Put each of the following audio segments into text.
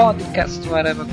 Podcast Whatever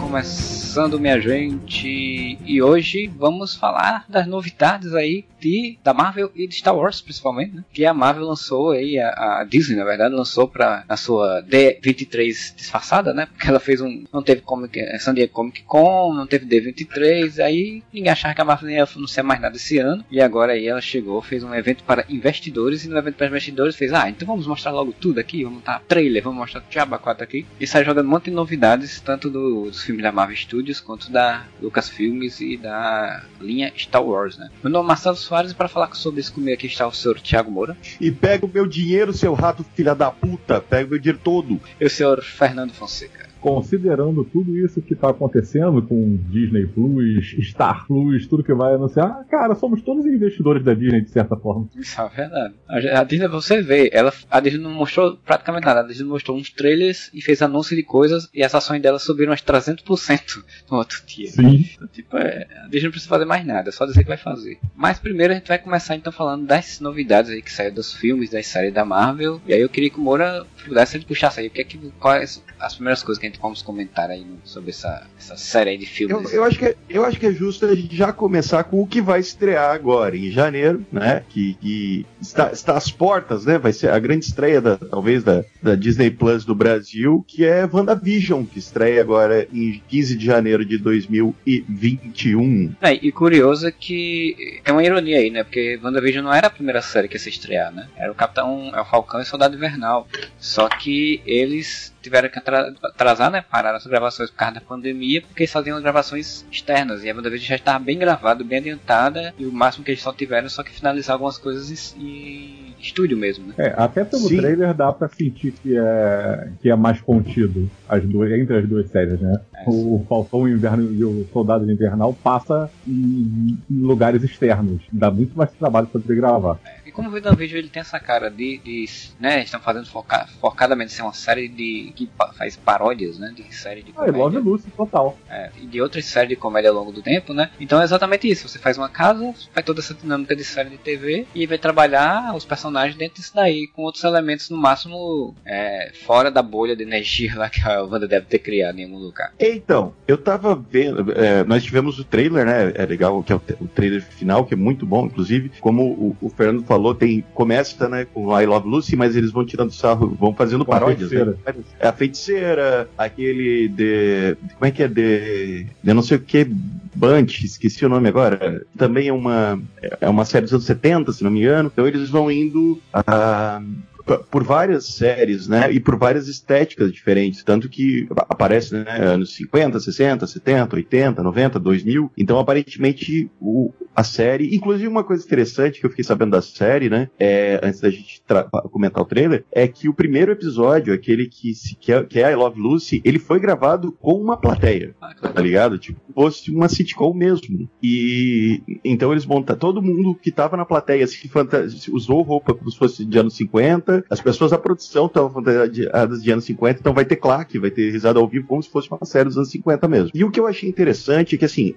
começando, minha gente. E hoje vamos falar das novidades aí de, da Marvel e de Star Wars, principalmente, né? Que a Marvel lançou aí, a, a Disney, na verdade, lançou para a sua D23 disfarçada, né? Porque ela fez um. Não teve Comic, eh, San Diego Comic Con, não teve D23, aí ninguém achava que a Marvel ia anunciar mais nada esse ano. E agora aí ela chegou, fez um evento para investidores, e no evento para investidores fez, ah, então vamos mostrar logo tudo aqui, vamos mostrar trailer, vamos mostrar o Diaba 4 aqui. E sai jogando um monte de novidades, tanto do, dos filmes da Marvel Studios quanto da Lucasfilmes e da linha Star Wars, né? Meu nome é Marcelo Soares e para falar sobre isso comigo aqui está o senhor Thiago Moura. E pega o meu dinheiro, seu rato filha da puta, pega o meu dinheiro todo. E o senhor Fernando Fonseca considerando tudo isso que está acontecendo com Disney Plus, Star Plus, tudo que vai anunciar, cara, somos todos investidores da Disney de certa forma. Isso é verdade. A Disney, você vê, ela, a Disney não mostrou praticamente nada. A Disney mostrou uns trailers e fez anúncio de coisas e as ações dela subiram uns 300% no outro dia. Sim. Então, tipo, é, a Disney não precisa fazer mais nada, é só dizer que vai fazer. Mas primeiro a gente vai começar então falando das novidades aí que saíram dos filmes, das séries da Marvel. E aí eu queria que o Moura pudesse puxar aí. O que é que, quais as primeiras coisas que a gente vamos comentar aí sobre essa, essa série de filmes. Eu, eu, acho que é, eu acho que é justo a gente já começar com o que vai estrear agora, em janeiro, né? Que, que está, está às portas, né? Vai ser a grande estreia, da, talvez, da, da Disney Plus do Brasil, que é WandaVision, que estreia agora em 15 de janeiro de 2021. É, e curioso é que é uma ironia aí, né? Porque WandaVision não era a primeira série que ia se estrear, né? Era o Capitão, é o Falcão e o Soldado Invernal. Só que eles tiveram que atrasar, né? Pararam as gravações por causa da pandemia, porque eles faziam gravações externas. E a WandaVision já estava bem gravada, bem adiantada. E o máximo que eles só tiveram só que finalizar algumas coisas em, estúdio mesmo, né? É, até pelo Sim. trailer dá pra sentir que é, que é mais contido as duas, entre as duas séries, né? É, o Falcão Inverno e o Soldado Invernal passa em, em lugares externos. Dá muito mais trabalho pra poder gravar. É como o vídeo ele tem essa cara de, de né, estão fazendo foca, focadamente ser uma série de que faz paródias, né, de série de comédia. Ah, Love Lucy total. É, e de outras séries de comédia ao longo do tempo, né? Então é exatamente isso. Você faz uma casa, faz toda essa dinâmica de série de TV e vai trabalhar os personagens dentro disso daí com outros elementos no máximo é, fora da bolha de energia lá que a Wanda deve ter criado em algum lugar. Então, eu tava vendo, é, nós tivemos o trailer, né? É legal que é o, o trailer final que é muito bom, inclusive, como o, o Fernando falou falou, tem começa né, com I Love Lucy, mas eles vão tirando sarro, vão fazendo com paródias. Né? É a feiticeira, aquele de. Como é que é? De. de não sei o que. Bunch, esqueci o nome agora. Também é uma, é uma série dos anos 70, se não me engano. Então eles vão indo a por várias séries, né? E por várias estéticas diferentes. Tanto que aparece, né? Anos 50, 60, 70, 80, 90, 2000. Então, aparentemente, o, a série. Inclusive, uma coisa interessante que eu fiquei sabendo da série, né? É, antes da gente comentar o trailer, é que o primeiro episódio, aquele que, se, que, é, que é I Love Lucy, ele foi gravado com uma plateia. Ah, tá ligado? Tipo, fosse uma sitcom mesmo. E então eles montaram. Todo mundo que tava na plateia se usou roupa como se fosse de anos 50 as pessoas da produção estão fantasiadas de anos 50, então vai ter claque, vai ter risada ao vivo como se fosse uma série dos anos 50 mesmo. E o que eu achei interessante é que, assim,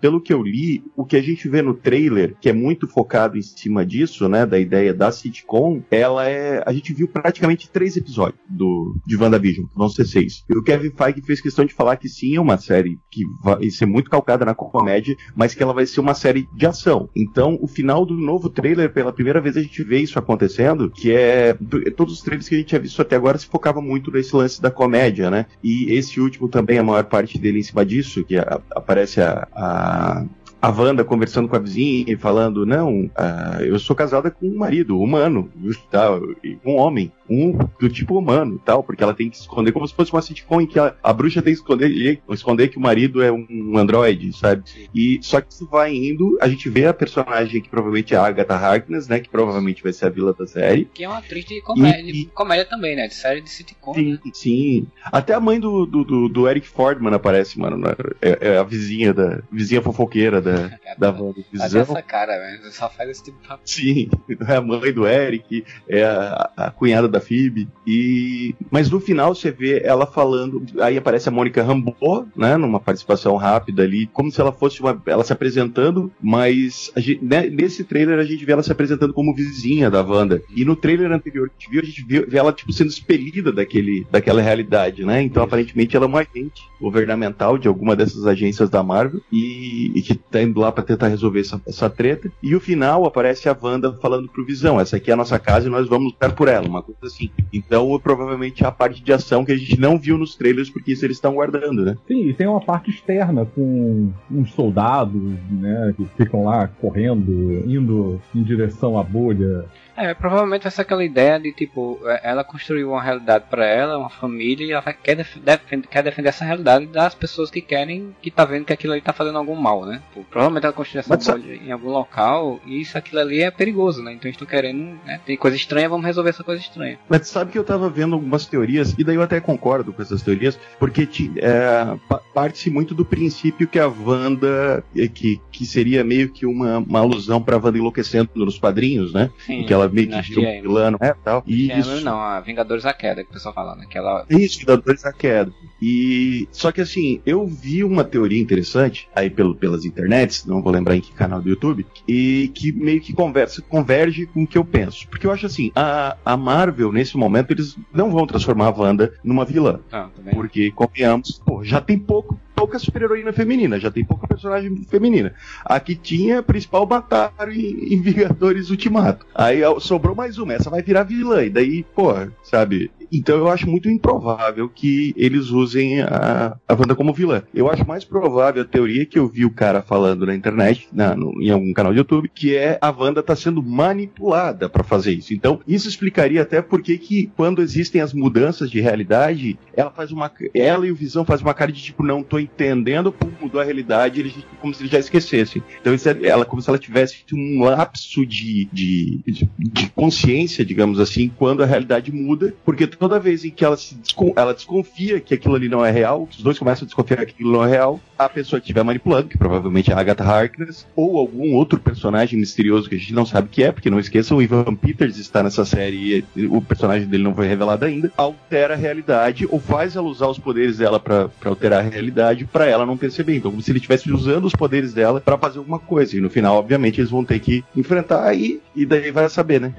pelo que eu li, o que a gente vê no trailer, que é muito focado em cima disso, né, da ideia da sitcom, ela é. A gente viu praticamente três episódios do, de WandaVision, vão ser seis. E o Kevin Feige fez questão de falar que sim, é uma série que vai ser muito calcada na comédia, mas que ela vai ser uma série de ação. Então, o final do novo trailer, pela primeira vez a gente vê isso acontecendo, que é todos os trailers que a gente tinha visto até agora se focava muito nesse lance da comédia, né? E esse último também, a maior parte dele em cima disso, que a, aparece a, a a Wanda conversando com a vizinha e falando: Não, uh, eu sou casada com um marido humano, tal, um homem, um do tipo humano, tal, porque ela tem que se esconder como se fosse uma sitcom em que a, a bruxa tem que esconder, esconder que o marido é um androide, sabe? E só que isso vai indo, a gente vê a personagem que provavelmente é a Agatha Harkness, né? Que provavelmente vai ser a vilã da série. Que é uma atriz de comédia, e, comédia também, né? De série de sitcom. Sim, né? sim. Até a mãe do, do, do, do Eric Fordman aparece, mano. Né? É, é a vizinha da vizinha fofoqueira da da, da WandaVision. essa cara, velho. Só faz esse tipo de Sim, é a mãe do Eric, é a, a cunhada da da. E... Mas no final você vê ela falando. Aí aparece a Mônica Rambeau, né? Numa participação rápida ali, como se ela fosse uma. Ela se apresentando, mas gente, né, nesse trailer a gente vê ela se apresentando como vizinha da Wanda. E no trailer anterior que a gente viu, a gente viu, vê ela tipo, sendo expelida daquele, daquela realidade, né? Então Isso. aparentemente ela é uma agente governamental de alguma dessas agências da Marvel e, e que tá indo lá para tentar resolver essa, essa treta. E o final aparece a Wanda falando pro Visão: essa aqui é a nossa casa e nós vamos lutar por ela, uma coisa assim. Então provavelmente a parte de ação que a gente não viu nos trailers, porque isso eles estão guardando, né? Sim, e tem uma parte externa com uns soldados, né, que ficam lá correndo, indo em direção à bolha. É, provavelmente vai ser aquela ideia de tipo, é, ela construiu uma realidade para ela, uma família, e ela quer, defender, quer defender essa realidade das pessoas que querem, que tá vendo que aquilo ali tá fazendo algum mal, né? Provavelmente ela construiu essa bolha em algum local, e isso aquilo ali é perigoso, né? Então eles estão querendo, né? Tem coisa estranha, vamos resolver essa coisa estranha. Mas sabe que eu tava vendo algumas teorias, e daí eu até concordo com essas teorias, porque é, parte-se muito do princípio que a Wanda, é, que, que seria meio que uma, uma alusão pra Wanda enlouquecendo nos quadrinhos, né? Sim. Que ela meio que virou um vilano, é, tal. E isso... não, a Vingadores da Queda, que o pessoal fala, né? Que ela... Isso, Vingadores da Queda. E só que assim, eu vi uma teoria interessante aí pelo, pelas internets, não vou lembrar em que canal do YouTube, e que meio que conversa, converge com o que eu penso. Porque eu acho assim, a, a Marvel, nesse momento, eles não vão transformar a Wanda numa vilã. Ah, porque, convenhamos, pô, já tem pouco pouca super-heroína feminina, já tem pouca personagem feminina. Aqui tinha a principal mataram em, em Vingadores Ultimato. Aí sobrou mais uma, essa vai virar vilã. E daí, pô, sabe? Então eu acho muito improvável que eles usem a, a Wanda como vilã. Eu acho mais provável a teoria que eu vi o cara falando na internet, na, no, em algum canal de YouTube, que é a Wanda tá sendo manipulada para fazer isso. Então, isso explicaria até porque que quando existem as mudanças de realidade, ela faz uma. Ela e o Visão fazem uma cara de tipo, não tô entendendo, pum, mudou a realidade, ele, como se ele já esquecesse. Então, isso é, ela como se ela tivesse um lapso de, de, de, de consciência, digamos assim, quando a realidade muda, porque toda vez em que ela, se descon ela desconfia que aquilo ali não é real, os dois começam a desconfiar que aquilo não é real, a pessoa que estiver manipulando, que provavelmente é a Agatha Harkness, ou algum outro personagem misterioso que a gente não sabe que é, porque não esqueçam, o Ivan Peters está nessa série e o personagem dele não foi revelado ainda, altera a realidade ou faz ela usar os poderes dela para alterar a realidade para ela não perceber. Então, como se ele estivesse usando os poderes dela para fazer alguma coisa. E no final, obviamente, eles vão ter que enfrentar e, e daí vai saber, né?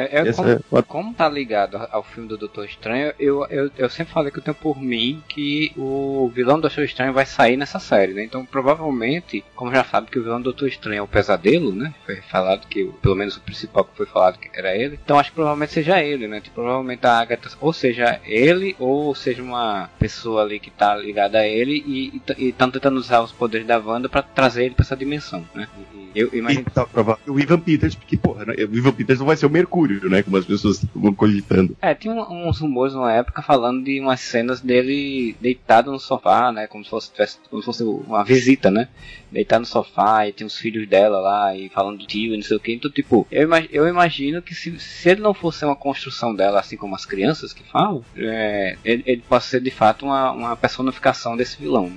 É, é, como, é... como tá ligado ao filme do Doutor Estranho, eu, eu, eu sempre falei que eu tenho por mim que o vilão do Doutor Estranho vai sair nessa série, né? Então, provavelmente, como já sabe que o vilão do Doutor Estranho é o pesadelo, né? Foi falado que, pelo menos o principal que foi falado que era ele. Então, acho que provavelmente seja ele, né? Tipo, provavelmente a Agatha, ou seja ele, ou seja uma pessoa ali que tá ligada a ele e estão tentando usar os poderes da Wanda para trazer ele para essa dimensão, né? E, eu imagino. E tá provável o Ivan Peters, porque, porra, né, o Ivan Peters não vai ser o Mercúrio, né? Como as pessoas estão cogitando. É, tinha uns rumores numa época falando de umas cenas dele deitado no sofá, né? Como se fosse, como se fosse uma visita, né? Deitado no sofá e tem os filhos dela lá e falando do tio e não sei o que. Então, tipo, eu, imag eu imagino que se, se ele não fosse uma construção dela, assim como as crianças que falam, é, ele, ele pode ser de fato uma, uma personificação desse vilão.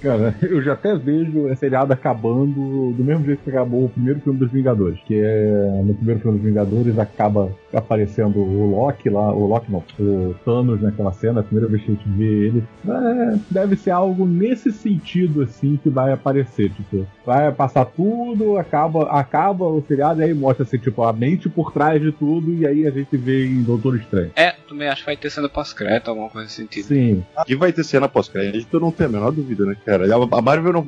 Cara, eu já até vejo esse seriado acabando do mesmo jeito que acabou o primeiro filme dos Vingadores. Que é no primeiro filme dos Vingadores acaba aparecendo o Loki lá, o Loki não, o Thanos naquela cena, a primeira vez que a gente vê ele. É, deve ser algo nesse sentido assim que vai aparecer, tipo, vai passar tudo, acaba, acaba o seriado e aí mostra assim, tipo, a mente por trás de tudo e aí a gente vê em Doutor Estranho. É, também acho que vai ter cena pós-crédito, alguma coisa nesse sentido. Sim. Aqui vai ter cena pós-crédito, eu não tenho a menor dúvida, né, cara? A Marvel não.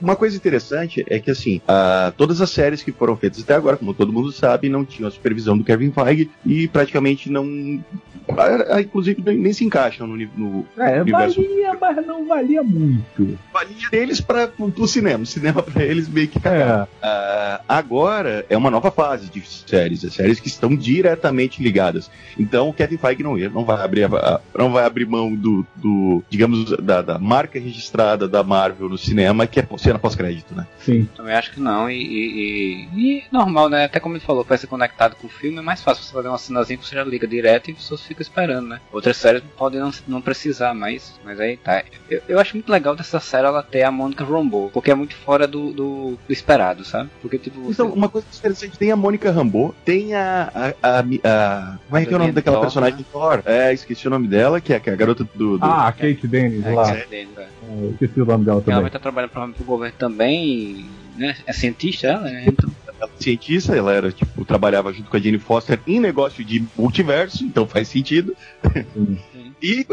Uma coisa interessante é que, assim, uh, todas as séries que foram feitas até agora, como todo mundo sabe, não tinham a supervisão do Kevin Feige e praticamente não. Uh, inclusive nem se encaixam no, no é, universo. Valia, mas não valia muito. Valia deles para o cinema. O cinema para eles meio que. É. Uh, agora é uma nova fase de séries, as séries que estão diretamente ligadas. Então o Kevin Feige não, não vai abrir a, não vai abrir mão do, do digamos, da, da marca registrada da Marvel no cinema, que é cena pós-crédito, né? Sim. Também acho que não. E, e, e, e, normal, né? Até como ele falou, para ser conectado com o filme, é mais fácil você fazer uma cenazinha que você já liga direto e você fica esperando, né? Outras séries podem não, não precisar mais, mas aí tá. Eu, eu acho muito legal dessa série ela ter a Mônica Rambeau, porque é muito fora do, do, do esperado, sabe? Porque, tipo. Você... Então, uma coisa interessante, tem a Mônica Rambeau, tem a. a, a, a como é que é o nome daquela Thor, personagem né? Thor? É, esqueci o nome dela, que é, que é a garota do. do... Ah, a Kate Dennis, é, lá. Kate Dennis, é. é. esqueci o nome dela também. Ela vai estar trabalhando provavelmente pro governo também, né? É cientista ela, né? Então ela é cientista, ela era, tipo, trabalhava junto com a Jane Foster em negócio de multiverso, então faz sentido. E,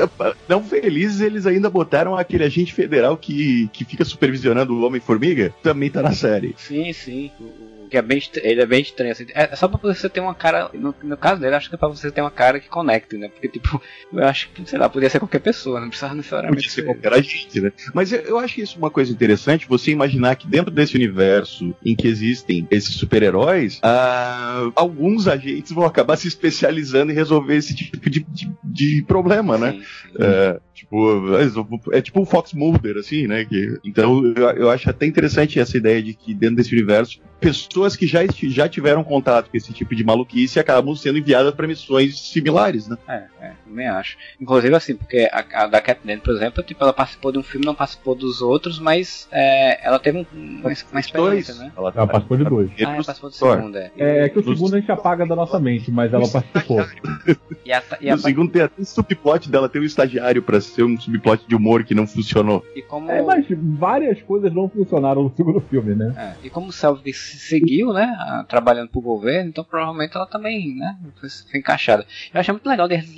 não felizes, eles ainda botaram aquele agente federal que, que fica supervisionando o Homem-Formiga, também tá na série. Sim, sim. O que é bem, ele é bem estranho. Assim. É só pra você ter uma cara. No, no caso dele, acho que é pra você ter uma cara que conecte, né? Porque, tipo, eu acho que, sei lá, podia ser qualquer pessoa, não precisava necessariamente podia ser. qualquer agente, né? Mas eu, eu acho isso uma coisa interessante, você imaginar que dentro desse universo em que existem esses super-heróis, ah, alguns agentes vão acabar se especializando em resolver esse tipo de, de, de problema, né? Sim, sim. Tipo, é, é tipo o Fox Mulder, assim, né? Que, então eu, eu acho até interessante essa ideia de que dentro desse universo pessoas que já, já tiveram contato com esse tipo de maluquice acabam sendo enviadas para missões similares, né? É, é, também acho. Inclusive, assim, porque a, a da Catherine, por exemplo, tipo, ela participou de um filme, não participou dos outros, mas é, ela teve um, uma, uma experiência, dois. né? Ela, ela participou de dois. Ah, ela participou do segundo, é. É, é que o segundo a gente apaga da nossa mente, mas ela participou. e a, e a no segundo tem até um subplot dela, tem um estagiário para ser um subplot de humor que não funcionou. E como... É, mas várias coisas não funcionaram no segundo filme, né? É, e como o Selvig seguiu, né, trabalhando pro governo, então provavelmente ela também, né, foi encaixada. Eu achei muito legal deles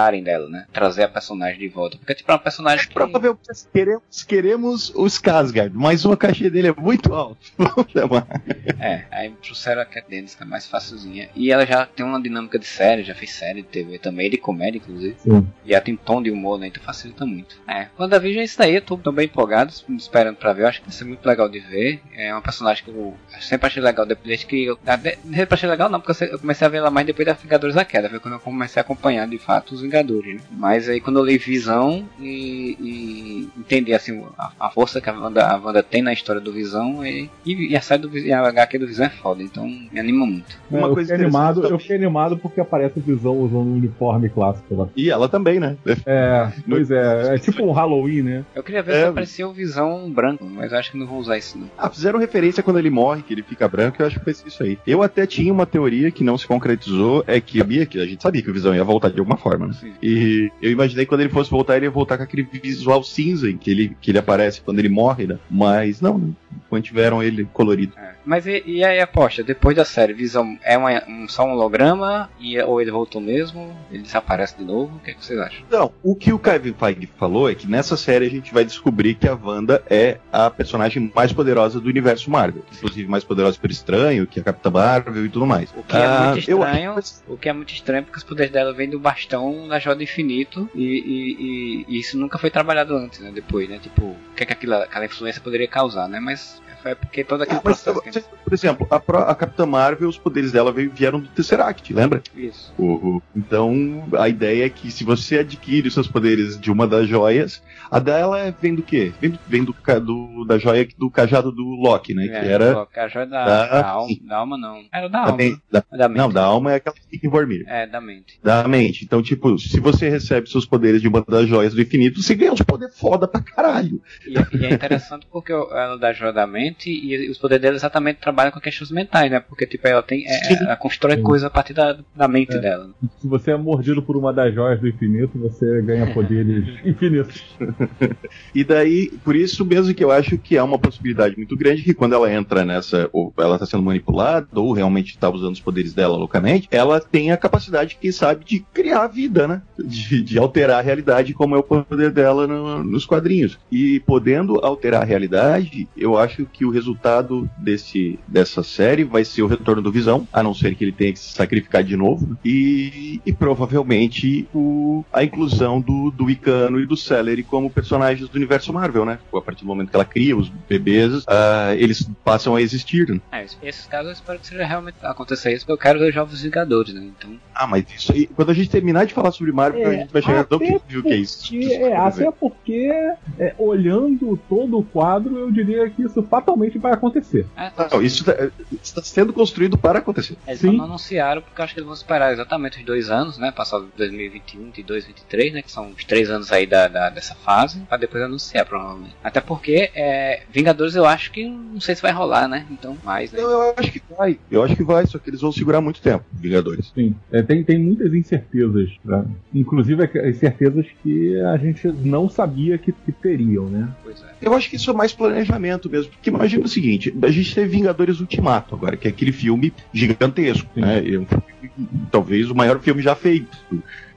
lembrarem dela, né, trazer a personagem de volta, porque tipo, é uma personagem que... Provavelmente queremos, queremos os Skarsgård, mas o cachê dele é muito alto. é, aí trouxeram a Cat Dennis, que é mais facilzinha. E ela já tem uma dinâmica de série, já fez série de TV também, de comédia, inclusive. Sim. E ela tem tom de humor, né, então facilita muito. É, quando a vídeo é isso daí, eu tô, tô bem empolgado, esperando pra ver, eu acho que vai ser muito legal de ver. É uma personagem que eu sempre achei legal desde que eu. Desde achei legal não, porque eu comecei a ver ela mais depois da Vingadores da Queda. Foi quando eu comecei a acompanhar de fato os Vingadores. Né? Mas aí quando eu li Visão e, e entendi assim, a, a, força que a Wanda, a Wanda tem na história do Visão e, e, a série do e a HQ do Visão é foda, então me anima muito. É, Uma eu, coisa fiquei animado, eu fiquei animado porque aparece o Visão usando um uniforme clássico lá. E ela também, né? É, pois é, é tipo um Halloween, né? Eu queria ver é. se aparecia o Visão branco, mas acho que não vou usar isso não. Ah, fizeram referência quando ele morre, que ele fica branco, eu acho que foi isso aí. Eu até tinha uma teoria que não se concretizou, é que sabia que a gente sabia que o Visão ia voltar de alguma forma, né? E eu imaginei que quando ele fosse voltar, ele ia voltar com aquele visual cinza em que ele, que ele aparece quando ele morre, né? Mas não, mantiveram ele colorido. É. Mas e, e aí aposta, depois da série, Visão é uma, um, só um holograma e, ou ele voltou mesmo? Ele desaparece de novo? O que, é que vocês acham? Não, o que o Kevin Feige falou é que nessa série a gente vai descobrir que a Wanda é a personagem mais poderosa do universo Marvel. Inclusive mais poderosa por estranho, que a Capitã Marvel e tudo mais. O que é ah, muito estranho, eu... o que é muito estranho porque os poderes dela vêm do bastão da Joia do Infinito e, e, e, isso nunca foi trabalhado antes, né? Depois, né? Tipo, o que, é que aquela, aquela influência poderia causar, né? Mas é porque todo aquele ah, processo. Mas, por exemplo, a, a Capitã Marvel, os poderes dela vieram do Tesseract, lembra? Isso. O, então, a ideia é que se você adquire os seus poderes de uma das joias, a dela vem do quê? Vem, do, vem do, do, da joia do cajado do Loki, né? É, que era. A joia da, da, da, alma, da, alma, não. Era da, alma. Da, da, mente. Não, da alma é aquela que fica em Vormir. É, da mente. Da mente. Então, tipo, se você recebe seus poderes de uma das joias do infinito, você ganha uns poderes foda pra caralho. E, e é interessante porque ela da joia da mente e os poderes dela exatamente trabalham com questões mentais, né? Porque, tipo, ela tem. É, ela constrói Sim. coisas a partir da, da mente é. dela. Se você é mordido por uma das joias do infinito, você ganha poderes infinitos. e daí, por isso mesmo que eu acho que é uma possibilidade muito grande que quando ela entra nessa, ou ela está sendo manipulada, ou realmente está usando os poderes dela loucamente, ela tem a capacidade, quem sabe, de criar vida, né? De, de alterar a realidade, como é o poder dela no, nos quadrinhos. E podendo alterar a realidade, eu acho que o resultado desse, dessa série vai ser o retorno do Visão, a não ser que ele tenha que se sacrificar de novo, e, e provavelmente o, a inclusão do, do Icano e do Celery como personagens do universo Marvel, né? A partir do momento que ela cria os bebês, uh, eles passam a existir. Né? É, esses casos eu espero que seja realmente acontecer isso, porque eu quero ver Jovens Vingadores, né? Então... Ah, mas isso aí, quando a gente terminar de falar sobre Marvel, é, a gente vai chegar tão que viu que é isso. É, até porque, é, olhando olhando todo o quadro, eu diria que isso fatalmente vai acontecer. É, não, isso está tá sendo construído para acontecer. Eles Sim. não anunciaram porque eu acho que eles vão esperar exatamente os dois anos, né? Passado 2021, 2022, 2023, né? Que são os três anos aí da, da dessa fase, para depois anunciar, provavelmente. Até porque é, Vingadores eu acho que não sei se vai rolar, né? Então, mais. Né? Não, eu acho que vai. Eu acho que vai, só que eles vão segurar muito tempo, Vingadores. Sim. É, tem, tem muitas incertezas, né? inclusive as incertezas que a gente não sabia que, que teriam, né? Pois é. Eu acho que isso é mais planejamento mesmo. Porque imagina o seguinte: a gente teve Vingadores Ultimato agora, que é aquele filme gigantesco, né? É um filme, talvez o maior filme já feito.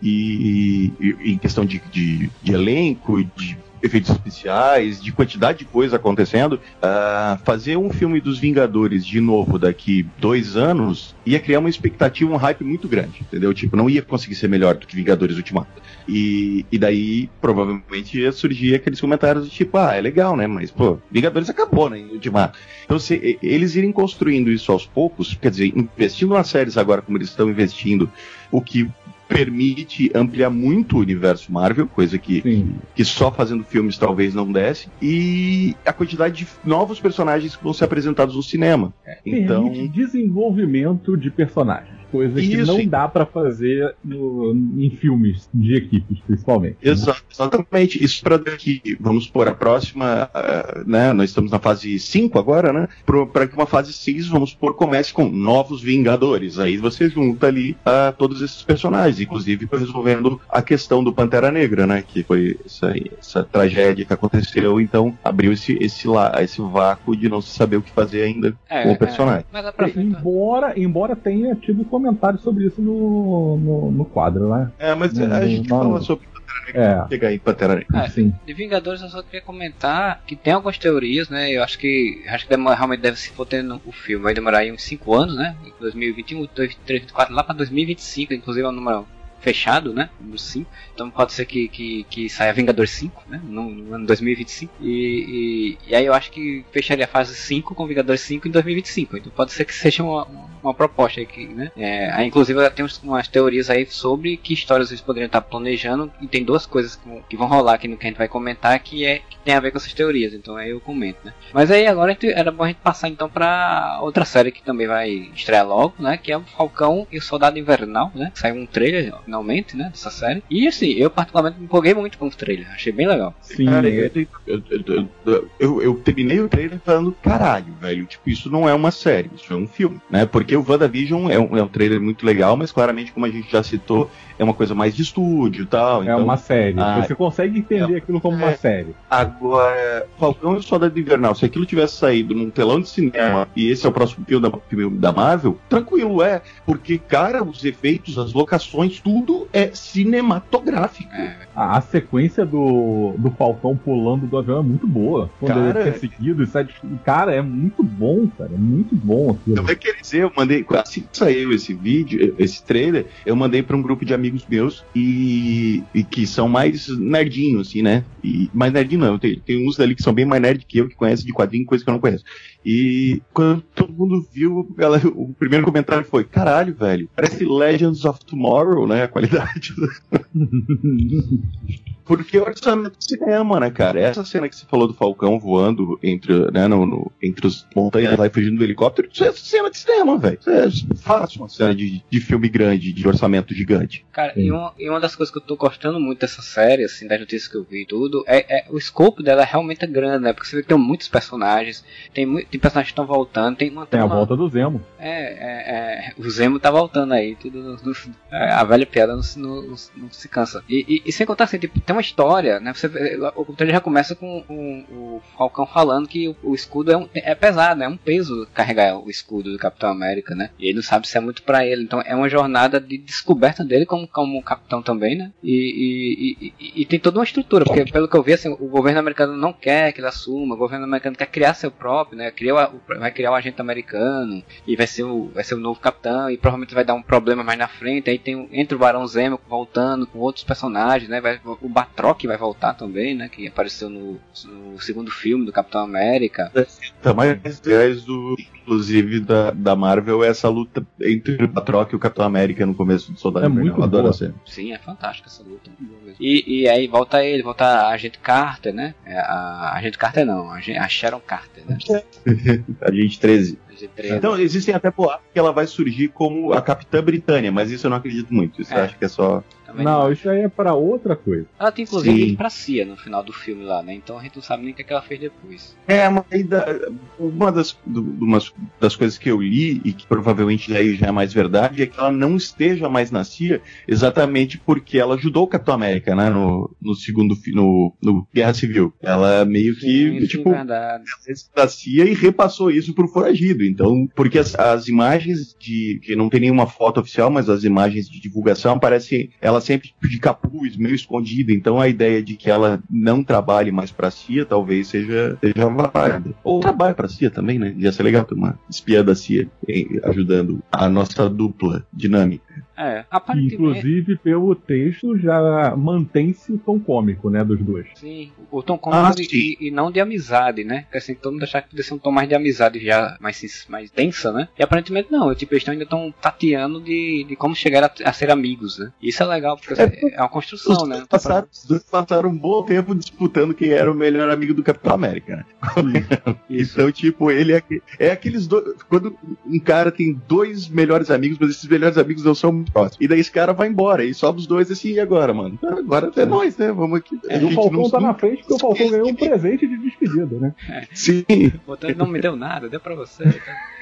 E, e, em questão de, de, de elenco, de efeitos especiais, de quantidade de coisa acontecendo, uh, fazer um filme dos Vingadores de novo daqui dois anos ia criar uma expectativa, um hype muito grande, entendeu? Tipo, não ia conseguir ser melhor do que Vingadores Ultimato. E, e daí, provavelmente, ia surgir aqueles comentários do tipo, ah, é legal, né? Mas, pô, Vingadores acabou, né? Ultimato. Então, se eles irem construindo isso aos poucos, quer dizer, investindo nas séries agora como eles estão investindo, o que permite ampliar muito o universo Marvel, coisa que, que só fazendo filmes talvez não desse, e a quantidade de novos personagens que vão ser apresentados no cinema. É, então, desenvolvimento de personagens coisa Isso, que não dá para fazer no, em filmes de equipes, principalmente. Né? Exatamente. Isso para daqui, vamos por a próxima, uh, né? Nós estamos na fase 5 agora, né? Para que uma fase 6, vamos por comece com novos Vingadores. Aí você junta ali uh, todos esses personagens, inclusive resolvendo a questão do Pantera Negra, né? Que foi essa, essa tragédia que aconteceu, então abriu esse, esse, esse vácuo de não se saber o que fazer ainda é, com o personagem. É, embora, embora tenha tido como comentário sobre isso no, no, no quadro, né? É, mas no, a gente no, fala sobre é. chegar em Pantera Negra. É, Sim. De Vingadores eu só queria comentar que tem algumas teorias, né? Eu acho que acho que demora, realmente deve se for tendo o filme, vai demorar aí uns 5 anos, né? 2021, 2023, 2024, lá para 2025, inclusive é um número fechado, né? 5. Então pode ser que, que, que saia Vingador 5, né? No, no ano 2025. E, e, e, aí eu acho que fecharia a fase 5 com Vingador 5 em 2025. Então pode ser que seja uma, uma proposta aqui, né? É, inclusive tem umas teorias aí sobre que histórias eles poderiam estar planejando. E tem duas coisas que, vão rolar aqui no que a gente vai comentar que, é, que tem a ver com essas teorias. Então aí eu comento, né? Mas aí agora gente, era bom a gente passar então para outra série que também vai estrear logo, né? Que é o Falcão e o Soldado Invernal, né? Saiu um trailer finalmente, né? Dessa série. E assim, eu particularmente me empolguei muito com o trailer. Achei bem legal. Sim. Cara, eu, eu, eu, eu, terminei o trailer falando, caralho, velho, tipo, isso não é uma série, isso é um filme, né? Porque o WandaVision é um, é um trailer muito legal, mas claramente, como a gente já citou, é uma coisa mais de estúdio e tal. É então, uma série. Ah, Você consegue entender é, aquilo como é, uma série. Agora, Falcão e o Soldado Invernal, se aquilo tivesse saído num telão de cinema e esse é o próximo filme da, filme da Marvel, tranquilo é. Porque, cara, os efeitos, as locações, tudo é cinematográfico. É. A, a, sequência do, do Falcão pulando do avião é muito boa. Quando cara, ele é perseguido e sai de... Cara, é muito bom, cara. É muito bom aquilo. Então, é quer dizer, eu mandei, assim que saiu esse vídeo, esse trailer, eu mandei para um grupo de amigos meus e, e, que são mais nerdinhos, assim, né? E, mais nerdinho não, tem, tem uns ali que são bem mais nerd que eu, que conhecem de quadrinho, coisa que eu não conheço. E quando todo mundo viu, ela, o primeiro comentário foi: caralho, velho, parece Legends of Tomorrow, né? A qualidade. Porque o orçamento do cinema, né, cara? Essa cena que você falou do Falcão voando entre, né, no, no entre as montanhas lá e fugindo do helicóptero, isso é cena de cinema, velho. Isso é fácil uma cena de, de filme grande, de orçamento gigante. Cara, e uma, e uma das coisas que eu tô gostando muito dessa série, assim, das notícias que eu vi e tudo, é, é o escopo dela é realmente grande, né? Porque você vê que tem muitos personagens, tem, tem personagens que estão voltando, tem uma. Tem, a volta do Zemo. É, é, é, o Zemo tá voltando aí, tudo. No, no, a velha piada não, não, não se cansa. E, e, e, sem contar assim, tipo, tem uma história, né? Você, o trailer já começa com, com, o Falcão falando que o, o escudo é, um, é pesado, né? É um peso carregar o escudo do Capitão América, né? E ele não sabe se é muito para ele. Então é uma jornada de descoberta dele como, como capitão também, né? E, e, e, e, tem toda uma estrutura, porque pelo que eu vi, assim, o governo americano não quer que ele assuma, o governo americano quer criar seu próprio, né? Criar, vai criar um agente americano e vai ser, o, vai ser o novo capitão e provavelmente vai dar um problema mais na frente. Aí tem entre o Barão Zemo voltando com outros personagens, né? Vai, o Batroc vai voltar também, né? Que apareceu no, no segundo filme do Capitão América. Tá mais 10 do inclusive, da, da Marvel é essa luta entre o Patroc e o Capitão América no começo do Soldado É Invernal. muito Eu adoro boa. Sim, é fantástica essa luta. E, e aí volta ele, volta a Agente Carter, né? É, A a Agente Carter não, a a Sharon Carter, né? A gente 13. Agente 13. Então, existem até boatos que ela vai surgir como a Capitã Britânia, mas isso eu não acredito muito. Isso eu É. acho que é só. Também Não, isso aí é pra outra coisa. Ela tem inclusive Sim. pra CIA no final do filme lá, né? Então a gente não sabe nem o que, é que ela fez depois. É, mas. Uma das, do- umas das coisas que eu li, e que provavelmente daí já é mais verdade, é que ela não esteja mais na CIA exatamente porque ela ajudou o Capitão América, né? No, no segundo. No, no Guerra Civil. Ela meio que. Sim, tipo, verdade. da CIA e repassou isso pro foragido. Então, porque as, as imagens de. que não tem nenhuma foto oficial, mas as imagens de divulgação aparecem ela sempre de capuz, meio escondida. Então a ideia de que ela não trabalhe mais pra CIA talvez seja, seja válida. Ou trabalhe pra CIA também, né? Ia ser legal ter uma espiã da CIA eh, ajudando a nossa dupla dinâmica. É, aparentemente. Inclusive, pelo texto, já mantém-se o tom cômico, né, dos dois. Sim, o tom Ah, cômico sim. e, e não de amizade, né? Porque assim, todo mundo achava que podia ser um tom mais de amizade já, mais, mais densa, né? E aparentemente não, tipo, eles ainda estão tateando de, de como chegar a, a ser amigos, né? Isso é legal, porque É, assim, é uma construção, Os né? dois passaram, os dois passaram um bom tempo disputando quem era o melhor amigo do Capitão América, né? Isso. Então, tipo, ele é, é aqueles dois. Quando um cara tem dois melhores amigos, mas esses melhores amigos não são muito próximos. E daí esse cara vai embora. E sobra os dois assim, e agora, mano? Ah, Agora é nós, né? Vamos aqui. A E o Falcão não- tá na frente porque o Falcão ganhou um presente de despedida, né? Sim. Botou, ele não me deu nada, deu pra você. tá?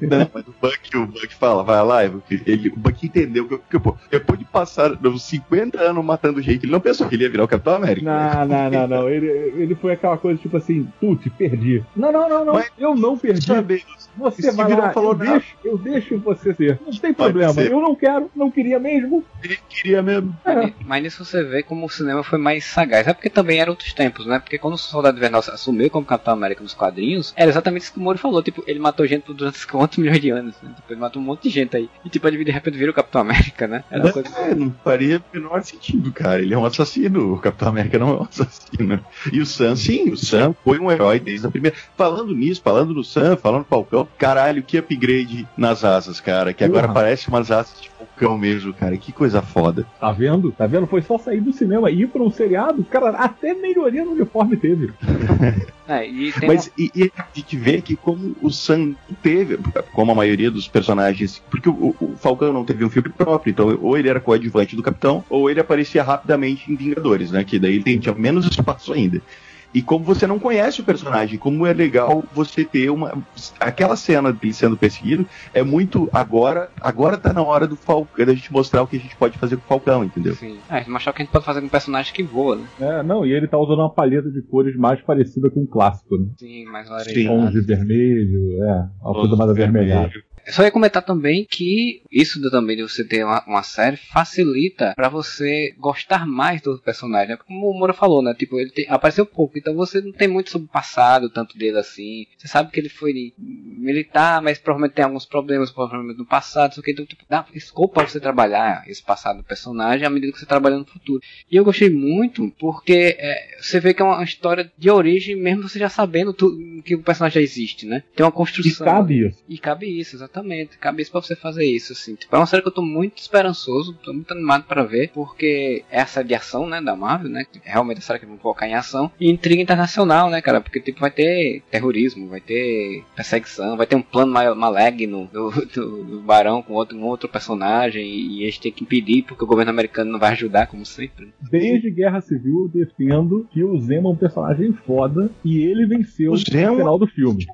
Não, mas o Buck, o Buck fala, vai lá, ele, o Buck entendeu que, que, pô, depois de passar uns 50 anos matando gente, ele não pensou que ele ia virar o Capitão América. Não, não, não, não. Ele, ele foi aquela coisa tipo assim, putz, perdi. Não, não, não, não. Mas- eu não perdi. Sabe, Você vai lá, falou eu, deixo, eu deixo você ser. Não tem problema. Eu não quero, não queria mesmo. ele queria mesmo. É. Mas nisso você vê como o cinema foi mais sagaz. É porque também eram outros tempos, né? Porque quando o Soldado Invernal assumiu como Capitão América nos quadrinhos, era exatamente isso que o Moro falou. Tipo, ele matou gente por 200 quantos milhões de anos. Né? Tipo, ele matou um monte de gente aí. E tipo, ele de repente vira o Capitão América, né? Era uma coisa... É, não faria o menor sentido, cara. Ele é um assassino. O Capitão América não é um assassino. E o Sam, sim, o Sam foi um herói desde a primeira. Falando nisso, falando no Sam, falando no Falcão, caralho, que upgrade nas asas, cara. Que agora Porra. parece umas asas de Falcão mesmo, cara. Que coisa foda. Tá vendo? Tá vendo? Foi só sair do cinema e ir pra um seriado. Cara, até melhoria no uniforme teve. É, e Mas e, e a gente vê que como o Sam teve, como a maioria dos personagens, porque o, o Falcão não teve um filme próprio, então ou ele era coadjuvante do Capitão, ou ele aparecia rapidamente em Vingadores, né? Que daí ele tem- tinha menos espaço ainda. E como você não conhece o personagem, como é legal você ter uma. Aquela cena dele sendo perseguido é muito. Agora agora tá na hora do Falcão, da gente mostrar o que a gente pode fazer com o Falcão, entendeu? Sim. É, mostrar o que a gente pode fazer com um personagem que voa, né? É, não, e ele tá usando uma paleta de cores mais parecida com o clássico, né? Sim, mais Sim. laranjado. Tons de vermelho, é, uma coisa mais avermelhada. Só ia comentar também que isso também de você ter uma, uma série facilita pra você gostar mais do personagem. né? Como o Moura falou, né? Tipo, ele tem- apareceu pouco, então você não tem muito sobre o passado, tanto dele assim. Você sabe que ele foi militar, mas provavelmente tem alguns problemas, provavelmente no passado, não sei o que. Então, tipo, dá escopo pra você trabalhar esse passado do personagem à medida que você trabalha no futuro. E eu gostei muito porque é, você vê que é uma história de origem, mesmo você já sabendo tu- que o personagem já existe, né? Tem uma E construção. cabe isso. E cabe isso, exatamente. Cabe isso pra você fazer isso, assim. Tipo, é uma série que eu tô muito esperançoso, tô muito animado pra ver, porque é a série de ação, né, da Marvel, né? que é Realmente a série que vão colocar em ação. E intriga internacional, né, cara? Porque, tipo, vai ter terrorismo, vai ter perseguição, vai ter um plano ma- maligno do, do, do Barão com outro, um outro personagem, e eles têm que impedir, porque o governo americano não vai ajudar, como sempre. Desde Guerra Civil eu defendo que o Zemo é um personagem foda e ele venceu O no Zemo- final do filme.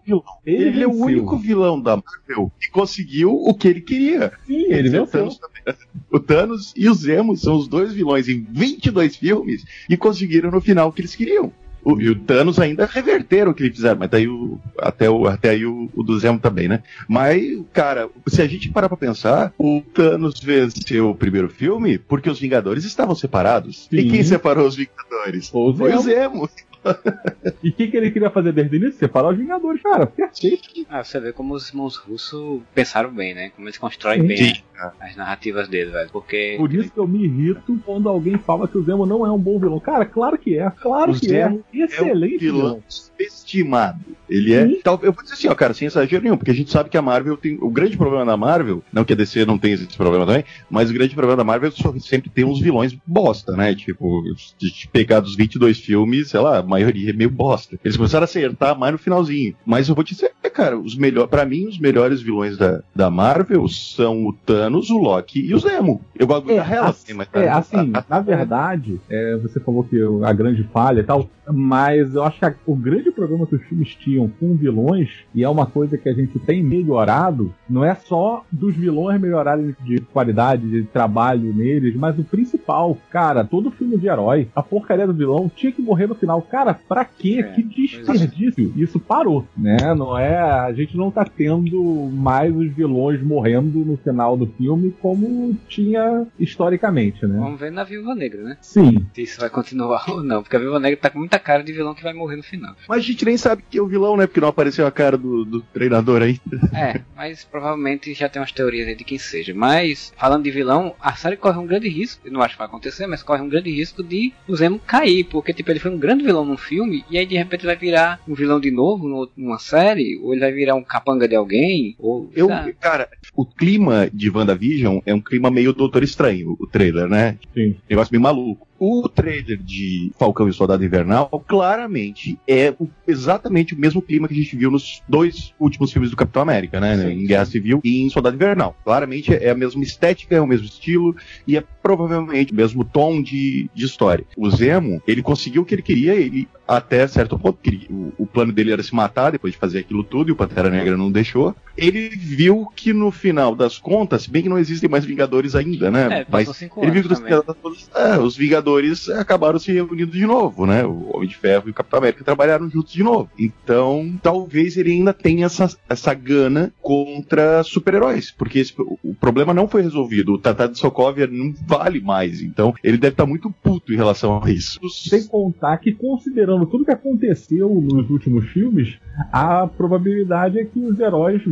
Ele, é o único vilão da Marvel que conseguiu o que ele queria. Sim, ele O venceu. Thanos, também. o Thanos e o Zemo são os dois vilões em 22 filmes e conseguiram no final o que eles queriam. O, e o Thanos ainda reverteram o que eles fizeram, mas daí o, até, o, até aí o, o do Zemo também, né? Mas, cara, se a gente parar pra pensar, o Thanos venceu o primeiro filme porque os Vingadores estavam separados. E Sim. quem separou os Vingadores? Foi o Foi o Zemo. E o que, que ele queria fazer desde o início? Separar os Vingadores. Cara, perfeito. Ah, você vê como os irmãos russos pensaram bem, né? Como eles constroem Sim. bem. Sim. né? as narrativas dele, velho. Porque. Por isso que eu me irrito quando alguém fala que o Zemo não é um bom vilão. Cara, claro que é. Claro O que Zemo é. Excelente é um vilão vilão. estimado. Ele é. Sim. Eu vou dizer assim, ó, cara, sem exagero nenhum, porque a gente sabe que a Marvel tem. O grande problema da Marvel, não que a DC não tenha esse problema também, mas o grande problema da Marvel é que sempre tem uns vilões bosta, né? Tipo, de pegar dos 22 filmes, sei lá, a maioria é meio bosta. Eles começaram a acertar mais no finalzinho. Mas eu vou te dizer, cara, os melhores, para mim, os melhores vilões da, da Marvel são o Thanos, o Loki e o Zemo. Eu gosto É, da Hela, assim, mas É, assim, a- a- na verdade, é, você falou que a grande falha e tal, mas eu acho que a- o grande problema que os filmes tinham com vilões, e é uma coisa que a gente tem melhorado, não é só dos vilões melhorarem de qualidade, de trabalho neles, mas o principal, cara, todo filme de herói, a porcaria do vilão tinha que morrer no final. Cara, pra quê? É, que desperdício. Isso parou, né? Não é, a gente não tá tendo mais os vilões morrendo no final do filme como tinha historicamente, né? Vamos ver na Viúva Negra, né? Sim. Se isso vai continuar ou não. Porque a Viúva Negra tá com muita cara de vilão que vai morrer no final. Mas a gente nem sabe que é o vilão, né? Porque não apareceu a cara do, do treinador aí. É, mas provavelmente já tem umas teorias aí de quem seja. Mas, falando de vilão, a série corre um grande risco, eu não acho que vai acontecer, mas corre um grande risco de o Zemo cair, porque tipo, ele foi um grande vilão num filme, e aí de repente vai virar um vilão de novo no- numa série, ou ele vai virar um capanga de alguém, ou. Eu, sabe? cara, o clima de WandaVision é um clima meio Doutor Estranho, o trailer, né? Sim. Negócio meio maluco. O trailer de Falcão e Soldado Invernal claramente é exatamente o mesmo clima que a gente viu nos dois últimos filmes do Capitão América, né? Sim, em Guerra Civil e em Soldado Invernal. Claramente é a mesma estética, é o mesmo estilo e é provavelmente o mesmo tom de, de história. O Zemo, ele conseguiu o que ele queria, ele até certo ponto, que o, o plano dele era se matar depois de fazer aquilo tudo e o Pantera Negra não deixou. Ele viu que no final das contas, bem que não existem mais Vingadores ainda, né? É, Mas cinco ele viu que os, é, os Vingadores acabaram se reunindo de novo, né? O Homem de Ferro e o Capitão América trabalharam juntos de novo. Então, talvez ele ainda tenha essa, essa gana contra super-heróis, porque esse- o, o problema não foi resolvido. O Tratado de Sokovia não vale mais. Então, ele deve estar muito puto em relação a isso. Sem contar que, considerando tudo que aconteceu nos últimos filmes, a probabilidade é que os heróis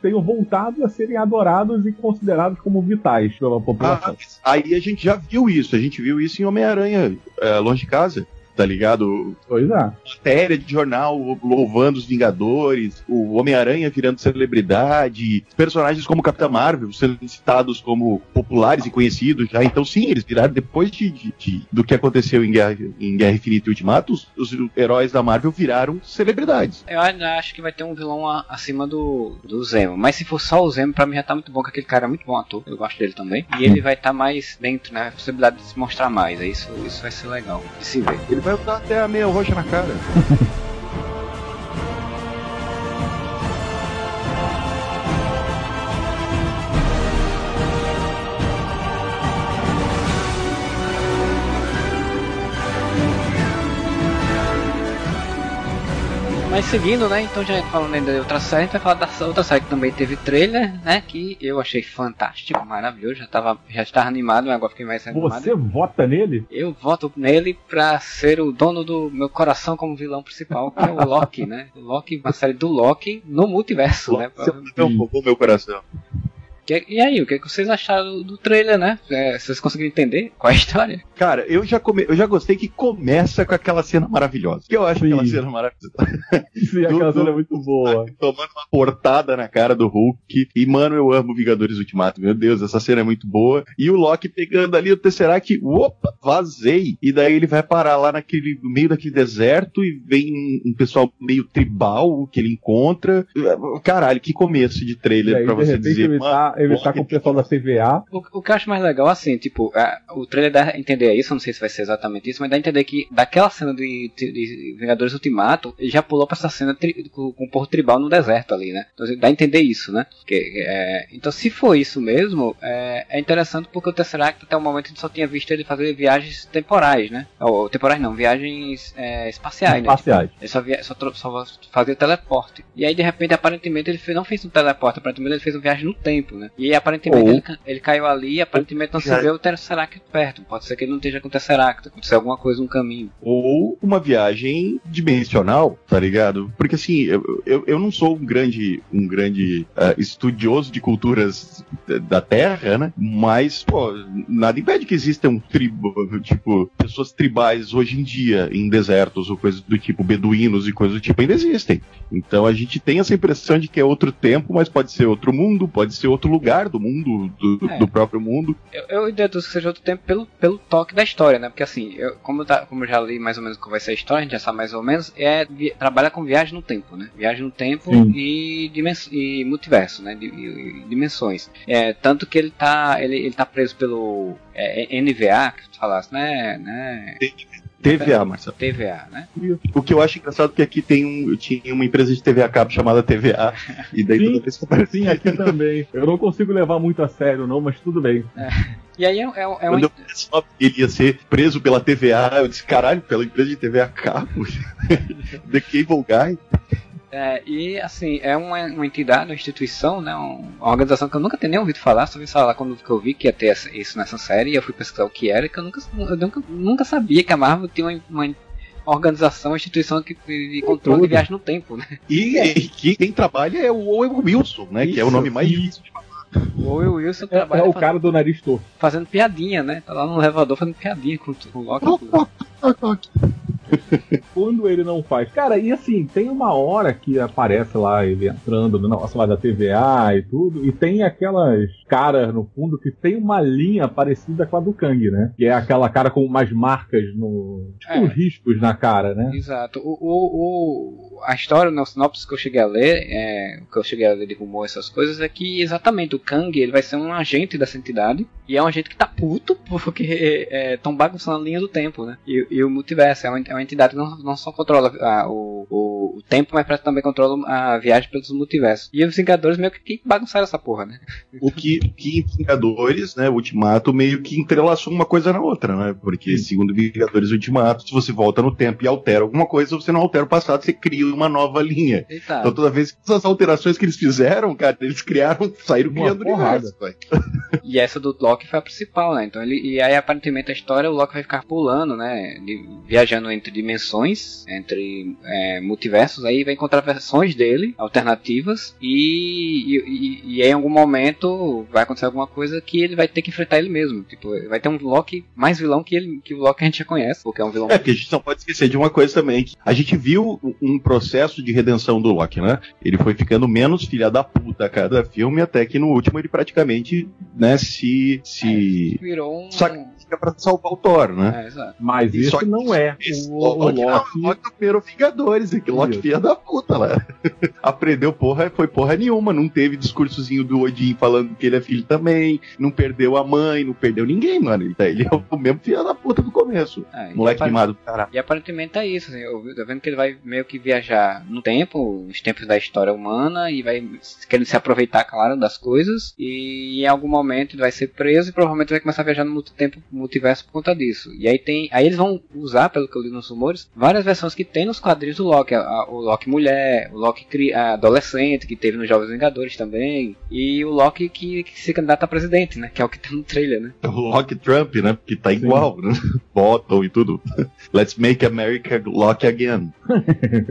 tenham voltado a serem adorados e considerados como vitais pela população. Ah, aí a gente já viu isso. A gente viu isso em Homem-Aranha, é, longe de casa. Tá ligado? Pois é. matéria de jornal louvando os Vingadores, o Homem-Aranha virando celebridade, personagens como Capitã Marvel sendo citados como populares e conhecidos já. Então, sim, eles viraram depois de, de- de- do que aconteceu em Guerra, em Guerra Infinita e Ultimato, os, os heróis da Marvel viraram celebridades. Eu ainda acho que vai ter um vilão a- acima do, do Zemo. Mas se for só o Zemo, pra mim já tá muito bom, porque aquele cara é muito bom ator. Eu gosto dele também. E ele vai estar mais dentro, né? A possibilidade de se mostrar mais. Aí Isso, isso vai ser legal de se ver. Ele vai usar até a meia roxa na cara. Mas seguindo, né? Então já falando ainda de outra série, a gente vai falar da outra série que também teve trailer, né? Que eu achei fantástico, maravilhoso. Já tava, já estava animado, mas agora fiquei mais animado. Você vota nele? Eu voto nele pra ser o dono do meu coração como vilão principal, que é o Loki, né? O Loki, uma série do Loki no multiverso, né? Não roubou meu coração. Que- E aí, o que, que vocês acharam do, do trailer, né? É, vocês conseguiram entender qual é a história? Cara, eu já, come... eu já gostei que começa com aquela cena maravilhosa. Que eu acho Sim. aquela cena maravilhosa. Sim, aquela cena é muito boa. tomando uma portada na cara do Hulk. E, mano, eu amo Vingadores Ultimato. Meu Deus, essa cena é muito boa. E o Loki pegando ali o Tesseract, opa, vazei. E daí ele vai parar lá naquele, no meio daquele deserto e vem um, um pessoal meio tribal que ele encontra. Caralho, que começo de trailer aí, pra de você repente, dizer, ele mano. tá, ele tá com o pessoal da CVA. O, o que eu acho mais legal, assim, tipo, é, o trailer dá a entender isso, eu não sei se vai ser exatamente isso, mas dá a entender que daquela cena de, de- Vingadores Ultimato, ele já pulou pra essa cena tri- com, com o povo tribal no deserto ali, né? Então dá a entender isso, né? Que, é, então se for isso mesmo, é, é interessante porque o Tesseract até o momento a gente só tinha visto ele fazer viagens temporais, né? Ou temporais não, viagens é, espaciais, né? Espaciais. Ele só, via, só, só fazia teleporte. E aí, de repente, aparentemente, ele fez- não fez um teleporte, aparentemente ele fez uma viagem no tempo, né? Né? E aparentemente ele, ele caiu ali e aparentemente não se vê o Tesseract perto. Pode ser que ele não esteja com o Tesseract, aconteceu alguma coisa no caminho. ou uma viagem dimensional, tá ligado? Porque assim, eu, eu, eu não sou um grande, um grande ah, estudioso de culturas da- Terra, né? Mas, pô, nada impede que existam tribo, tipo, pessoas tribais hoje em dia em desertos ou coisas do tipo, beduínos e coisas do tipo, ainda existem. Então a gente tem essa impressão de que é outro tempo, mas pode ser outro mundo, pode ser outro lugar do mundo, do, É. do próprio mundo. Eu, eu deduzo que seja outro tempo pelo, pelo toque da história, né? Porque assim, eu, como, eu tá- como eu já li mais ou menos como vai ser a história, a gente já sabe mais ou menos, é trabalha com viagem no tempo, né? Viagem no tempo Sim. e, dimens, e multiverso, né? E- e dimensões. É, tanto que ele tá, ele, ele tá preso pelo é, NVA, que tu falasse, né? né? TVA, Marcelo. TVA, né? O que eu acho engraçado é que aqui tem um, tinha uma empresa de TV a cabo chamada TVA, e daí Sim. toda vez que aparecia Sim, aqui também. Eu não consigo levar muito a sério, não, mas tudo bem. E aí é, é, é Quando um, eu só que ele ia ser preso pela TVA, eu disse, caralho, pela empresa de TV a cabo. The Cable Guy. É, e assim, é uma, uma entidade, uma instituição, né, um- uma organização que eu nunca tinha nem ouvido falar, só ouvi falar quando que eu vi que ia ter essa- isso nessa série, e eu fui pesquisar o que era, que eu nunca, eu nunca, nunca sabia que a Marvel tinha uma, uma organização, uma instituição que, de controle de viagem no tempo, né? E, e que quem trabalha é o Owen Wilson, né? que é o Isso, nome mais isso. difícil de falar. O Will Wilson É, trabalha é o cara do nariz torto. fazendo piadinha, né? Tá lá no elevador fazendo piadinha com, com o Loki. Quando ele não faz. Cara, e assim, tem uma hora que aparece lá ele entrando no negócio lá da TVA e tudo, e tem aquelas caras no fundo que tem uma linha parecida com a do Kang, né? Que é aquela cara com umas marcas no. Tipo, É. riscos na cara, né? Exato. O, o, o- a história, no sinopse que eu cheguei a ler, é, o que eu cheguei a ler de rumor, essas coisas, é que exatamente o Kang ele vai ser um agente dessa entidade. E é um agente que tá puto porque estão bagunçando a linha do tempo, né? E, e o multiverso é uma, é uma entidade que não, não só controla ah, o, o, o tempo, mas também controla a viagem pelos multiversos. E os Vingadores meio que, bagunçaram essa porra, né? O que, que em Vingadores, né, o Ultimato, meio que entrelaçou uma coisa na outra, né? Porque, segundo Vingadores Ultimato, se você volta no tempo e altera alguma coisa, você não altera o passado, você cria uma nova linha. Eita. Então toda vez que essas alterações que eles fizeram, cara, eles criaram, saíram Uma criando porrada. universo. E essa do Loki foi a principal, né? Então ele e aí aparentemente a história o Loki vai ficar pulando, né? de- viajando entre dimensões, entre é, multiversos, aí vai encontrar versões dele alternativas e, e, e- aí em algum momento vai acontecer alguma coisa que ele vai ter que enfrentar ele mesmo. Tipo, vai ter um Loki mais vilão que ele que o Loki a gente já conhece, porque é um vilão. É, porque a gente não pode esquecer de uma coisa também, que a gente viu um processo de redenção do Loki, né? Ele foi ficando menos filha da puta a cada filme, até que no último ele praticamente, né, se, se virou um. sacrifica pra salvar o Thor, né? É, exato. Mas E isso que não é o, o Loki, não, Loki. o Loki do primeiro Vingadores, é que Loki filha da puta lá. Aprendeu porra, foi porra nenhuma, não teve discursozinho do Odin falando que ele é filho também, não perdeu a mãe, não perdeu ninguém, mano. Ele, tá- ele é o mesmo filho da puta do começo. É, Moleque apare- mimado do caralho. E aparentemente é isso, assim, eu tô vendo que ele vai meio que viajar no tempo, os tempos da história humana, e vai querendo se aproveitar, claro, das coisas, e em algum momento ele vai ser preso e provavelmente vai começar a viajar no multitempo, multiverso por conta disso. E aí tem. Aí eles vão usar, pelo que eu li nos rumores, várias versões que tem nos quadrinhos do Loki. A- a- o Loki mulher, o Loki cri- a adolescente, que teve nos Jovens Vingadores também, e o Loki que, que se candidata a presidente, né? Que é o que tá no trailer, né? O Loki Trump, né? Porque tá igual, né? Votam e tudo. Let's make America Loki again.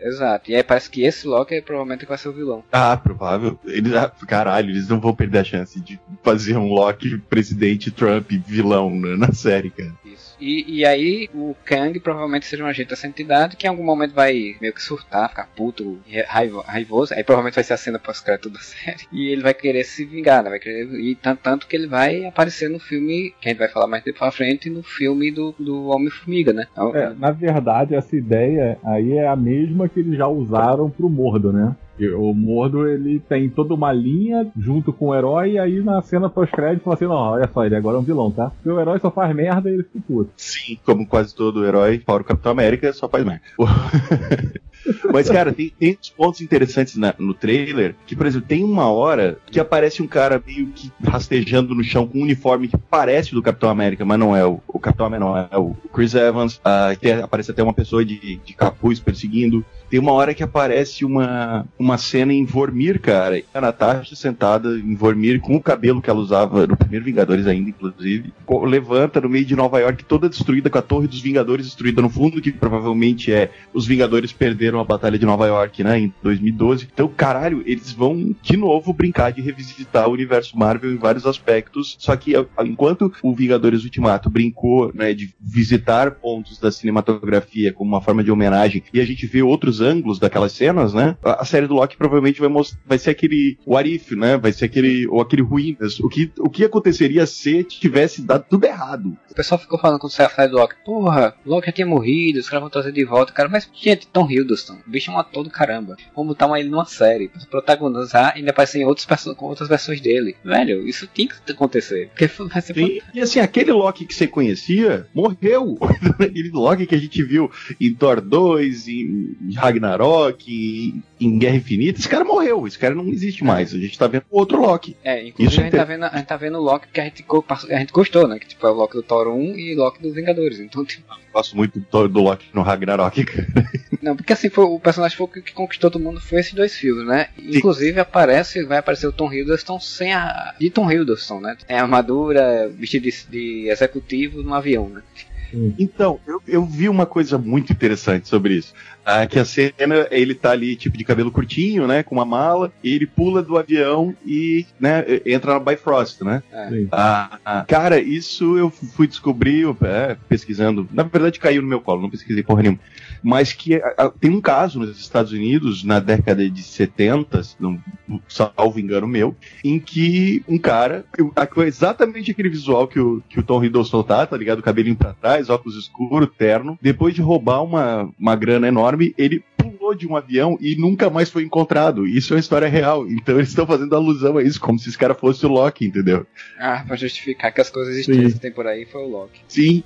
Exato. E aí parece que esse Loki é provavelmente vai ser o vilão. Ah, provável. Eles, ah, caralho, eles não vão perder a chance de fazer um Loki presidente Trump vilão né, na série, cara. Isso. E, e aí o Kang provavelmente seja um agente dessa entidade que em algum momento vai meio que surtar, ficar puto, raivo, raivoso. Aí provavelmente vai ser a cena pós-crédito da série. E ele vai querer se vingar, né? Vai querer, e tanto, tanto que ele vai aparecer no filme, que a gente vai falar mais depois pra frente, no filme do, do Homem-Formiga, né? É, na verdade, essa ideia aí é a mesma que eles já usaram pro Mordo, né? O Mordo, ele tem toda uma linha junto com o herói, e aí na cena pós-crédito fala assim, não, olha só, ele agora é um vilão, tá? Porque o herói só faz merda e ele fica puto. Sim, como quase todo herói, fora o Capitão América, só faz merda. Mas, cara, tem, tem uns pontos interessantes na- no trailer, que, por exemplo, tem uma hora que aparece um cara meio que rastejando no chão com um uniforme que parece do Capitão América, mas não é o, o Capitão América, não é o Chris Evans. ah, tem- aparece até uma pessoa de, de capuz perseguindo. Tem uma hora que aparece uma, uma cena em Vormir, cara. A Natasha sentada em Vormir com o cabelo que ela usava no primeiro Vingadores ainda, inclusive. Levanta no meio de Nova York, toda destruída, com a Torre dos Vingadores destruída no fundo, que provavelmente é os Vingadores perderam a Batalha de Nova York, né, em 2012. Então, caralho, eles vão de novo brincar de revisitar o universo Marvel em vários aspectos. Só que enquanto o Vingadores Ultimato brincou, né, de visitar pontos da cinematografia como uma forma de homenagem, e a gente vê outros ângulos daquelas cenas, né? A série do Loki provavelmente vai vai ser aquele what if, né? Vai ser aquele ou aquele ruínas. O que o que aconteceria se tivesse dado tudo errado? O pessoal ficou falando quando saiu a do Loki, porra, Loki já tinha morrido, os caras vão trazer de volta, cara, mas gente, Tom Hiddleston, o bicho é um ator do caramba. Vamos botar uma, ele numa série, protagonizar e ainda aparecer em outros com outras versões dele. Velho, isso tinha que acontecer. Porque vai ser Sim. E assim, aquele Loki que você conhecia morreu. aquele Loki que a gente viu em Thor 2, em Ragnarok, em, em Guerra Infinita, esse cara morreu. Esse cara não existe mais. A gente tá vendo outro Loki. É, inclusive Isso a, gente tá vendo, a gente tá vendo o Loki que a gente, a gente gostou, né? Que tipo, é o Loki do Thor 1 e Loki dos Vingadores. Então, tipo. Gosto muito do, do Loki no Ragnarok, cara. Não, porque assim, foi, o personagem foi, que conquistou todo mundo foi esses dois filmes, né? Sim. Inclusive aparece, vai aparecer o Tom Hiddleston sem a. de Tom Hiddleston, né? Tem a armadura, vestido de, de executivo no avião, né? Então, eu, eu vi uma coisa muito interessante sobre isso. Ah, que a cena, ele tá ali, tipo, de cabelo curtinho, né? Com uma mala, e ele pula do avião e, né, entra na Bifrost, né? É. Ah, ah, cara, isso eu fui descobrir é, pesquisando. Na verdade, caiu no meu colo, não pesquisei porra nenhuma. Mas que tem um caso nos Estados Unidos, na década de 70, não, salvo engano meu, em que um cara, exatamente aquele visual que o, que o Tom Hiddleston tá, tá ligado? Cabelinho pra trás, óculos escuros, terno, depois de roubar uma, uma grana enorme, ele pulou de um avião e nunca mais foi encontrado. Isso é uma história real. Então eles estão fazendo alusão a isso, como se esse cara fosse o Loki, entendeu? Ah, pra justificar que as coisas estranhas que tem por aí foi o Loki. Sim.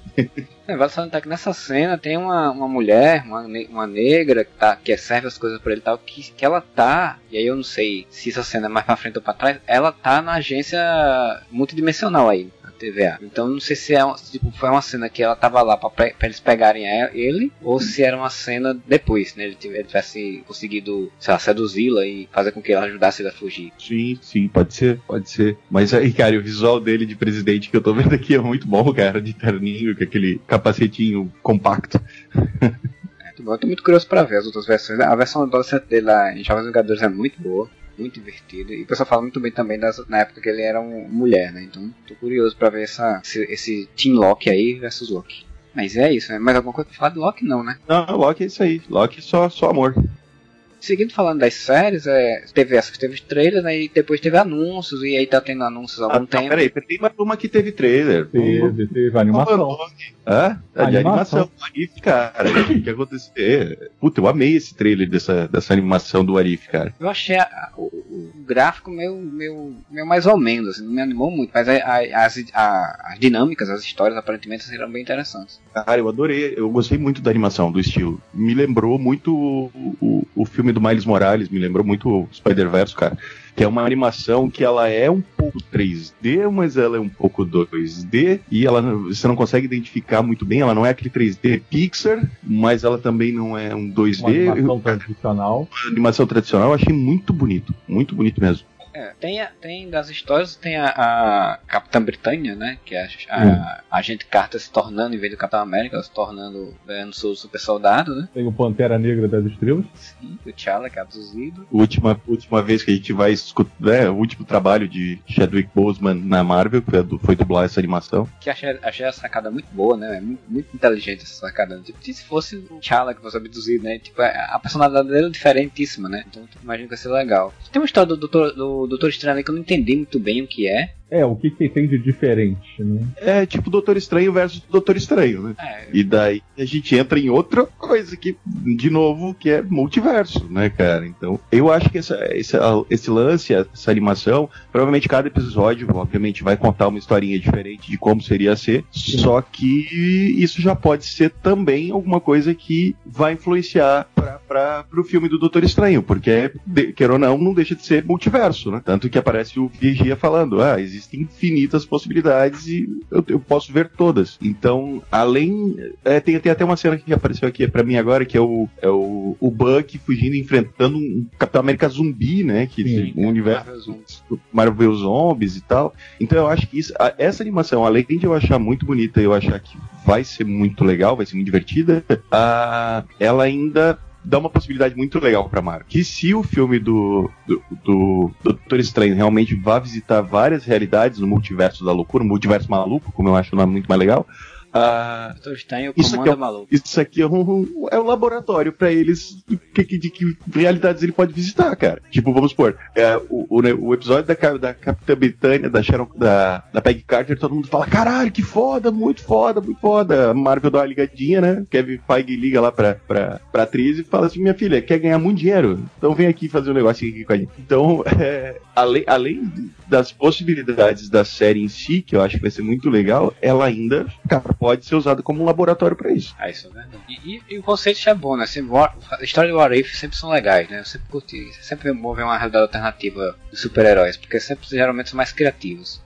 É, vale salientar que nessa cena tem uma, uma mulher, uma, uma negra, que, tá, que serve as coisas pra ele e tal, que, que ela tá, e aí eu não sei se essa cena é mais pra frente ou pra trás, ela tá na agência multidimensional aí. TVA. Então não sei se é tipo, foi uma cena que ela tava lá pra, pra eles pegarem ele, ou se era uma cena depois, né? Ele, ele tivesse conseguido, sei lá, seduzi-la e fazer com que ela ajudasse ele a fugir. Sim, sim, pode ser, pode ser. Mas aí, cara, o visual dele de presidente que eu tô vendo aqui é muito bom, cara, de terninho, com aquele capacetinho compacto. É, eu tô muito curioso pra ver as outras versões. A versão adolescente dele lá em Jovens Vingadores é muito boa muito divertido. E o pessoal fala muito bem também das, na época que ele era uma mulher, né? Então tô curioso pra ver essa, esse, esse Team Loki aí versus Loki. Mas é isso, né? Mais alguma coisa pra falar do Loki não, né? Não, Loki é isso aí. Loki só, só amor. Seguindo falando das séries, é, teve essas que teve trailers, né, e depois teve anúncios, e aí tá tendo anúncios há algum ah, tempo. Não, peraí, tem mais uma que teve trailer. Teve, teve animação. Hã? É de animação. Arif, cara. O que aconteceu? Puta, eu amei esse trailer dessa, dessa animação do Arif, cara. Eu achei a, o, o, gráfico meio, meio, meio mais ou menos, assim, não me animou muito, mas a, a, as, as dinâmicas, as histórias aparentemente serão bem interessantes. Cara, eu adorei, eu gostei muito da animação, do estilo. Me lembrou muito o, o, o filme do Miles Morales, me lembrou muito o Spider-Verse, cara que é uma animação que ela é um pouco 3D, mas ela é um pouco 2D e ela você não consegue identificar muito bem, ela não é aquele 3D Pixar, mas ela também não é um 2D. Uma animação tradicional. Uma animação tradicional, eu achei muito bonito, muito bonito mesmo. É, tem, tem das histórias, tem a, a Capitã Britânia, né? Que é a, hum. a, gente Carter se tornando, em vez do Capitão América, se tornando ganhando seu super soldado, né? Tem o Pantera Negra das Estrelas. Sim, o T'Challa, que é abduzido. Última, última vez que a gente vai escutar, né, o último trabalho de Chadwick Boseman na Marvel, que foi dublar essa animação. Que achei, achei a sacada muito boa, né? É muito, muito inteligente essa sacada. Tipo, se fosse o T'Challa que fosse abduzido, né? Tipo, a personalidade dele é diferentíssima, né? Então imagino que vai ser legal. Tem uma história do Doutor, do Doutor Estranho que eu não entendi muito bem o que é. É, o que, que tem de diferente, né? É tipo Doutor Estranho versus Doutor Estranho, né? É. E daí a gente entra em outra coisa que, de novo, que é multiverso, né, cara? Então, eu acho que essa, esse, esse lance, essa animação, provavelmente cada episódio, obviamente, vai contar uma historinha diferente de como seria ser, Sim. só que isso já pode ser também alguma coisa que vai influenciar para o filme do Doutor Estranho, porque, quer ou não, não deixa de ser multiverso, né? Tanto que aparece o Vigia falando, ah, existe existem infinitas possibilidades e eu, eu posso ver todas. Então, além. É, tem, tem, até uma cena que apareceu aqui para mim agora, que é o, é o, o Buck fugindo, enfrentando um Capitão América zumbi, né? Que Sim, um universo. Marvel, Zombies e tal. Então eu acho que isso, essa animação, além de eu achar muito bonita e eu achar que vai ser muito legal, vai ser muito divertida, uh, ela ainda dá uma possibilidade muito legal pra Marvel. Que se o filme do, do, do, do Doutor Estranho realmente vá visitar várias realidades no multiverso da loucura, multiverso maluco, como eu acho o nome muito mais legal, ah, isso aqui, é, maluco. isso aqui é um, é um laboratório para eles de que, de que realidades ele pode visitar, cara. Tipo, vamos supor, é, o, o, né, o, episódio da, da Capitã Britânia, da Sharon, da, da Peggy Carter, todo mundo fala, caralho, que foda, muito foda, muito foda. Marvel dá uma ligadinha, né? Kevin Feige liga lá pra, pra, pra atriz e fala assim, minha filha, quer ganhar muito dinheiro? Então vem aqui fazer um negócio aqui com a gente. Então, é, além, além das possibilidades da série em si, que eu acho que vai ser muito legal, ela ainda, cara, pode ser usada como um laboratório para isso. Ah, isso é verdade. E, e, e, o conceito é bom, né? Sempre, a história do What If sempre são legais, né? Eu sempre curti. Sempre vou ver uma realidade alternativa dos super-heróis, porque sempre geralmente são mais criativos.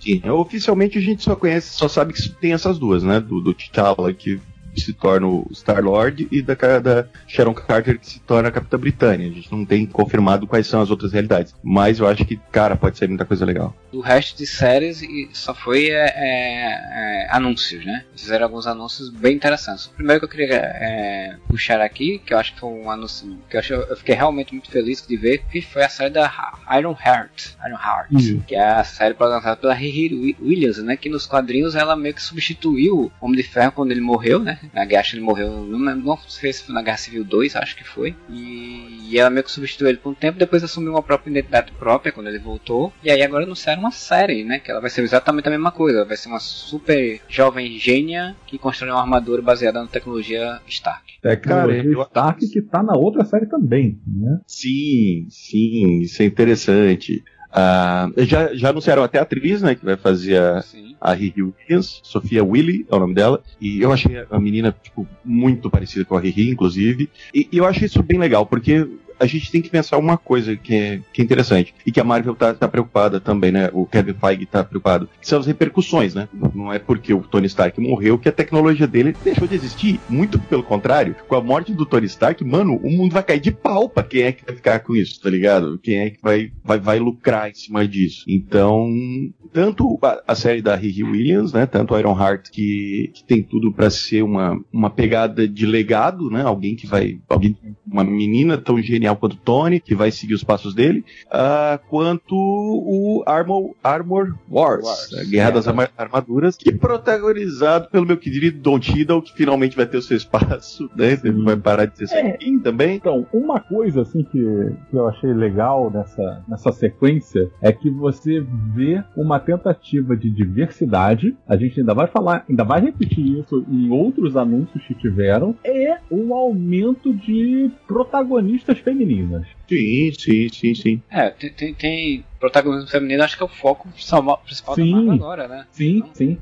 Sim, oficialmente a gente só conhece, só sabe que tem essas duas, né? Do, do T'Challa que se torna o Star-Lord e da, da Sharon Carter que se torna a Capitã Britânia. A gente não tem confirmado quais são as outras realidades. Mas eu acho que, cara, pode ser muita coisa legal. O resto de séries só foi é, é, é, anúncios, né? Fizeram alguns anúncios bem interessantes. O primeiro que eu queria é, puxar aqui, que eu acho que foi um anúncio que eu, acho, eu fiquei realmente muito feliz de ver, que foi a série da Iron Heart. Iron Heart. Uhum. Que é a série protagonizada pela Riri Williams, né? Que nos quadrinhos ela meio que substituiu o Homem de Ferro quando ele morreu, né? Na guerra ele morreu, não, não sei se foi na Guerra Civil 2, acho que foi. E, e ela meio que substituiu ele por um tempo, depois assumiu uma própria identidade própria quando ele voltou. E aí agora anunciaram uma série, né? Que ela vai ser exatamente a mesma coisa. Vai ser uma super jovem gênia que constrói uma armadura baseada na tecnologia Stark. É, cara, eu... Stark que tá na outra série também, né? Sim, sim, isso é interessante. Uh, já, já anunciaram até a atriz, né, que vai fazer a, a Riri Williams, Sofia Willy é o nome dela, e eu achei a menina, tipo, muito parecida com a Riri, inclusive, e, e eu achei isso bem legal, porque a gente tem que pensar uma coisa que é, que é interessante e que a Marvel tá, tá preocupada também, né? O Kevin Feige tá preocupado, que são as repercussões, né? Não é porque o Tony Stark morreu que a tecnologia dele deixou de existir. Muito pelo contrário, com a morte do Tony Stark, mano, o mundo vai cair de pau pra quem é que vai ficar com isso, tá ligado? Quem é que vai, vai, vai lucrar em cima disso. Então, tanto a, a série da Riri Williams, né? Tanto Iron Heart, que, que tem tudo para ser uma, uma pegada de legado, né? Alguém que vai. Alguém, uma menina tão genial genial quanto Tony, que vai seguir os passos dele, uh, quanto o Armor, Armor Wars, Wars. a Guerra é, das Armaduras, que é protagonizado pelo meu querido Don Tiddle, que finalmente vai ter o seu espaço, né? Ele vai parar de ser é, também. Então, uma coisa assim que, que eu achei legal nessa, nessa sequência é que você vê uma tentativa de diversidade. A gente ainda vai falar, ainda vai repetir isso em outros anúncios que tiveram. É um aumento de protagonistas femininos femininas. Sim, sim, sim, sim. É, tem, tem, tem protagonismo feminino, acho que é o foco principal, sim, da Marvel agora, né? Sim, então, sim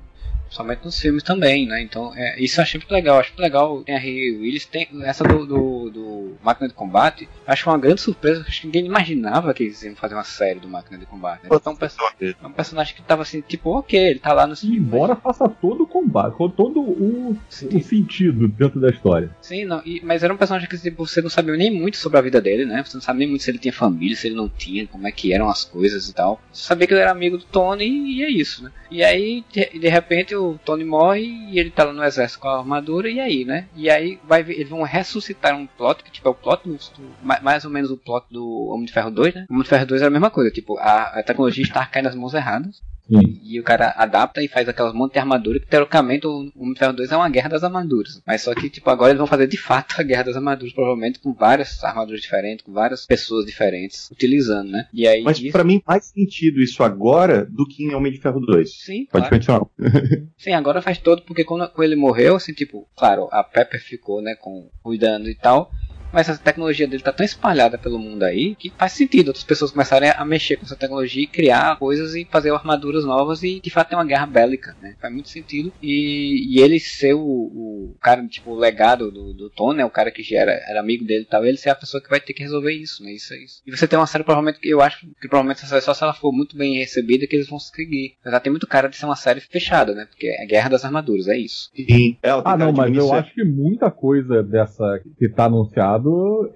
somente nos filmes também, né? Então, é, isso eu achei muito legal. Acho muito legal. Tem a Riri Willis, tem essa do, do, do, Máquina de Combate. Acho uma grande surpresa. Acho que ninguém imaginava que eles iam fazer uma série do Máquina de Combate. Né? Então, é, é um, personagem que tava assim, tipo, ok, ele tá lá no filme. Embora mas... faça todo o combate, com todo o, o, sentido dentro da história. Sim, não, e, mas era um personagem que tipo, você não sabia nem muito sobre a vida dele, né? Você não sabia nem muito se ele tinha família, se ele não tinha, como é que eram as coisas e tal. Você sabia que ele era amigo do Tony e é isso, né? E aí, de, de repente, o Tony morre e ele tá lá no exército com a armadura, e aí, né? E aí vai, eles vão ressuscitar um plot, que tipo é o plot do, mais ou menos o plot do Homem de Ferro 2, né? O Homem de Ferro 2 era a mesma coisa, tipo, a, a tecnologia está caindo nas mãos erradas. E, e, o cara adapta e faz aquelas montes de armadura que teoricamente o Homem de Ferro 2 é uma guerra das armaduras. Mas só que, tipo, agora eles vão fazer de fato a guerra das armaduras, provavelmente com várias armaduras diferentes, com várias pessoas diferentes utilizando, né? E aí, Mas isso... para mim faz sentido isso agora do que em Homem de Ferro 2. Sim. Pode claro. continuar. Sim, agora faz todo, porque quando, quando ele morreu, assim, tipo, claro, a Pepper ficou, né, com, cuidando e tal. Mas a tecnologia dele tá tão espalhada pelo mundo aí que faz sentido outras pessoas começarem a mexer com essa tecnologia e criar coisas e fazer armaduras novas e de fato ter uma guerra bélica, né? Faz muito sentido. E, e ele ser o, o cara, tipo, o legado do, do Tony, né? O cara que já era, era amigo dele e tal, ele ser a pessoa que vai ter que resolver isso, né? Isso é isso. E você tem uma série, provavelmente, que eu acho que provavelmente essa série, só se ela for muito bem recebida, que eles vão seguir. Mas ela tem muito cara de ser uma série fechada, né? Porque é a Guerra das Armaduras, é isso. Sim. ah, não, mas eu acho que muita coisa dessa que tá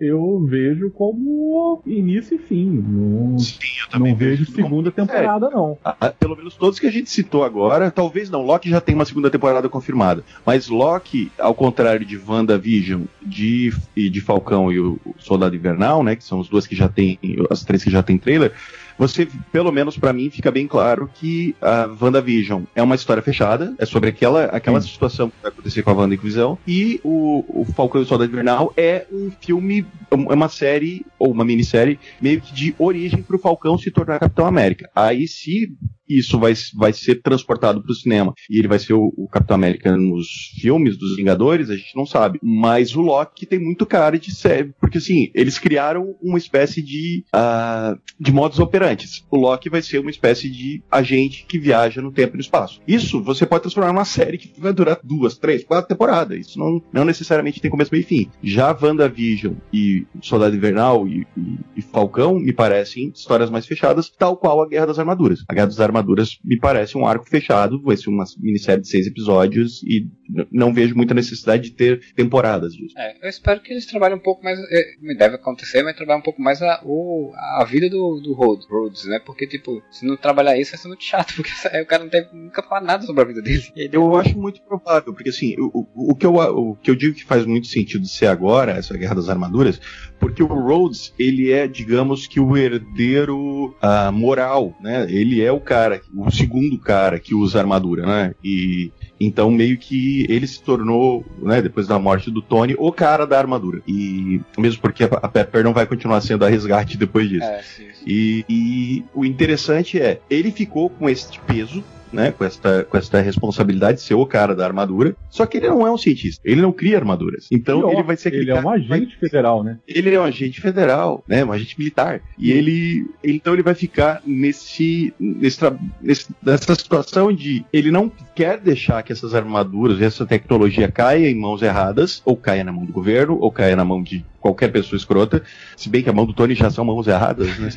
eu vejo como início e fim. Não, Sim, eu também não vejo segunda temporada, não. Ah, pelo menos todos que a gente citou agora, talvez não. Loki já tem uma segunda temporada confirmada. Mas Loki, ao contrário de WandaVision, de, e de Falcão e o Soldado Invernal, né? Que são os duas que já tem, as três que já tem trailer você, pelo menos para mim, fica bem claro que a WandaVision é uma história fechada, é sobre aquela, aquela situação que vai acontecer com a Wanda e Visão, e o, o Falcão e o Soldado Invernal é um filme, é uma série, ou uma minissérie, meio que de origem pro Falcão se tornar Capitão América. Aí se isso vai, vai ser transportado para o cinema e ele vai ser o, o, Capitão América nos filmes dos Vingadores, a gente não sabe. Mas o Loki tem muito cara de série, porque assim, eles criaram uma espécie de, uh, de modos operantes. O Loki vai ser uma espécie de agente que viaja no tempo e no espaço. Isso você pode transformar numa série que vai durar duas, três, quatro temporadas. Isso não, não necessariamente tem começo, meio e fim. Já WandaVision e Soldado Invernal e, e, e Falcão me parecem histórias mais fechadas, tal qual a Guerra das Armaduras. A Guerra das Armaduras Armaduras me parece um arco fechado, vai ser uma minissérie de seis episódios e não vejo muita necessidade de ter temporadas disso. É, eu espero que eles trabalhem um pouco mais, é, me deve acontecer, mas trabalhar um pouco mais a, o, a vida do, do Rhodes, Rhodes, né? Porque, tipo, se não trabalhar isso vai ser muito chato, porque o cara não tem nunca falar nada sobre a vida dele. Eu acho muito provável, porque assim, o, o, o, que eu, o que eu digo que faz muito sentido ser agora, essa Guerra das Armaduras, porque o Rhodes, ele é, digamos que o herdeiro uh, moral, né? Ele é o cara, o segundo cara que usa armadura, né? E então, meio que ele se tornou, né, depois da morte do Tony, o cara da armadura. E mesmo porque a Pepper não vai continuar sendo a resgate depois disso. É, sim, sim. E, e o interessante é, ele ficou com este peso né, com esta, com esta responsabilidade de ser o cara da armadura. Só que ele não é um cientista, ele não cria armaduras. Então Pior, ele vai ser Ele é um agente vai... federal, né? Ele é um agente federal, né, um agente militar. E ele, então ele vai ficar nesse, nesse, nesse nessa situação de ele não quer deixar que essas armaduras, essa tecnologia caia em mãos erradas, ou caia na mão do governo, ou caia na mão de qualquer pessoa escrota, se bem que a mão do Tony já são mãos erradas, né?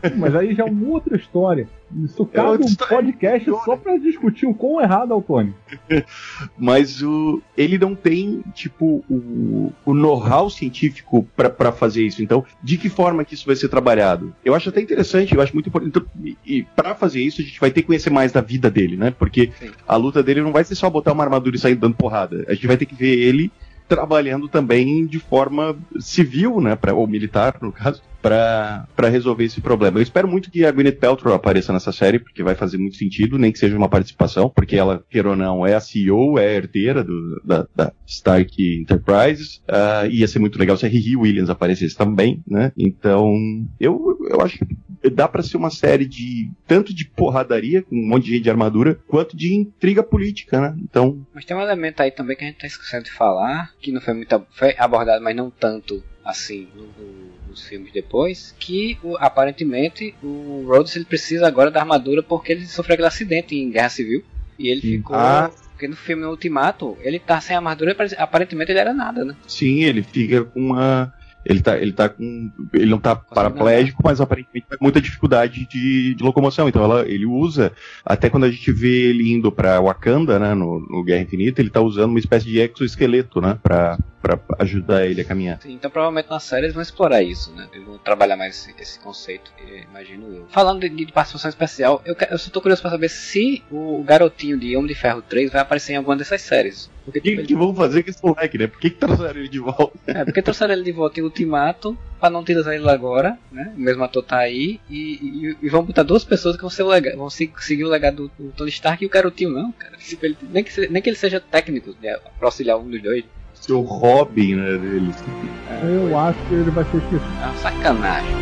Mas aí já é uma outra história. Isso cabe é um podcast só para discutir o quão errado é o Tony. Mas o, ele não tem, tipo, o, o know-how científico para fazer isso. Então, de que forma que isso vai ser trabalhado? Eu acho até interessante, eu acho muito importante. Então, e, e para fazer isso, a gente vai ter que conhecer mais da vida dele, né? Porque Sim. a luta dele não vai ser só botar uma armadura e sair dando porrada. A gente vai ter que ver ele trabalhando também de forma civil, né, pra, ou militar, no caso, para resolver esse problema. Eu espero muito que a Gwyneth Paltrow apareça nessa série, porque vai fazer muito sentido, nem que seja uma participação, porque ela, queira ou não, é a CEO, é a herdeira do, da, da Stark Enterprises. Uh, ia ser muito legal se a Riri Williams aparecesse também, né? Então, eu, eu acho que dá para ser uma série de tanto de porradaria, com um monte de gente de armadura, quanto de intriga política, né? Então. Mas tem um elemento aí também que a gente tá esquecendo de falar, que não foi muito foi abordado, mas não tanto assim no, nos filmes depois, que o, aparentemente o Rhodes ele precisa agora da armadura porque ele sofreu aquele acidente em Guerra Civil e ele ficou ah. Porque no filme Ultimato, ele tá sem armadura, aparentemente ele era nada, né? Sim, ele fica com uma ele tá, ele tá com. Ele não tá paraplégico, mas aparentemente tá com muita dificuldade de, de locomoção. Então ela, ele usa, até quando a gente vê ele indo pra Wakanda, né, no, no Guerra Infinita, ele tá usando uma espécie de exoesqueleto, né, pra, pra ajudar ele a caminhar. Sim, então provavelmente na série eles vão explorar isso, né? Eles vão trabalhar mais esse, esse conceito, imagino eu. Falando de, de participação especial, eu, eu só tô curioso pra saber se o garotinho de Homem de Ferro 3 vai aparecer em alguma dessas séries. O que, que, que vão fazer com esse moleque, né? Por que, que trouxeram ele de volta? É, porque trouxeram ele de volta em Ultimato, pra não tirar ele agora, né? O mesmo ator tá aí, e, e, e vão botar duas pessoas que vão, ser o legado, vão seguir o legado do, do Tony Stark e o garotinho não, cara. Tipo, ele, nem, que, nem que ele seja técnico, né, pra auxiliar um dos dois. Seu Robin, né, deles. É, eu acho que ele vai ser esquecido. É uma sacanagem,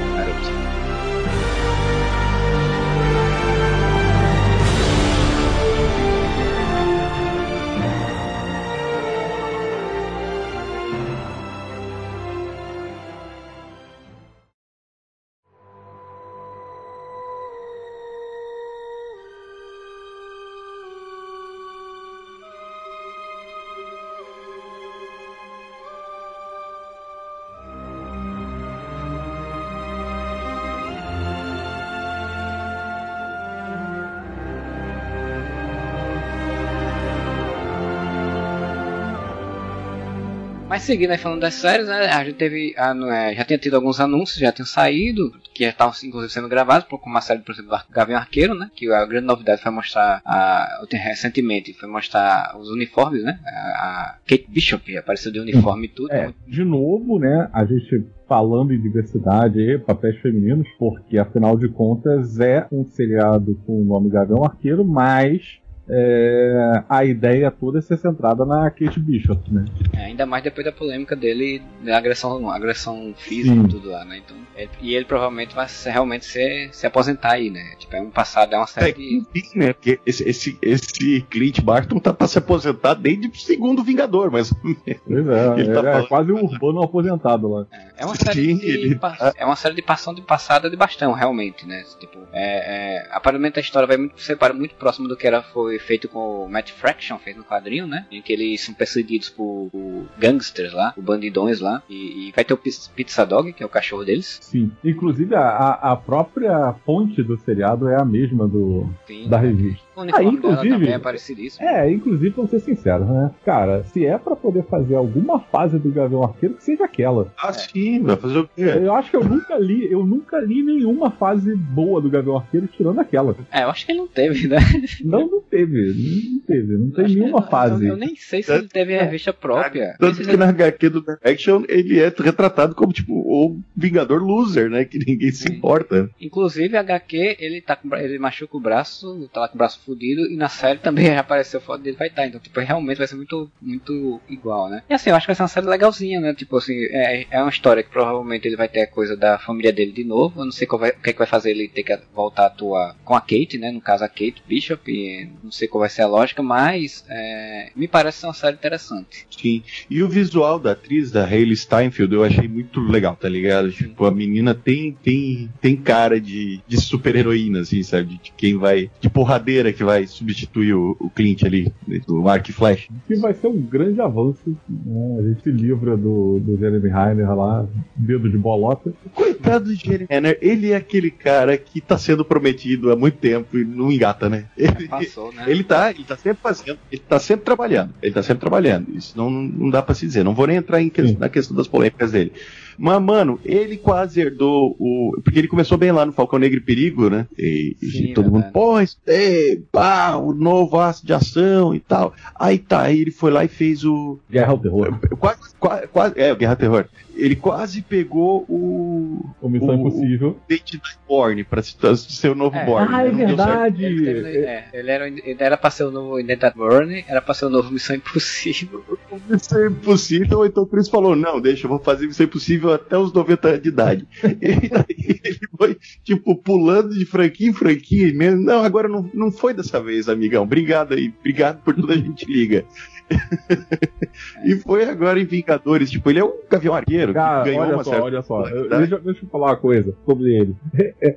seguindo aí falando das séries, né, a gente teve. A, é, já tinha tido alguns anúncios, já tinham saído, que já estavam inclusive sendo gravados, como uma série, por exemplo, do Gavião Arqueiro, né? Que a grande novidade foi mostrar a, recentemente, foi mostrar os uniformes, né? A, a Kate Bishop apareceu de uniforme e tudo. É, de novo, né? A gente falando em diversidade e papéis femininos, porque afinal de contas é um seriado com o nome Gavião Arqueiro, mas é, a ideia toda é ser centrada na Kate Bishop, né? É, ainda mais depois da polêmica dele, da agressão, agressão física e tudo lá, né? Então, ele, e ele provavelmente vai ser, realmente se, se aposentar aí, né? Tipo, é um passado, é uma série é, de... Né? Porque esse, esse, esse Clint Barton tá pra se aposentar desde o segundo Vingador, mas... Pois é, ele tá é, quase um urbano aposentado lá. É, é uma série Sim, de... Ele... É uma série de passão de passada de bastão, realmente, né? Tipo, é, é, aparentemente a história vai muito, separa muito próximo do que era foi feito com o Matt Fraction, feito no quadrinho, né? Em que eles são perseguidos por, por gangsters lá, por bandidões lá. E, e, vai ter o Pizza Dog, que é o cachorro deles. Sim. Inclusive a, a própria fonte do seriado é a mesma do, Sim, da revista. O uniforme ah, inclusive, também é parecidíssimo. É, inclusive, vamos ser sinceros, né? Cara, se é pra poder fazer alguma fase do Gavião Arqueiro, que seja aquela. Ah, sim, vai fazer o quê? Eu acho que eu nunca li, eu nunca li nenhuma fase boa do Gavião Arqueiro tirando aquela. É, eu acho que ele não teve, né? Não, não teve. Não teve. Não tem nenhuma fase. Eu, eu, nem sei se ele teve revista própria. Tanto que na HQ do Action ele é retratado como, tipo, o Vingador loser, né? Que ninguém se importa. Inclusive, a HQ, ele, tá com, ele machuca o braço, tá lá com o braço fudido, e na série também já apareceu foto dele, vai estar. Tá. Então, tipo, realmente vai ser muito, muito igual, né? E assim, eu acho que vai ser uma série legalzinha, né? Tipo assim, é, é uma história que provavelmente ele vai ter a coisa da família dele de novo. Eu não sei qual vai, o que, é que vai fazer ele ter que voltar a atuar com a Kate, né? No caso, a Kate Bishop. E não sei qual vai ser a lógica, mas é, me parece ser uma série interessante. Sim. E o visual da atriz, da Hayley Steinfeld, eu achei muito legal, tá ligado? Tipo, a menina tem, tem, tem cara de, de super-heroína, assim, sabe? De quem vai. de porradeira que vai substituir o, o Clint ali, do Mark Flash. Que vai ser um grande avanço. Né? A gente se livra do, do Jeremy Renner lá, dedo de bolota. Coitado do Jeremy Renner, ele é aquele cara que tá sendo prometido há muito tempo e não engata, né? Ele, Passou, né? ele tá, ele tá sempre fazendo, ele tá sempre trabalhando, ele tá sempre trabalhando. Isso não, não dá para se dizer. Não vou nem entrar em que, na questão das polêmicas dele. Mas, mano, ele quase herdou o. Porque ele começou bem lá no Falcão Negro e Perigo, né? E, Sim, e todo mundo, pô, é, pá, o novo aço de ação e tal. Aí tá, aí ele foi lá e fez o. Guerra ao Terror. Quase, quase, quase é, o Guerra ao Terror ele quase pegou o. O Missão o, Impossível. O Identidade Born, pra ser o novo é. Born. Ah, é verdade! Ele, teve, é, ele, era, ele era pra ser o novo Identidade Born, era pra ser o novo Missão Impossível. Missão Impossível, então o Chris falou: não, deixa, eu vou fazer Missão Impossível até os 90 anos de idade. e aí ele foi, tipo, pulando de franquia em franquia mesmo. Não, agora não, não foi dessa vez, amigão. Obrigado aí, obrigado por tudo a gente liga. e foi agora em Vingadores. Tipo, ele é um gavião arqueiro Cara, que ganhou olha uma só, olha só. Eu, deixa, deixa, eu falar uma coisa sobre ele.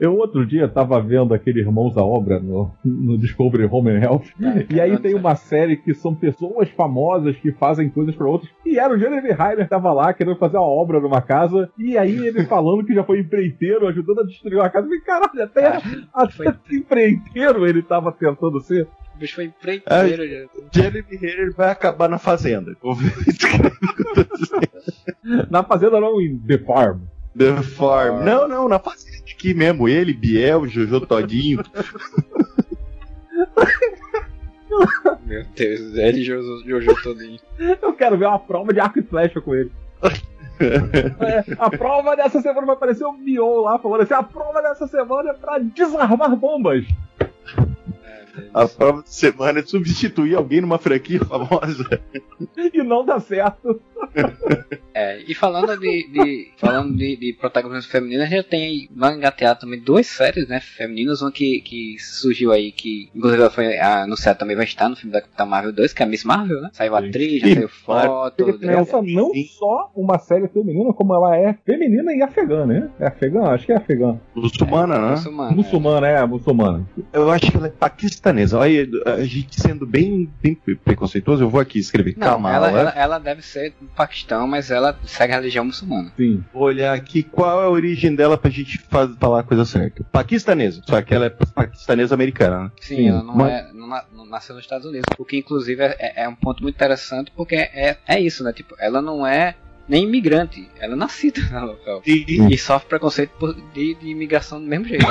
Eu outro dia tava vendo aquele Irmãos à Obra no, no Discovery Home and Health. e aí tem uma série que são pessoas famosas que fazem coisas para outros. E era o Jeremy Renner tava lá querendo fazer uma obra numa casa. E aí ele falando que já foi empreiteiro, ajudando a destruir uma casa. E caralho, até, ah, até empreiteiro ele tava tentando ser bicho foi empreiteiro. É, Jeremy Renner vai acabar na fazenda. na fazenda não, em The Farm. The Farm. Ah. Não, não, na fazenda aqui mesmo. Ele, Biel, Jojo Todinho. Meu Deus, ele e Jojo, Jojo Todinho. Eu quero ver uma prova de arco e flecha com ele. É, a prova dessa semana vai aparecer o Bion lá falando assim: a prova dessa semana é pra desarmar bombas. A prova de semana é substituir alguém numa franquia famosa. e não dá certo. É, e falando de, de falando de, de protagonismo feminino, a gente tem vai engatear também duas séries, né, femininas, uma que, que surgiu aí, que inclusive ela foi anunciada também vai estar no filme da Capitã Marvel 2, que é a Miss Marvel, né? Saiu atriz, já saiu foto. Essa não só uma série feminina, como ela é feminina e afegã, né? É afegã? Acho que é afegã. Muçulmana, é, né? Muçulmana, muçulmana é. é, muçulmana. Eu acho que ela é paquistanesa. Olha, a gente sendo bem, bem preconceituoso, eu vou aqui escrever. Não, Calma, ela, ela, ela deve ser do Paquistão, mas ela ela segue a religião muçulmana. Sim. Vou olhar aqui qual é a origem dela pra gente faz, falar a coisa certa. Paquistanesa, só que ela é paquistanesa americana, né? Sim, Sim. ela não, Mas... é, não, não, nasceu nos Estados Unidos. O que inclusive é, é um ponto muito interessante, porque é, é isso, né? Tipo, ela não é nem imigrante, ela é nascida no local. E, e sofre preconceito de, de imigração do mesmo jeito.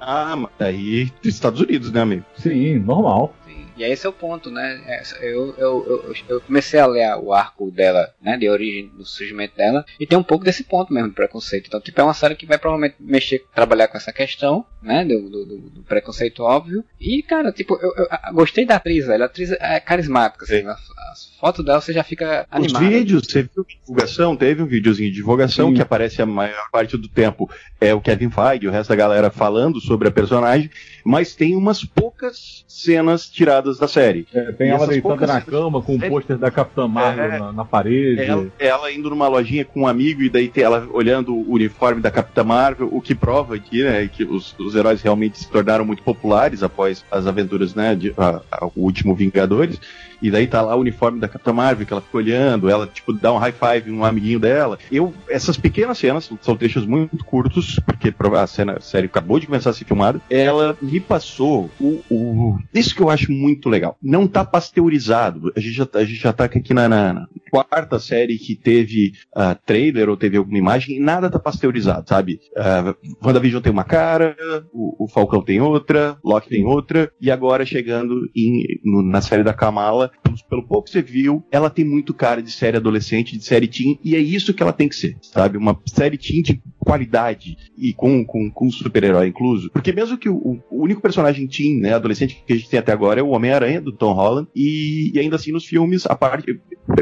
ah, mas aí Estados Unidos, né, amigo? Sim, normal. E esse é o ponto, né? Eu, eu, eu, eu, comecei a ler o arco dela, né? De origem do surgimento dela. E tem um pouco desse ponto mesmo de preconceito. Então, tipo, é uma série que vai provavelmente mexer, trabalhar com essa questão, né? Do, do, do preconceito óbvio. E, cara, tipo, eu, eu, gostei da atriz, velho. A atriz é carismática, assim. As, as, fotos dela você já fica animado. Os vídeos, você viu divulgação? Teve um videozinho de divulgação Sim. que aparece a maior parte do tempo. É o Kevin Feige, o resto da galera falando sobre a personagem. Mas tem umas poucas cenas tiradas da série. É, tem e ela deitada na cama com o um pôster da Capitã Marvel é, na, na, parede. Ela, ela, indo numa lojinha com um amigo e daí tem ela olhando o uniforme da Capitã Marvel, o que prova aqui, né, que os, os heróis realmente se tornaram muito populares após as aventuras, né, de a, a, o último Vingadores. E daí tá lá o uniforme da Capitã Marvel, que ela fica olhando, ela, tipo, dá um high five um amiguinho dela. Eu, essas pequenas cenas, são trechos muito curtos, porque a cena, a série acabou de começar a ser filmada, ela me passou o, o, isso que eu acho muito legal. Não tá pasteurizado. A gente já, tá, a gente já tá aqui na, na quarta série que teve uh, trailer ou teve alguma imagem, e nada tá pasteurizado, sabe? Uh, WandaVision tem uma cara, o, o Falcão tem outra, Loki tem outra, e agora chegando em, no, na série da Kamala, pelo pouco que você viu, ela tem muito cara de série adolescente, de série teen, e é isso que ela tem que ser, sabe? Uma série teen de qualidade e com, com, com super-herói incluso. Porque mesmo que o, o, único personagem teen, né, adolescente que a gente tem até agora é o Homem-Aranha, do Tom Holland, e, e, ainda assim nos filmes, a parte.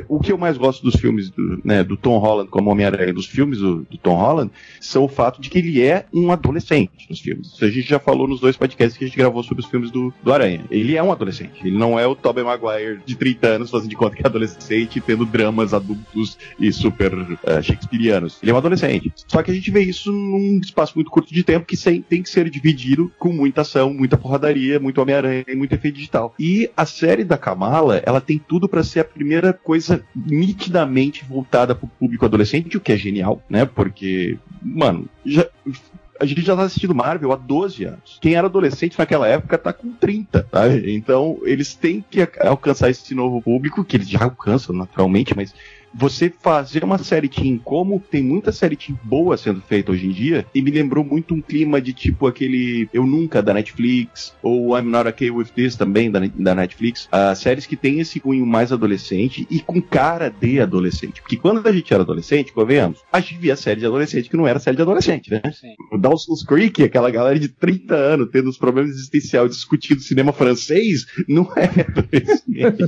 O que eu mais gosto dos filmes do, né, do Tom Holland como Homem-Aranha, dos filmes do, do, Tom Holland, são o fato de que ele é um adolescente nos filmes. Isso a gente já falou nos dois podcasts que a gente gravou sobre os filmes do, do Aranha. Ele é um adolescente. Ele não é o Tobey Maguire de 30 anos fazendo de conta que é adolescente, tendo dramas adultos e super uh, shakespearianos. Ele é um adolescente. Só que a gente vê isso num espaço muito curto de tempo que sem, tem que ser dividido com muita ação, muita porradaria, muito Homem-Aranha e muito efeito digital. E a série da Kamala, ela tem tudo para ser a primeira coisa nitidamente voltada pro público adolescente, o que é genial, né? Porque, mano, já a gente já tá assistindo Marvel há 12 anos. Quem era adolescente naquela época tá com 30, tá? Então, eles têm que alcançar esse novo público, que eles já alcançam naturalmente, mas você fazer uma série teen como tem muita série teen boa sendo feita hoje em dia, e me lembrou muito um clima de tipo aquele Eu Nunca da Netflix, ou I'm Not Okay With This também da, da Netflix, uh, séries que tem esse cunho mais adolescente e com cara de adolescente. Porque quando a gente era adolescente, convenhamos, a gente via série de adolescente que não era série de adolescente, né? Sim. O Dawson's Creek, aquela galera de 30 anos tendo os problemas existenciais discutindo cinema francês, não é adolescente.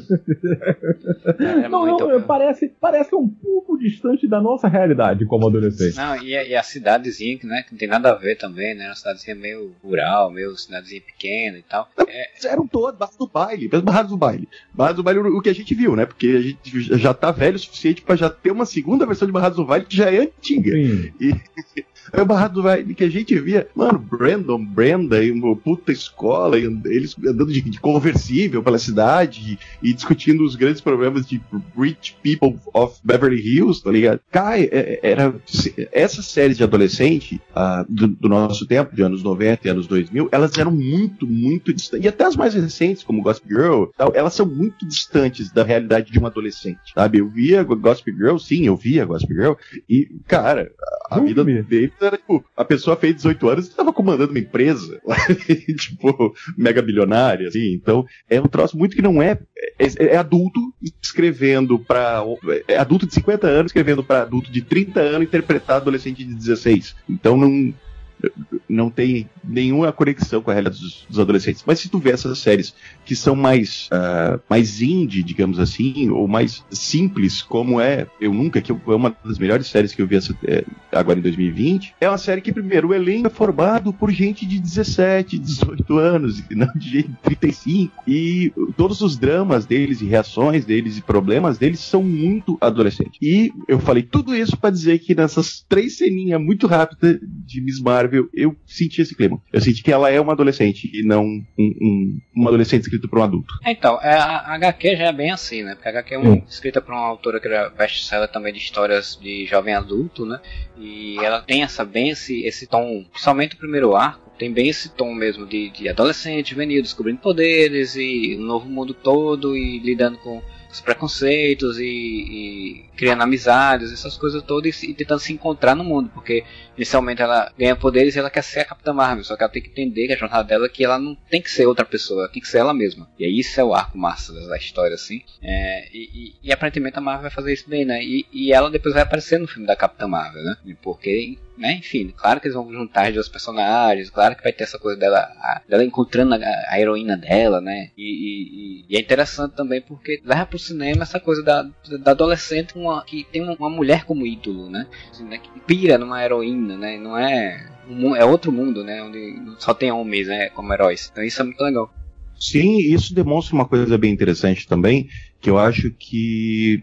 é, não, não, parece, parece parece um pouco distante da nossa realidade como adolescente. Não, e a, e a cidadezinha, né, que não tem nada a ver também, né? Uma cidadezinha meio rural, meio cidadezinha pequena e tal. É... Eram todas barras do baile, mesmo barras do baile. Barras do baile o que a gente viu, né? Porque a gente já tá velho o suficiente para já ter uma segunda versão de Barras do Baile que já é antiga. Sim. E é o Barrado do que a gente via, mano, Brandon, Brenda, e uma puta escola, eles andando de, de conversível pela cidade e, e, discutindo os grandes problemas de Rich People of Beverly Hills, tá ligado? Cara, é, era. Essas séries de adolescente uh, do, do, nosso tempo, de anos 90 e anos 2000, elas eram muito, muito distantes. E até as mais recentes, como Gossip Girl, tal, elas são muito distantes da realidade de um adolescente, sabe? Eu via Gossip Girl, sim, eu via Gossip Girl, e, cara, a vida dele era tipo, a pessoa fez 18 anos e estava comandando uma empresa, tipo, mega bilionária, assim. Então, é um troço muito que não é. É, é adulto escrevendo para É adulto de 50 anos escrevendo para adulto de 30 anos interpretar adolescente de 16. Então, não não tem nenhuma conexão com a realidade dos, dos, adolescentes. Mas se tu vê essas séries que são mais, uh, mais indie, digamos assim, ou mais simples, como é Eu Nunca, que é uma das melhores séries que eu vi essa, é, agora em 2020, é uma série que, primeiro, o elenco é formado por gente de 17, 18 anos, não de de 35. E todos os dramas deles, e reações deles, e problemas deles são muito adolescentes. E eu falei tudo isso para dizer que nessas três ceninhas muito rápidas de Miss Marvel, Marvel, eu senti esse clima. Eu senti que ela é uma adolescente e não um, um, uma adolescente escrita por um adulto. Então, é, a HQ já é bem assim, né? Porque a HQ é uma, escrita por uma autora que era best-seller também de histórias de jovem adulto, né? E ela tem essa bem esse, esse tom, principalmente o primeiro arco, tem bem esse tom mesmo de, de adolescente, juvenil, descobrindo poderes e um novo mundo todo e lidando com os preconceitos e, e, criando amizades, essas coisas todas e, tentando se encontrar no mundo, porque inicialmente ela ganha poderes e ela quer ser a Capitã Marvel, só que ela tem que entender que a jornada dela é que ela não tem que ser outra pessoa, ela tem que ser ela mesma. E aí isso é o arco massa da história, assim. É, e, e, aparentemente a Marvel vai fazer isso bem, né? E, ela depois vai aparecer no filme da Capitã Marvel, né? Porque né? Enfim, claro que eles vão juntar duas personagens, claro que vai ter essa coisa dela, a, dela encontrando a, a, heroína dela, né? E, e, e, é interessante também porque leva pro cinema essa coisa da, da adolescente uma, que tem uma mulher como ídolo, né? Assim, né? Que pira numa heroína, né? Não é é outro mundo, né? Onde só tem homens, né? Como heróis. Então isso é muito legal. Sim, isso demonstra uma coisa bem interessante também, que eu acho que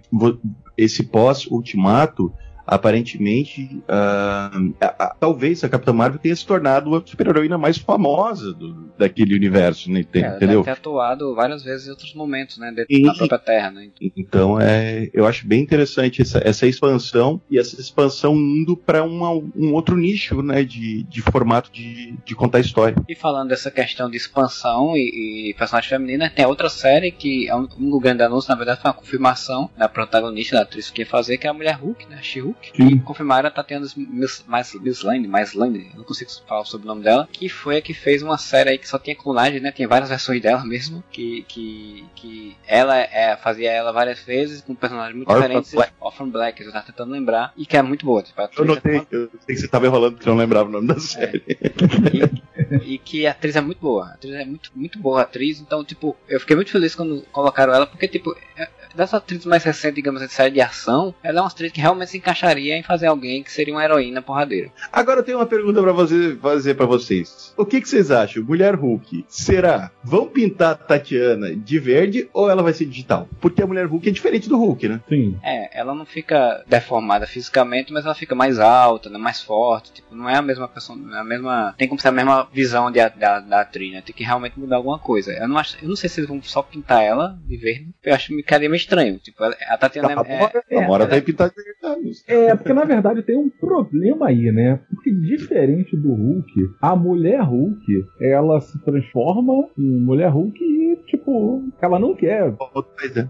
esse pós-ultimato aparentemente, uh, a, a, talvez a Capitã Marvel tenha se tornado a super-heroína mais famosa do, daquele universo, né? É, entendeu? Ter atuado várias vezes em outros momentos, né? Dentro e, da própria Terra, né? Então, é, eu acho bem interessante essa, essa expansão e essa expansão indo para um outro nicho, né? De, de formato de, de contar história. E falando dessa questão de expansão e, e personagem feminina, tem outra série que é um, um grande anúncio, na verdade, foi uma confirmação da protagonista, da atriz que ia fazer, que é a mulher Hulk, né? She-Hulk Hulk. Sim. E confirmaram a Tatiana Mislane, Mislane, não consigo falar sobre o nome dela, que foi a que fez uma série aí que só tinha clonagem, né? Tem várias versões dela mesmo, que, que, que ela é, fazia ela várias vezes com personagens muito Orphan diferentes. Black. Orphan Black, eu tava tentando lembrar, e que é muito boa. Tipo, eu notei, é eu sei que você tava enrolando porque eu não lembrava o nome da é. série. É. E, e, que a atriz é muito boa. A atriz é muito, muito boa a atriz, então, tipo, eu fiquei muito feliz quando colocaram ela, porque, tipo, dessa atriz mais recente, digamos assim, série de ação, ela é uma atriz que realmente se encaixaria em fazer alguém que seria uma heroína porradeira. Agora eu tenho uma pergunta para você, fazer para vocês. O que, que, vocês acham? Mulher Hulk, será? Vão pintar a Tatiana de verde ou ela vai ser digital? Porque a Mulher Hulk é diferente do Hulk, né? Sim. É, ela não fica deformada fisicamente, mas ela fica mais alta, né, mais forte. Tipo, não é a mesma pessoa, é a mesma. Tem como ser a mesma visão de, da, da atriz, né? Tem que realmente mudar alguma coisa. Eu não, acho, eu não sei se eles vão só pintar ela de verde. Eu acho que ficaria meio estranho. Tipo, a Tatiana tá, é, é, Amora é, tá de É, porque na verdade tem um problema aí, né? Porque diferente do Hulk, a mulher Hulk, ela se transforma em mulher Hulk e, tipo, ela não quer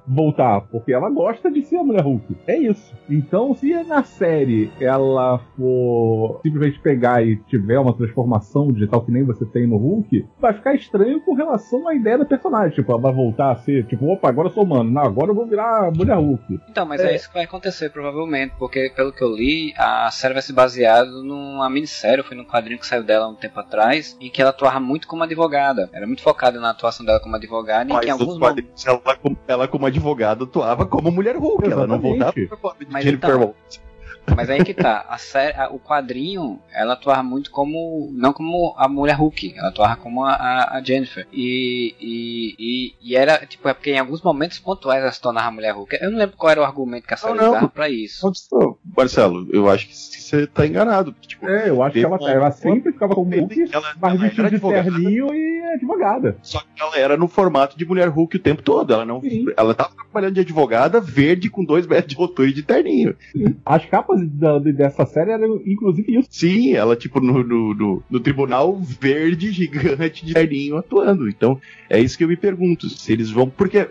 voltar, porque ela gosta de ser a mulher Hulk. É isso. Então, se na série ela for simplesmente pegar e tiver uma transformação digital que nem você tem no Hulk, vai ficar estranho com relação à ideia da personagem. Tipo, ela vai voltar a ser, tipo, opa, agora eu sou humano. Não, agora eu vou virar mulher Hulk. Então, mas é. é. isso que vai acontecer, provavelmente, porque pelo que eu li, a série vai ser baseada numa minissérie, foi num quadrinho que saiu dela um tempo atrás, em que ela atuava muito como advogada. Era muito focada na atuação dela como advogada, mas em que em alguns momentos. Ela, ela, como advogada, atuava como mulher Hulk, Exatamente. ela não voltava pra mas Jennifer então, mas aí que tá, a série, a, o quadrinho, ela atuava muito como. Não como a mulher Hulk, ela atuava como a, a Jennifer. E, e, e, e, era, tipo, é porque em alguns momentos pontuais ela se tornava a mulher Hulk. Eu não lembro qual era o argumento que a série usava pra isso. Marcelo, eu acho que você tá enganado. Tipo, é, eu acho que ela, ela sempre ficava como Hulk, ela, mas vestida de terninho e advogada. Só que ela era no formato de mulher Hulk o tempo todo. Ela não. Sim. Ela tava trabalhando de advogada verde com dois metros de altura e de terninho. Sim. As capas da, dessa série eram inclusive isso. Sim, ela, tipo, no, no, no, no tribunal verde gigante de terninho atuando. Então, é isso que eu me pergunto. Se eles vão. Porque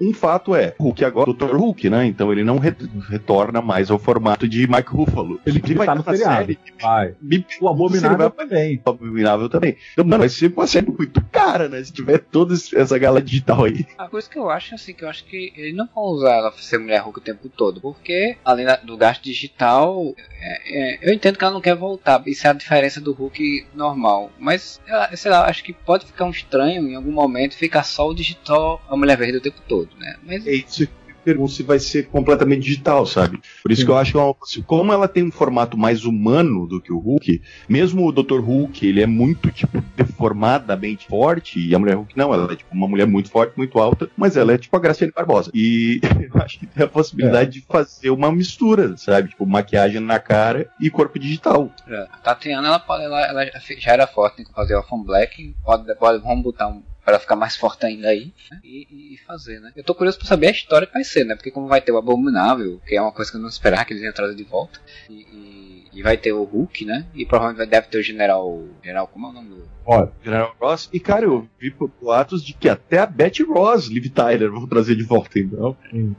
um fato é, Hulk agora, Dr. Hulk, né? Então ele não retorna mais ao formato de Mike Ruffalo. Ele, ele vai tá no seriado. Série, vai. Me, o Abominável também. O Abominável também. Então, mano, vai ser uma série muito cara, né? Se tiver toda essa galera digital aí. A coisa que eu acho, assim, que eu acho que eles não vão usar ela ser mulher Hulk o tempo todo. Porque, além do gasto digital, é, é, eu entendo que ela não quer voltar. Isso é a diferença do Hulk normal. Mas, sei lá, acho que pode ficar um estranho em algum momento ficar só o digital, a mulher verde o tempo todo, né? Mas... É isso pergunto se vai ser completamente digital, sabe? Por isso Sim. que eu acho que é uma, como ela tem um formato mais humano do que o Hulk, mesmo o Dr. Hulk, ele é muito, tipo, deformadamente forte, e a mulher Hulk não, ela é tipo uma mulher muito forte, muito alta, mas ela é tipo a Graciane Barbosa. E eu acho que tem a possibilidade é. de fazer uma mistura, sabe? Tipo, maquiagem na cara e corpo digital. É. A Tatiana, ela, ela, ela já era forte, tem que fazer o Black, pode, pode, vamos botar um para ficar mais forte ainda aí né? e, e, fazer, né? Eu tô curioso para saber a história que vai ser, né? Porque como vai ter o Abominável, que é uma coisa que eu não esperava que eles iam trazer de volta, e, e, e vai ter o Hulk, né? E provavelmente deve ter o General, General como é o nome do General Ross. E, cara, eu vi boatos de que até a Betty Ross, Liv Tyler, vão trazer de volta, então.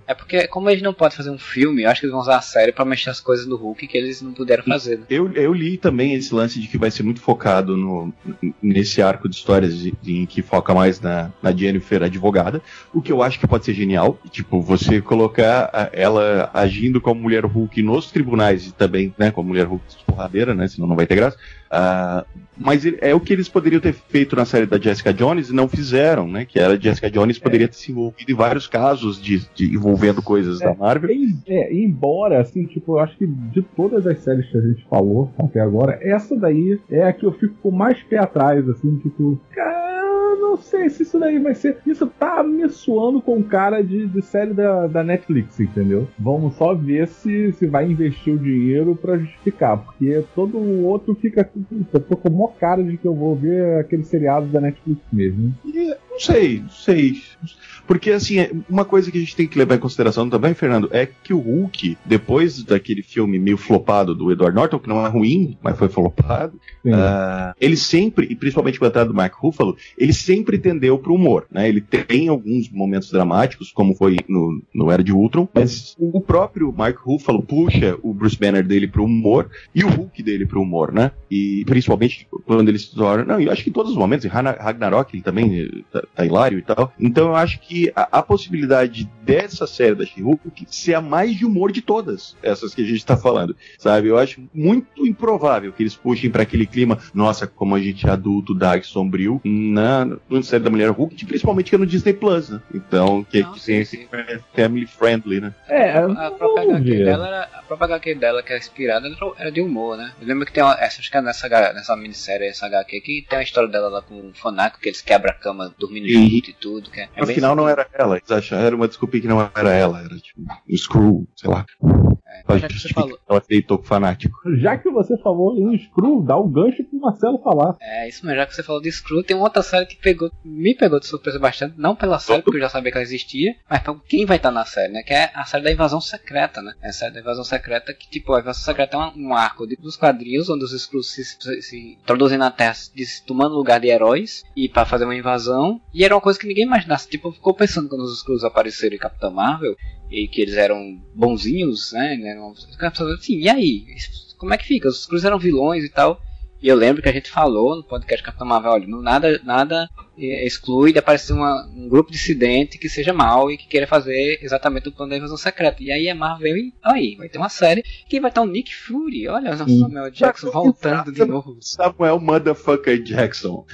É porque, como eles não podem fazer um filme, eu acho que eles vão usar a série pra mexer as coisas do Hulk que eles não puderam fazer. Né? Eu, eu li também esse lance de que vai ser muito focado no, nesse arco de histórias de, em que foca mais na, na Jennifer advogada, o que eu acho que pode ser genial. Tipo, você colocar ela agindo como mulher Hulk nos tribunais e também, né, como mulher Hulk porradeira, né, senão não vai ter graça. Uh, mas é o que eles poderiam ter feito na série da Jessica Jones e não fizeram, né? Que era a Jessica Jones é. poderia ter se envolvido em vários casos de, de envolvendo coisas é, da Marvel. É, embora, assim, tipo, eu acho que de todas as séries que a gente falou até agora, essa daí é a que eu fico com mais pé atrás, assim, tipo, cara não sei se isso daí vai ser. Isso tá me suando com cara de, de série da, da Netflix, entendeu? Vamos só ver se, se vai investir o dinheiro para justificar, porque todo o outro fica. Eu tô com maior cara de que eu vou ver aquele seriado da Netflix mesmo. E, não sei, não sei. Porque, assim, é, uma coisa que a gente tem que levar em consideração também, Fernando, é que o Hulk, depois daquele filme meio flopado do Edward Norton, que não é ruim, mas foi flopado, uh, ele sempre, e principalmente com a entrada do Mark Ruffalo, ele sempre tendeu pro humor, né? Ele tem alguns momentos dramáticos, como foi no, no Era de Ultron, mas o próprio Mark Ruffalo puxa o Bruce Banner dele pro humor e o Hulk dele pro humor, né? E principalmente quando ele se torna. Não, eu acho que em todos os momentos, em Ragnarok ele também eh, tá, tá hilário e tal. Então eu acho que a, a possibilidade dessa série da She-Hulk ser a mais de humor de todas essas que a gente está falando, sabe? Eu acho muito improvável que eles puxem para aquele clima, nossa, como a gente é adulto, dark, sombrio, na, na série da Mulher Hulk, principalmente que é no Disney Plus, né? Então, que, Não, que tem esse family friendly, né? É, a, a própria HQ dela, era, a própria HQ dela que é inspirada era de humor, né? Eu lembro que tem uma, essa, acho que é nessa, nessa minissérie, essa HQ, que tem uma história dela lá com um fanático que eles quebram a cama dormindo e, junto e tudo. Que é, é no final não era ela, eles acharam, era uma desculpa que não era ela, era tipo um Screw, sei lá. Já que você falou. Ela deitou com fanático. Já que você falou em Screw, dá o um gancho pro Marcelo falar. É, isso mesmo, já que você falou de Screw, tem uma outra série que pegou, me pegou de surpresa bastante, não pela série, porque eu já sabia que ela existia, mas pra quem vai estar na série, né? Que é a série da Invasão Secreta, né? É a série da Invasão Secreta que, tipo, a Invasão Secreta é um, um arco de, dos quadrinhos, onde os Screws se, se, se introduzem na Terra, se, tomando lugar de heróis, e para fazer uma invasão, e era uma coisa que ninguém imaginasse, tipo, ficou pensando quando os Screws apareceram em Capitão Marvel, e que eles eram bonzinhos, né? Assim, e aí? Como é que fica? Os Screws eram vilões e tal. E eu lembro que a gente falou no podcast Capitão Marvel, olha, nada, nada exclui de aparecer uma, um grupo dissidente que seja mal e que queira fazer exatamente o plano da invasão secreta. E aí a Marvel, e aí, vai ter uma série que vai estar o Nick Fury, olha o Samuel Jackson voltando de novo. Samuel Motherfucker Jackson.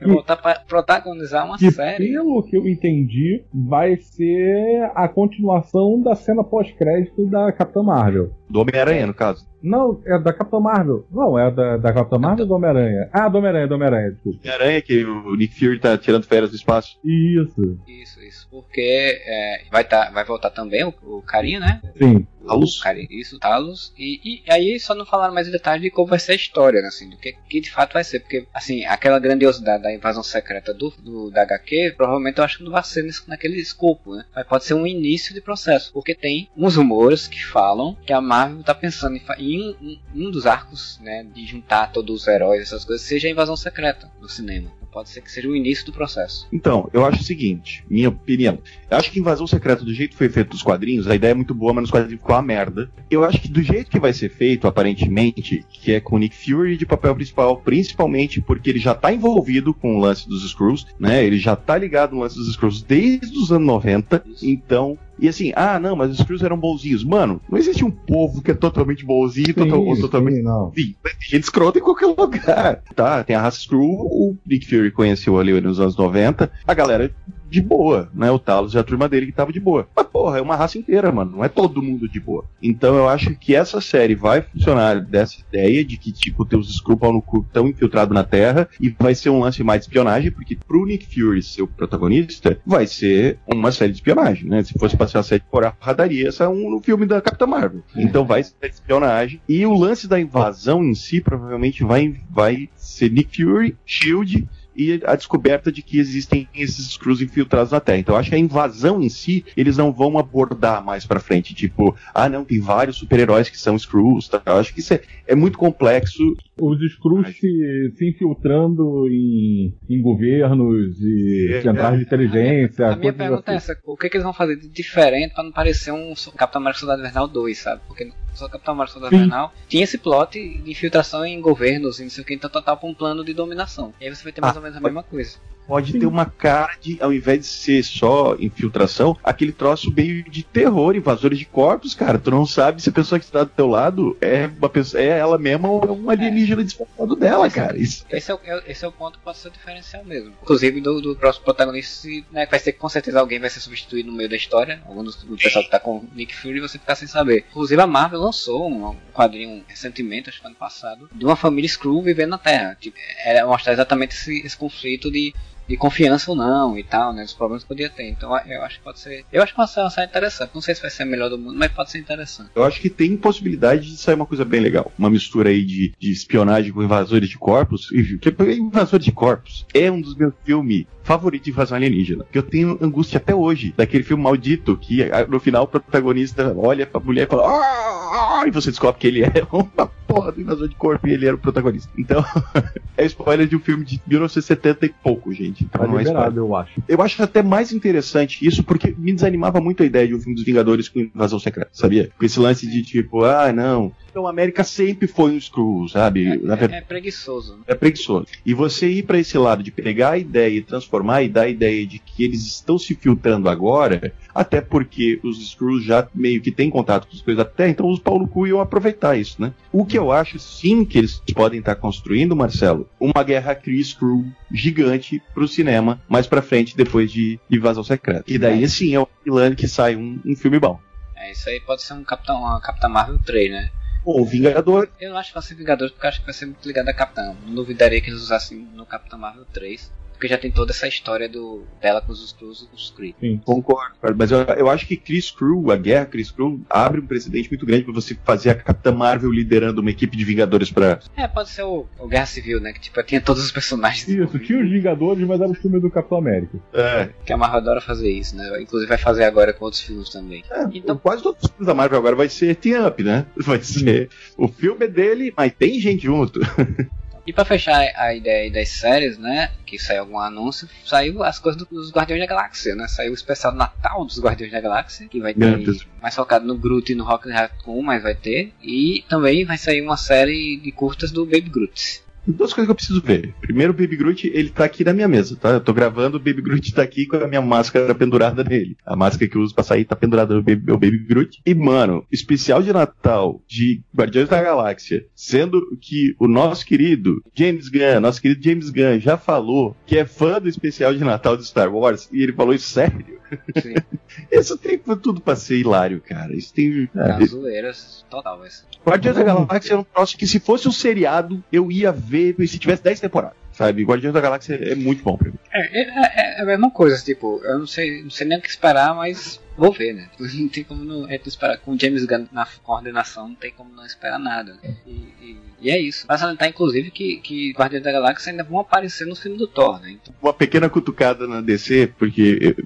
Vai voltar para protagonizar uma que, série. Pelo que eu entendi, vai ser a continuação da cena pós-crédito da Capitã Marvel. Do Homem-Aranha, no caso. Não, é da Capitã Marvel. Não, é da, da Capitã Marvel ou do Homem-Aranha? Ah, do Homem-Aranha, do Homem-Aranha, desculpa. Homem-Aranha, que o Nick Fury tá tirando férias do espaço. Isso. Isso, isso. Porque é, vai, tá, vai voltar também o, o carinha, né? Sim. Talos. Isso, Talos. E, e aí só não falaram mais em detalhes de como vai ser a história, né, assim, do que, que de fato vai ser. Porque, assim, aquela grandiosidade da invasão secreta do, do da HQ, provavelmente eu acho que não vai ser nesse, naquele escopo, né? Mas pode ser um início de processo. Porque tem uns rumores que falam que a Marvel tá pensando em, em um, um dos arcos, né, de juntar todos os heróis, essas coisas, seja a invasão secreta do cinema. Pode ser que seja o início do processo. Então, eu acho o seguinte, minha opinião. Eu acho que Invasão Secreta, do jeito que foi feito nos quadrinhos, a ideia é muito boa, mas nos quadrinhos ficou uma merda. Eu acho que do jeito que vai ser feito, aparentemente, que é com o Nick Fury de papel principal, principalmente porque ele já tá envolvido com o lance dos Screws, né? Ele já tá ligado no lance dos Screws desde os anos 90, Isso. então e assim, ah, não, mas os Screws eram bonzinhos. Mano, não existe um povo que é totalmente bonzinho, sim, total, sim, totalmente. Não. Sim, tem gente escrota em qualquer lugar. Tá, tem a raça Screw, o Nick Fury conheceu ali nos anos 90. A galera de boa, né? O Talos e a turma dele que tava de boa. Mas, porra, é uma raça inteira, mano. Não é todo mundo de boa. Então eu acho que essa série vai funcionar dessa ideia de que, tipo, tem os Skrull no cu tão infiltrados na Terra e vai ser um lance mais de espionagem, porque pro Nick Fury ser o protagonista, vai ser uma série de espionagem, né? Se fosse passar uma série de porradaria, essa é um no filme da Capitã Marvel. É. Então vai ser de espionagem. E o lance da invasão em si provavelmente vai, vai ser Nick Fury, Shield e a descoberta de que existem esses Skrulls infiltrados na Terra. Então acho que a invasão em si, eles não vão abordar mais pra frente. Tipo, ah não, tem vários super-heróis que são Skrulls. Tá? Eu acho que isso é, é muito complexo. Os Skrulls se, se infiltrando em, em governos e é, centrais é. de inteligência. A, a minha pergunta é assim. é essa: o que, que, eles vão fazer de diferente pra não parecer um Capitão América Soldado Invernal 2, sabe? Porque só Capitão América Soldado Invernal tinha esse plot de infiltração em governos e não sei o que, então total pra um plano de dominação. E aí você vai ter mais ah, ou menos a mesma coisa pode Sim. ter uma cara de, ao invés de ser só infiltração, aquele troço meio de terror, invasores de corpos, cara. Tu não sabe se a pessoa que está do teu lado é uma pessoa, é ela mesma ou é um alienígena é. disfarçado dela, esse, cara. Isso. Esse, é o, é esse é o ponto que pode ser o diferencial mesmo. Inclusive do, do próximo protagonista, né, vai ser que com certeza alguém vai ser substituído no meio da história. Algum do, do pessoal que tá com Nick Fury você ficar sem saber. Inclusive a Marvel lançou um, quadrinho recentemente, acho que ano passado, de uma família Skrull vivendo na Terra. Tipo, era mostrar exatamente esse, esse conflito de de confiança ou não e tal, né? Os problemas que podia ter. Então eu acho que pode ser. Eu acho que pode ser uma série interessante. Não sei se vai ser a melhor do mundo, mas pode ser interessante. Eu acho que tem possibilidade de sair uma coisa bem legal. Uma mistura aí de, de espionagem com invasores de corpos. E, que, invasor de corpos é um dos meus filmes favorito de invasão alienígena. Que eu tenho angústia até hoje, daquele filme maldito, que no final o protagonista olha pra mulher e fala. Ah! E você descobre que ele é uma porra do invasor de corpo e ele era o protagonista. Então, é spoiler de um filme de 1970 e pouco, gente. Tá não é liberado, eu acho. Eu acho até mais interessante isso, porque me desanimava muito a ideia de um filme dos Vingadores com invasão secreta, sabia? Com esse lance de tipo, ah, não, então a América sempre foi um Skrull, sabe? É, é, é preguiçoso. É preguiçoso. E você ir para esse lado de pegar a ideia e transformar e dar a ideia de que eles estão se filtrando agora, até porque os Skrulls já meio que têm contato com as coisas até, então os Paulo Cu iam aproveitar isso, né? O que eu acho sim que eles podem estar construindo, Marcelo, uma guerra Kree-Skrull gigante pro cinema mais pra frente, depois de Invasão Secreta. E daí sim é o vilão que sai um, um filme bom. É, isso aí pode ser um Capitão, uma Capitão Marvel 3, né? Ou Vingador. Eu não acho que vai ser Vingadores porque acho que vai ser muito ligado a Capitão. Não duvidaria que eles usassem no Capitão Marvel 3 porque já tem toda essa história do, dela com os Skrulls e com os Kree. Sim, concordo. Mas eu, eu acho que Chris Crew, a guerra Chris Crew, abre um precedente muito grande para você fazer a Capitã Marvel liderando uma equipe de Vingadores para. É, pode ser o, o, Guerra Civil, né? Que tipo, tinha todos os personagens. Isso, tinha os Vingadores, mas era o filme do Capitão América. É. Que a Marvel adora fazer isso, né? Inclusive vai fazer agora com outros filmes também. É, então, quase todos os filmes da Marvel agora vai ser Team Up, né? Vai ser. O filme é dele, mas tem gente junto. E para fechar a ideia das séries, né, que saiu algum anúncio, saiu as coisas dos Guardiões da Galáxia, né? Saiu o especial Natal dos Guardiões da Galáxia, que vai ter mais focado no Groot e no Rocket Raccoon, mas vai ter. E também vai sair uma série de curtas do Baby Groot duas coisas que eu preciso ver. Primeiro, o Baby Groot, ele tá aqui na minha mesa, tá? Eu tô gravando, o Baby Groot tá aqui com a minha máscara pendurada nele. A máscara que eu uso pra sair tá pendurada no meu Baby Groot. E, mano, especial de Natal de Guardiões da Galáxia, sendo que o nosso querido James Gunn, nosso querido James Gunn já falou que é fã do especial de Natal de Star Wars, e ele falou isso sério. Sim. Isso tem tudo pra ser hilário, cara. Isso tem. É, zoeiras total. Guardiões da Galáxia é um troço que, se fosse um seriado, eu ia ver se tivesse 10 temporadas. Sabe? Guardiões da Galáxia é muito bom pra mim. É, é, é, é a mesma coisa, tipo, eu não sei, não sei nem o que esperar, mas vou ver, né? Não tem como não, é, esperar. Com o James Gunn na coordenação, não tem como não esperar nada. E, e, e é isso. Mas salientar, inclusive, que, que Guardiões da Galáxia ainda vão aparecer no filme do Thor, né? Então... Uma pequena cutucada na DC, porque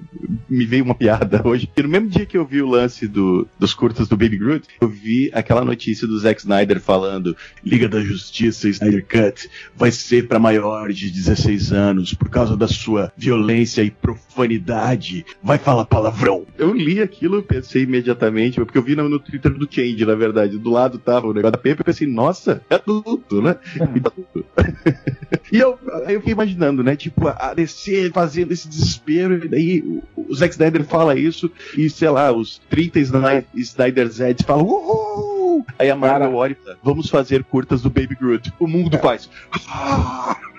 me veio uma piada hoje. E no mesmo dia que eu vi o lance do, dos curtas do Baby Groot, eu vi aquela notícia do Zack Snyder falando: Liga da Justiça Snyder Cut vai ser para maiores de 16 anos por causa da sua violência e profanidade. Vai falar palavrão. Eu li aquilo, pensei imediatamente, porque eu vi no, no Twitter do Change, na verdade. Do lado tava o negócio da Pepe, eu pensei, nossa, é tudo, né? e eu, aí eu fiquei imaginando, né? Tipo, a DC fazendo esse desespero, e daí o, o Zack Snyder fala isso, e sei lá, os 30 Snyder Zeds falam, uhul! Uhul! Aí a Marvel olha e fala, vamos fazer curtas do Baby Groot. O mundo faz.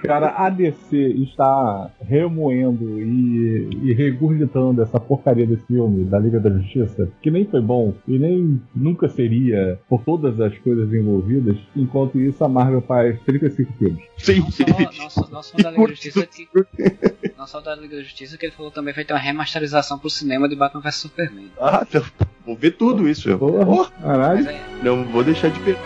Cara, a DC está remoendo e, e regurgitando essa porcaria desse filme da Liga da Justiça, que nem foi bom e nem nunca seria por todas as coisas envolvidas. Enquanto isso, a Marvel faz 35 filmes. Sim. Não só, não, não só da Liga da Justiça que. Não só da Liga da Justiça, que ele falou também vai ter uma remasterização pro cinema de Batman vs Superman. Ah, então, vou ver tudo isso. Porra, Oh, caralho. Não vou deixar de ver.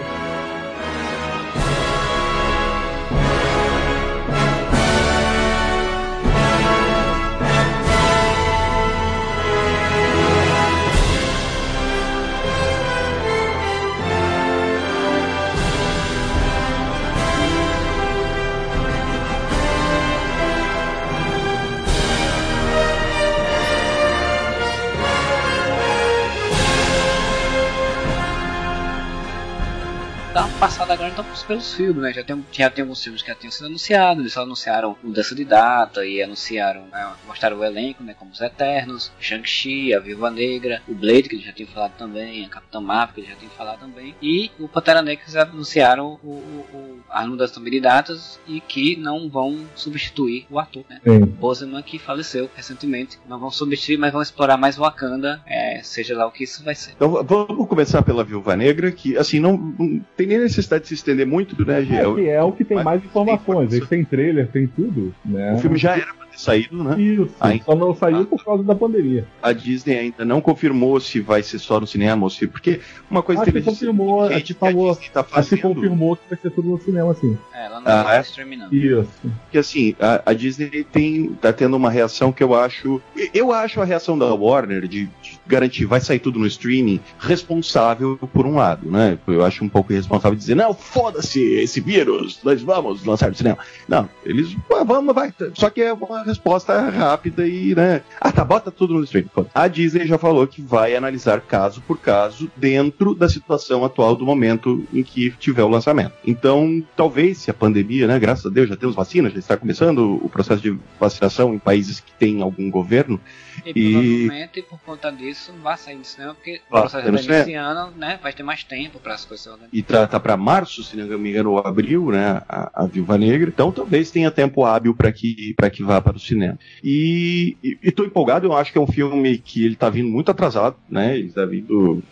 Passada agora então pelos filmes, né? Já tem, já tem alguns filmes que já tinham sido anunciados, eles só anunciaram mudança de data e anunciaram, né, mostraram o elenco, né? Como os Eternos, Shang-Chi, a Viúva Negra, o Blade, que eles já tinham falado também, a Capitã Marvel, que eles já tinham falado também, e o Pantera Negra, que eles anunciaram o, o, o, as mudanças também de datas e que não vão substituir o ator, né? Sim. Boseman que faleceu recentemente, não vão substituir, mas vão explorar mais Wakanda, é, seja lá o que isso vai ser. Então vamos começar pela Viúva Negra, que assim, não, não tem nem necessidade de se estender muito, né, É, Gel? que é o que tem Mas mais tem informações. Eles têm trailer, tem tudo. Né? O filme já era pra ter saído, né? Isso, Aí- só não saiu por causa da pandemia. A Disney ainda não confirmou se vai ser só no cinema ou se. Porque uma coisa Acho que confirmou, gente, a falou, Disney tá fazendo, confirmou que vai ser tudo no cinema, assim. É, ela não Ah, vai é? streaming não. Isso. que assim, a, a Disney tem, tá tendo uma reação que eu acho. Eu acho a reação da Warner de, de garantir vai sair tudo no streaming responsável por um lado, né? Eu acho um pouco irresponsável dizer, não, foda-se esse vírus, nós vamos lançar no cinema. Não, eles, "Ah, vamos, vai. Só que é uma resposta rápida e, né? Ah, tá, bota tudo no streaming. A Disney já falou que vai analisar caso por caso dentro da situação atual do momento em que tiver o lançamento. Então, talvez se a pandemia, né, graças a Deus já temos vacinas, já está começando o processo de vacinação em países que têm algum governo. E, E- provavelmente por conta disso vai sair no cinema, porque o Vai processo sair no está cinema. iniciando, né? Vai ter mais tempo para as coisas né? E tá, tá para março, se não me engano, ou abril, né? A, a Viúva Negra. Então talvez tenha tempo hábil para que, pra que vá para o cinema. E, e, e tô empolgado, eu acho que é um filme que ele tá vindo muito atrasado, né? Ele tá vindo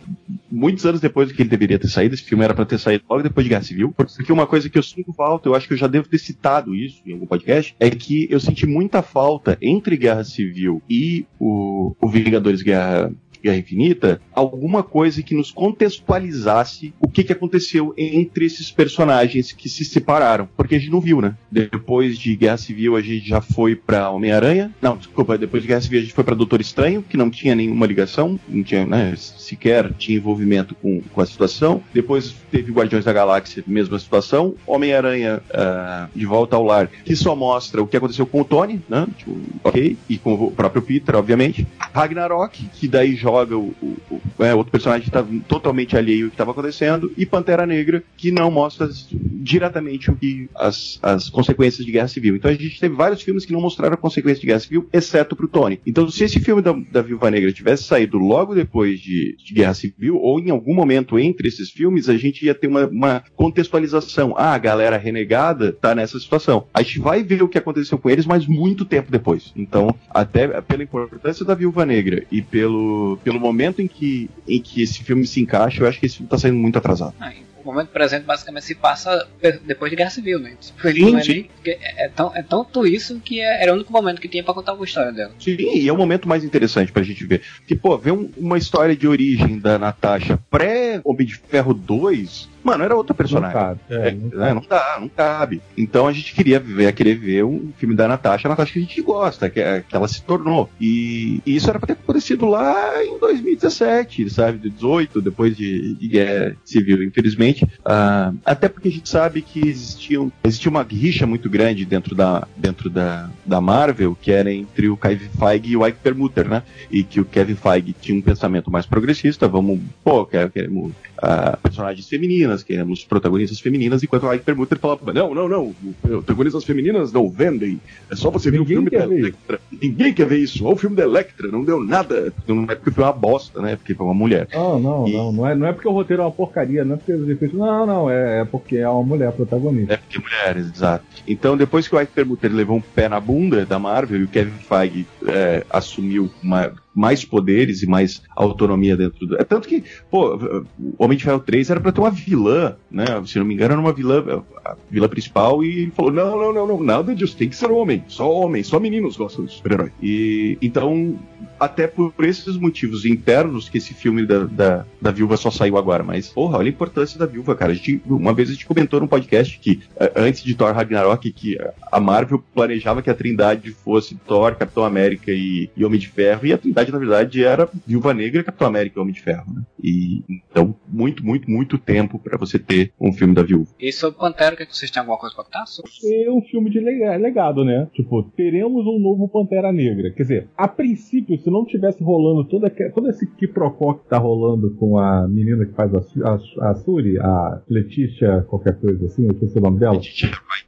muitos anos depois do que ele deveria ter saído. Esse filme era para ter saído logo depois de Guerra Civil. Porque uma coisa que eu sinto falta, eu acho que eu já devo ter citado isso em algum podcast, é que eu senti muita falta entre Guerra Civil e o, o Vingadores Guerra Guerra Infinita, alguma coisa que nos contextualizasse o que, que aconteceu entre esses personagens que se separaram. Porque a gente não viu, né? Depois de Guerra Civil, a gente já foi pra Homem-Aranha. Não, desculpa, depois de Guerra Civil, a gente foi pra Doutor Estranho, que não tinha nenhuma ligação, não tinha, né, sequer tinha envolvimento com, com a situação. Depois teve Guardiões da Galáxia, mesma situação. Homem-Aranha ah, de volta ao lar, que só mostra o que aconteceu com o Tony, né? Tipo, ok, e com o próprio Peter, obviamente. Ragnarok, que daí joga o, o- o- é, outro personagem que tá totalmente alheio ao que estava acontecendo, e Pantera Negra, que não mostra diretamente o que as, as consequências de Guerra Civil. Então a gente teve vários filmes que não mostraram a consequência de Guerra Civil, exceto pro Tony. Então se esse filme da, da Viúva Negra tivesse saído logo depois de, de Guerra Civil, ou em algum momento entre esses filmes, a gente ia ter uma, uma contextualização. Ah, a galera renegada tá nessa situação. A gente vai ver o que aconteceu com eles, mas muito tempo depois. Então, até pela importância da Viúva Negra e pelo, pelo momento em que, em que esse filme se encaixa, eu acho que esse filme tá saindo muito atrasado. Ah, o momento presente basicamente se passa depois de Guerra Civil, né? Tipo, ele Sim, não é, sim. é, é tão, é tanto isso que é- era o único momento que tinha pra contar a história dela. Sim, e é o momento mais interessante pra gente ver. Porque, pô, ver um- uma história de origem da Natasha pré-Homem de Ferro 2, mano, era outra Não personagem. cabe. É, É, não cabe. não dá, não cabe. Então a gente queria ver, querer ver um filme da Natasha, a Natasha que a gente gosta, que, é- que ela se tornou. E, e isso era pra ter acontecido lá em 2017, sabe? De 18, depois de, de Guerra Civil, infelizmente. Ah, até porque a gente sabe que existiam, existia uma rixa muito grande dentro da, dentro da, da Marvel, que era entre o Kevin Feige e o Ike Permuter, né? E que o Kevin Feige tinha um pensamento mais progressista, vamos, pô, quer- queremos ah, personagens femininas, queremos protagonistas femininas, enquanto a Ike Permuter falava, não, não, não, protagonistas femininas não vendem, é só você ver o filme da Electra. Ninguém quer ver isso, olha o filme da Electra, não deu nada. Não é porque foi uma bosta, né? Porque foi uma mulher. Não, não, e... não, não é, não é porque o roteiro é uma porcaria, não é porque os efeitos. Não, não, é, é porque é uma mulher protagonista. É porque mulheres, exato. Então, depois que o Ike Permuter levou um pé na bunda da Marvel e o Kevin Feige é, assumiu uma mais poderes e mais autonomia dentro do. É tanto que, pô, o Homem de Ferro 3 era pra ter uma vilã, né? Se não me engano, era uma vilã, a vilã principal, e ele falou: não, não, não, não, nada disso, tem que ser homem, só homem, só meninos gostam de super-herói. E então, até por esses motivos internos que esse filme da, da, da viúva só saiu agora. Mas, porra, olha a importância da viúva, cara. A gente, uma vez a gente comentou num podcast que, antes de Thor Ragnarok, que a Marvel planejava que a Trindade fosse Thor, Capitão América e, e Homem de Ferro, e a Trindade na verdade, era Viúva Negra, Capitão América e Homem de Ferro. Né? E então, muito, muito, muito tempo para você ter um filme da Viúva. E sobre Pantera, que vocês têm alguma coisa pra contar? É um filme de legado, né? Tipo, teremos um novo Pantera Negra. Quer dizer, a princípio, se não tivesse rolando toda, todo esse quiprocó que tá rolando com a menina que faz a, a, a Suri, a Letícia, qualquer coisa assim, eu esqueci o nome dela.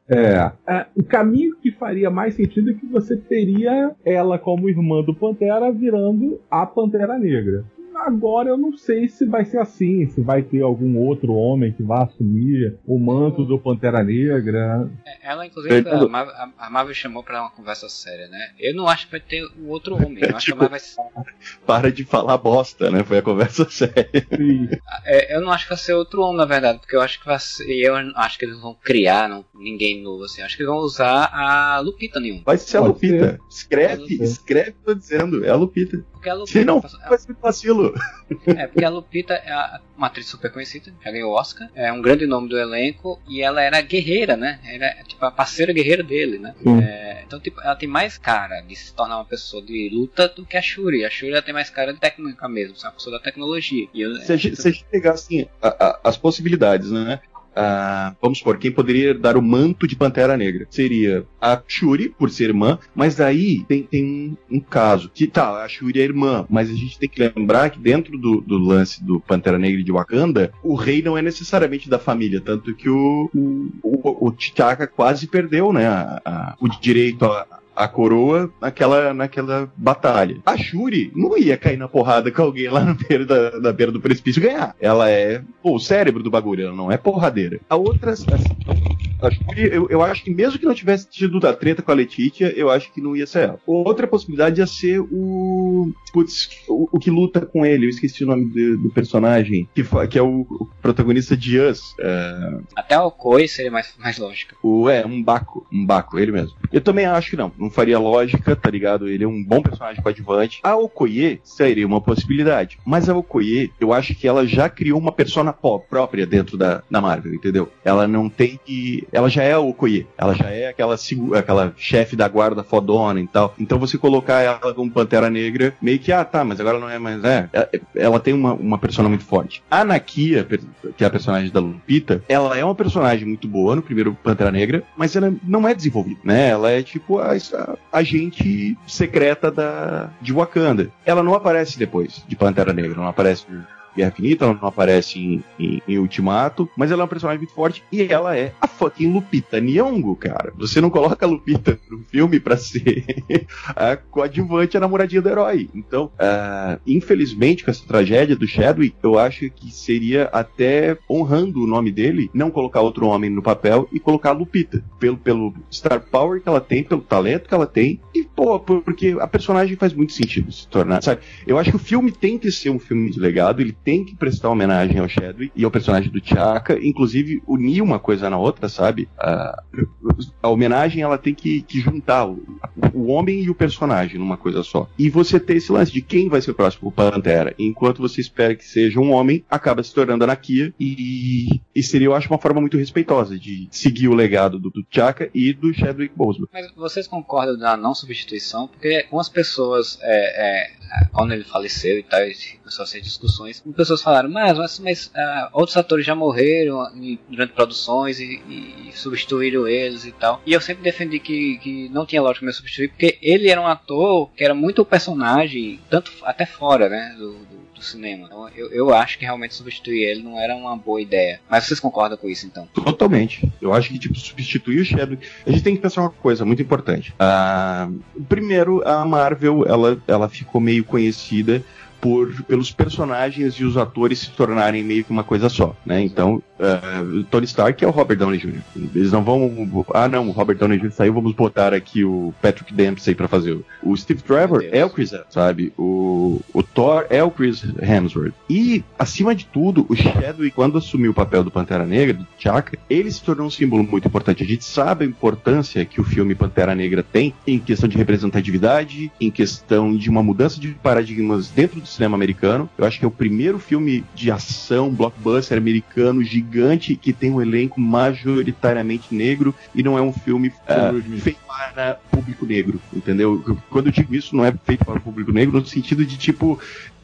É, é, o caminho que faria mais sentido é que você teria ela como irmã do Pantera virando a Pantera Negra. Agora eu não sei se vai ser assim, se vai ter algum outro homem que vai assumir o manto do Pantera Negra. É, ela, inclusive, a Marvel, a Marvel chamou para uma conversa séria, né? Eu não acho que vai ter um outro homem. Eu acho tipo, que a Marvel vai... Para de falar bosta, né? Foi a conversa séria. É, eu não acho que vai ser outro homem, na verdade, porque eu acho que vai ser. Eu acho que eles vão criar não, ninguém novo, assim. Eu acho que eles vão usar a Lupita nenhum. Vai ser Pode a Lupita. Ser. Escreve, escreve, tô dizendo. É a Lupita. Porque a Lupita. Se não, vacilo. É, porque a Lupita é uma atriz super conhecida, ela ganhou Oscar, é um grande nome do elenco e ela era guerreira, né? Era tipo a parceira guerreira dele, né? É, então, tipo, ela tem mais cara de se tornar uma pessoa de luta do que a Shuri. A Shuri ela tem mais cara de técnica mesmo, é uma pessoa da tecnologia. Eu, se, a gente, se a gente pegar assim, a, a, as possibilidades, né? Uh, vamos supor, quem poderia dar o manto de Pantera Negra? Seria a Shuri, por ser irmã, mas aí tem, tem um, caso. Que tá, a Shuri é irmã, mas a gente tem que lembrar que dentro do, do lance do Pantera Negra de Wakanda, o rei não é necessariamente da família, tanto que o, o, o, o T'Chaka quase perdeu né, a, a, o direito a, a coroa naquela, naquela batalha. A Shuri não ia cair na porrada com alguém lá na beira, da, na beira do precipício ganhar. Ela é pô, o cérebro do bagulho, ela não é porradeira. A outra. Assim, eu, eu acho que mesmo que não tivesse tido a treta com a Letitia, eu acho que não ia ser ela. Outra possibilidade ia ser o. Putz, o, o que luta com ele, eu esqueci o nome do, do personagem, que, que é o, o, protagonista de Us. É... Até o Koi seria mais, mais lógico. O, é, um Baco. Um Baco, ele mesmo. Eu também acho que não não faria lógica, tá ligado? Ele é um bom personagem coadjuvante. A Okoye seria uma possibilidade. Mas a Okoye, eu acho que ela já criou uma persona própria dentro da, da Marvel, entendeu? Ela não tem que. Ela já é a Okoye. Ela já é aquela, aquela chefe da guarda fodona e tal. Então você colocar ela como Pantera Negra, meio que, ah, tá, mas agora não é mais. É, é ela tem uma, uma persona muito forte. A Nakia, que é a personagem da Lupita, ela é uma personagem muito boa no primeiro Pantera Negra, mas ela não é desenvolvida, né? Ela é tipo a essa agente secreta da, de Wakanda. Ela não aparece depois de Pantera Negra, não aparece Guerra Infinita, ela não aparece em, em, em, Ultimato, mas ela é um personagem muito forte e ela é a fucking Lupita Nyong'o, cara. Você não coloca a Lupita no filme pra ser a coadjuvante, a namoradinha do herói. Então, uh, infelizmente, com essa tragédia do Chadwick, eu acho que seria até honrando o nome dele, não colocar outro homem no papel e colocar a Lupita, pelo, pelo star power que ela tem, pelo talento que ela tem, e, pô, porque a personagem faz muito sentido se tornar, sabe? Eu acho que o filme tem que ser um filme de legado, ele tem que prestar homenagem ao Chadwick e ao personagem do T'Chaka, inclusive unir uma coisa na outra, sabe? A, a homenagem ela tem que, que juntar o, o, homem e o personagem numa coisa só. E você ter esse lance de quem vai ser o próximo Pantera, enquanto você espera que seja um homem, acaba se tornando a Nakia e, e seria, eu acho, uma forma muito respeitosa de seguir o legado do, do T'Chaka e do Chadwick Boseman. Mas vocês concordam da não substituição? Porque algumas pessoas, é, é, quando ele faleceu e tal, começou a ser discussões, pessoas falaram, mas, mas, mas uh, outros atores já morreram durante produções e, e, substituíram eles e tal. E eu sempre defendi que, que não tinha lógica me substituir, porque ele era um ator que era muito personagem, tanto até fora, né, do, do pro cinema. Então, eu, eu acho que realmente substituir ele não era uma boa ideia. Mas vocês concordam com isso então? Totalmente. Eu acho que, tipo, substituir o Chadwick. A gente tem que pensar uma coisa muito importante. Uh, primeiro, a Marvel, ela, ela ficou meio conhecida por, pelos personagens e os atores se tornarem meio que uma coisa só, né? Então, uh, Tony Stark é o Robert Downey Jr. Eles não vão, ah não, o Robert Downey Jr. saiu, vamos botar aqui o Patrick Dempsey para fazer. O Steve Trevor é o Chris sabe? O, o Thor é o Chris Hemsworth. E, acima de tudo, o Chadwick, quando assumiu o papel do Pantera Negra, do T'Chaka, ele se tornou um símbolo muito importante. A gente sabe a importância que o filme Pantera Negra tem em questão de representatividade, em questão de uma mudança de paradigmas dentro do cinema americano. Eu acho que é o primeiro filme de ação blockbuster americano gigante que tem um elenco majoritariamente negro e não é um filme uh, feito para público negro, entendeu? Quando eu digo isso, não é feito para o público negro no sentido de tipo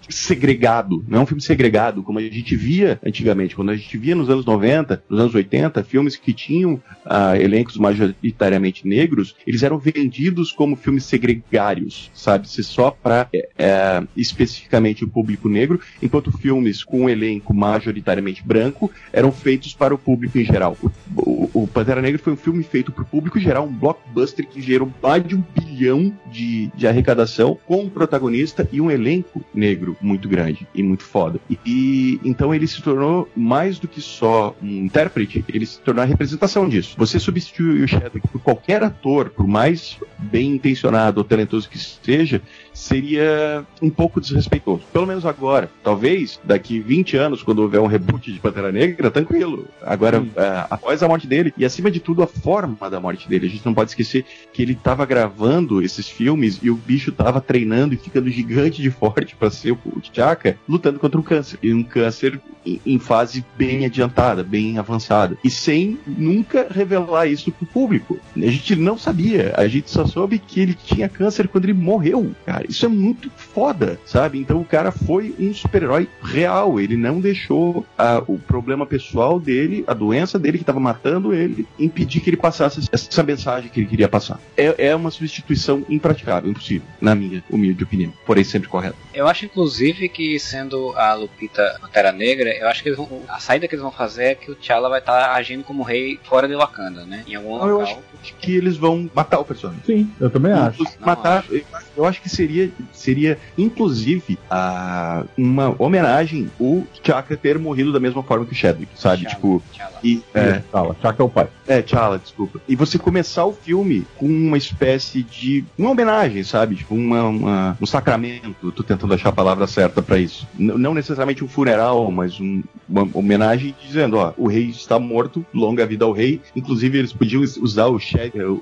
segregado, não é um filme segregado, como a gente via antigamente, quando a gente via nos anos 90, nos anos 80, filmes que tinham uh, elencos majoritariamente negros, eles eram vendidos como filmes segregários, sabe? Se só para é, é, especificamente o público negro, enquanto filmes com um elenco majoritariamente branco eram feitos para o público em geral. O, o, o Pantera Negra foi um filme feito para o público geral, um blockbuster que gerou mais de um bilhão de, de arrecadação, com um protagonista e um elenco negro muito grande e muito foda. E, e, então ele se tornou mais do que só um intérprete, ele se tornou a representação disso. Você substitui o Chadwick por qualquer ator, por mais bem intencionado ou talentoso que seja, seria um pouco desrespeitoso. Pelo menos agora. Talvez daqui 20 anos, quando houver um reboot de Pantera Negra, tranquilo. Agora, uh, após a morte dele, e acima de tudo, a forma da morte dele. A gente não pode esquecer que ele estava gravando esses filmes e o bicho estava treinando e ficando gigante de forte para ser o T'Chaka, lutando contra um câncer. E um câncer em fase bem adiantada, bem avançada. E sem nunca revelar isso pro público. A gente não sabia. A gente só soube que ele tinha câncer quando ele morreu, cara. Isso é muito foda, sabe? Então o cara foi um super-herói real. Ele não deixou a, o problema pessoal dele, a doença dele que estava matando ele, impedir que ele passasse essa mensagem que ele queria passar. É, é uma substituição impraticável, impossível, na minha humilde opinião. Porém, sempre correto. Eu acho, inclusive, que sendo a Lupita Pantera Negra, eu acho que vão, a saída que eles vão fazer é que o T'Challa vai estar tá agindo como rei fora de Wakanda, né? Em algum não, local. Eu acho que eles vão matar o personagem. Sim, eu também acho. Matar, eu, eu acho que seria, seria inclusive, a, uma homenagem o T'Chaka ter morrido da mesma forma que o Chadwick, sabe? T'Challa, tipo, T'Challa. e é, T'Challa, T'Chaka é o pai. É, T'Challa, desculpa. E você começar o filme com uma espécie de uma homenagem, sabe? Tipo, uma, uma um sacramento. Tô tentando achar a palavra certa para isso. N não necessariamente um funeral, mas um, uma homenagem dizendo, ó, o rei está morto, longa vida ao rei. Inclusive, eles podiam usar o,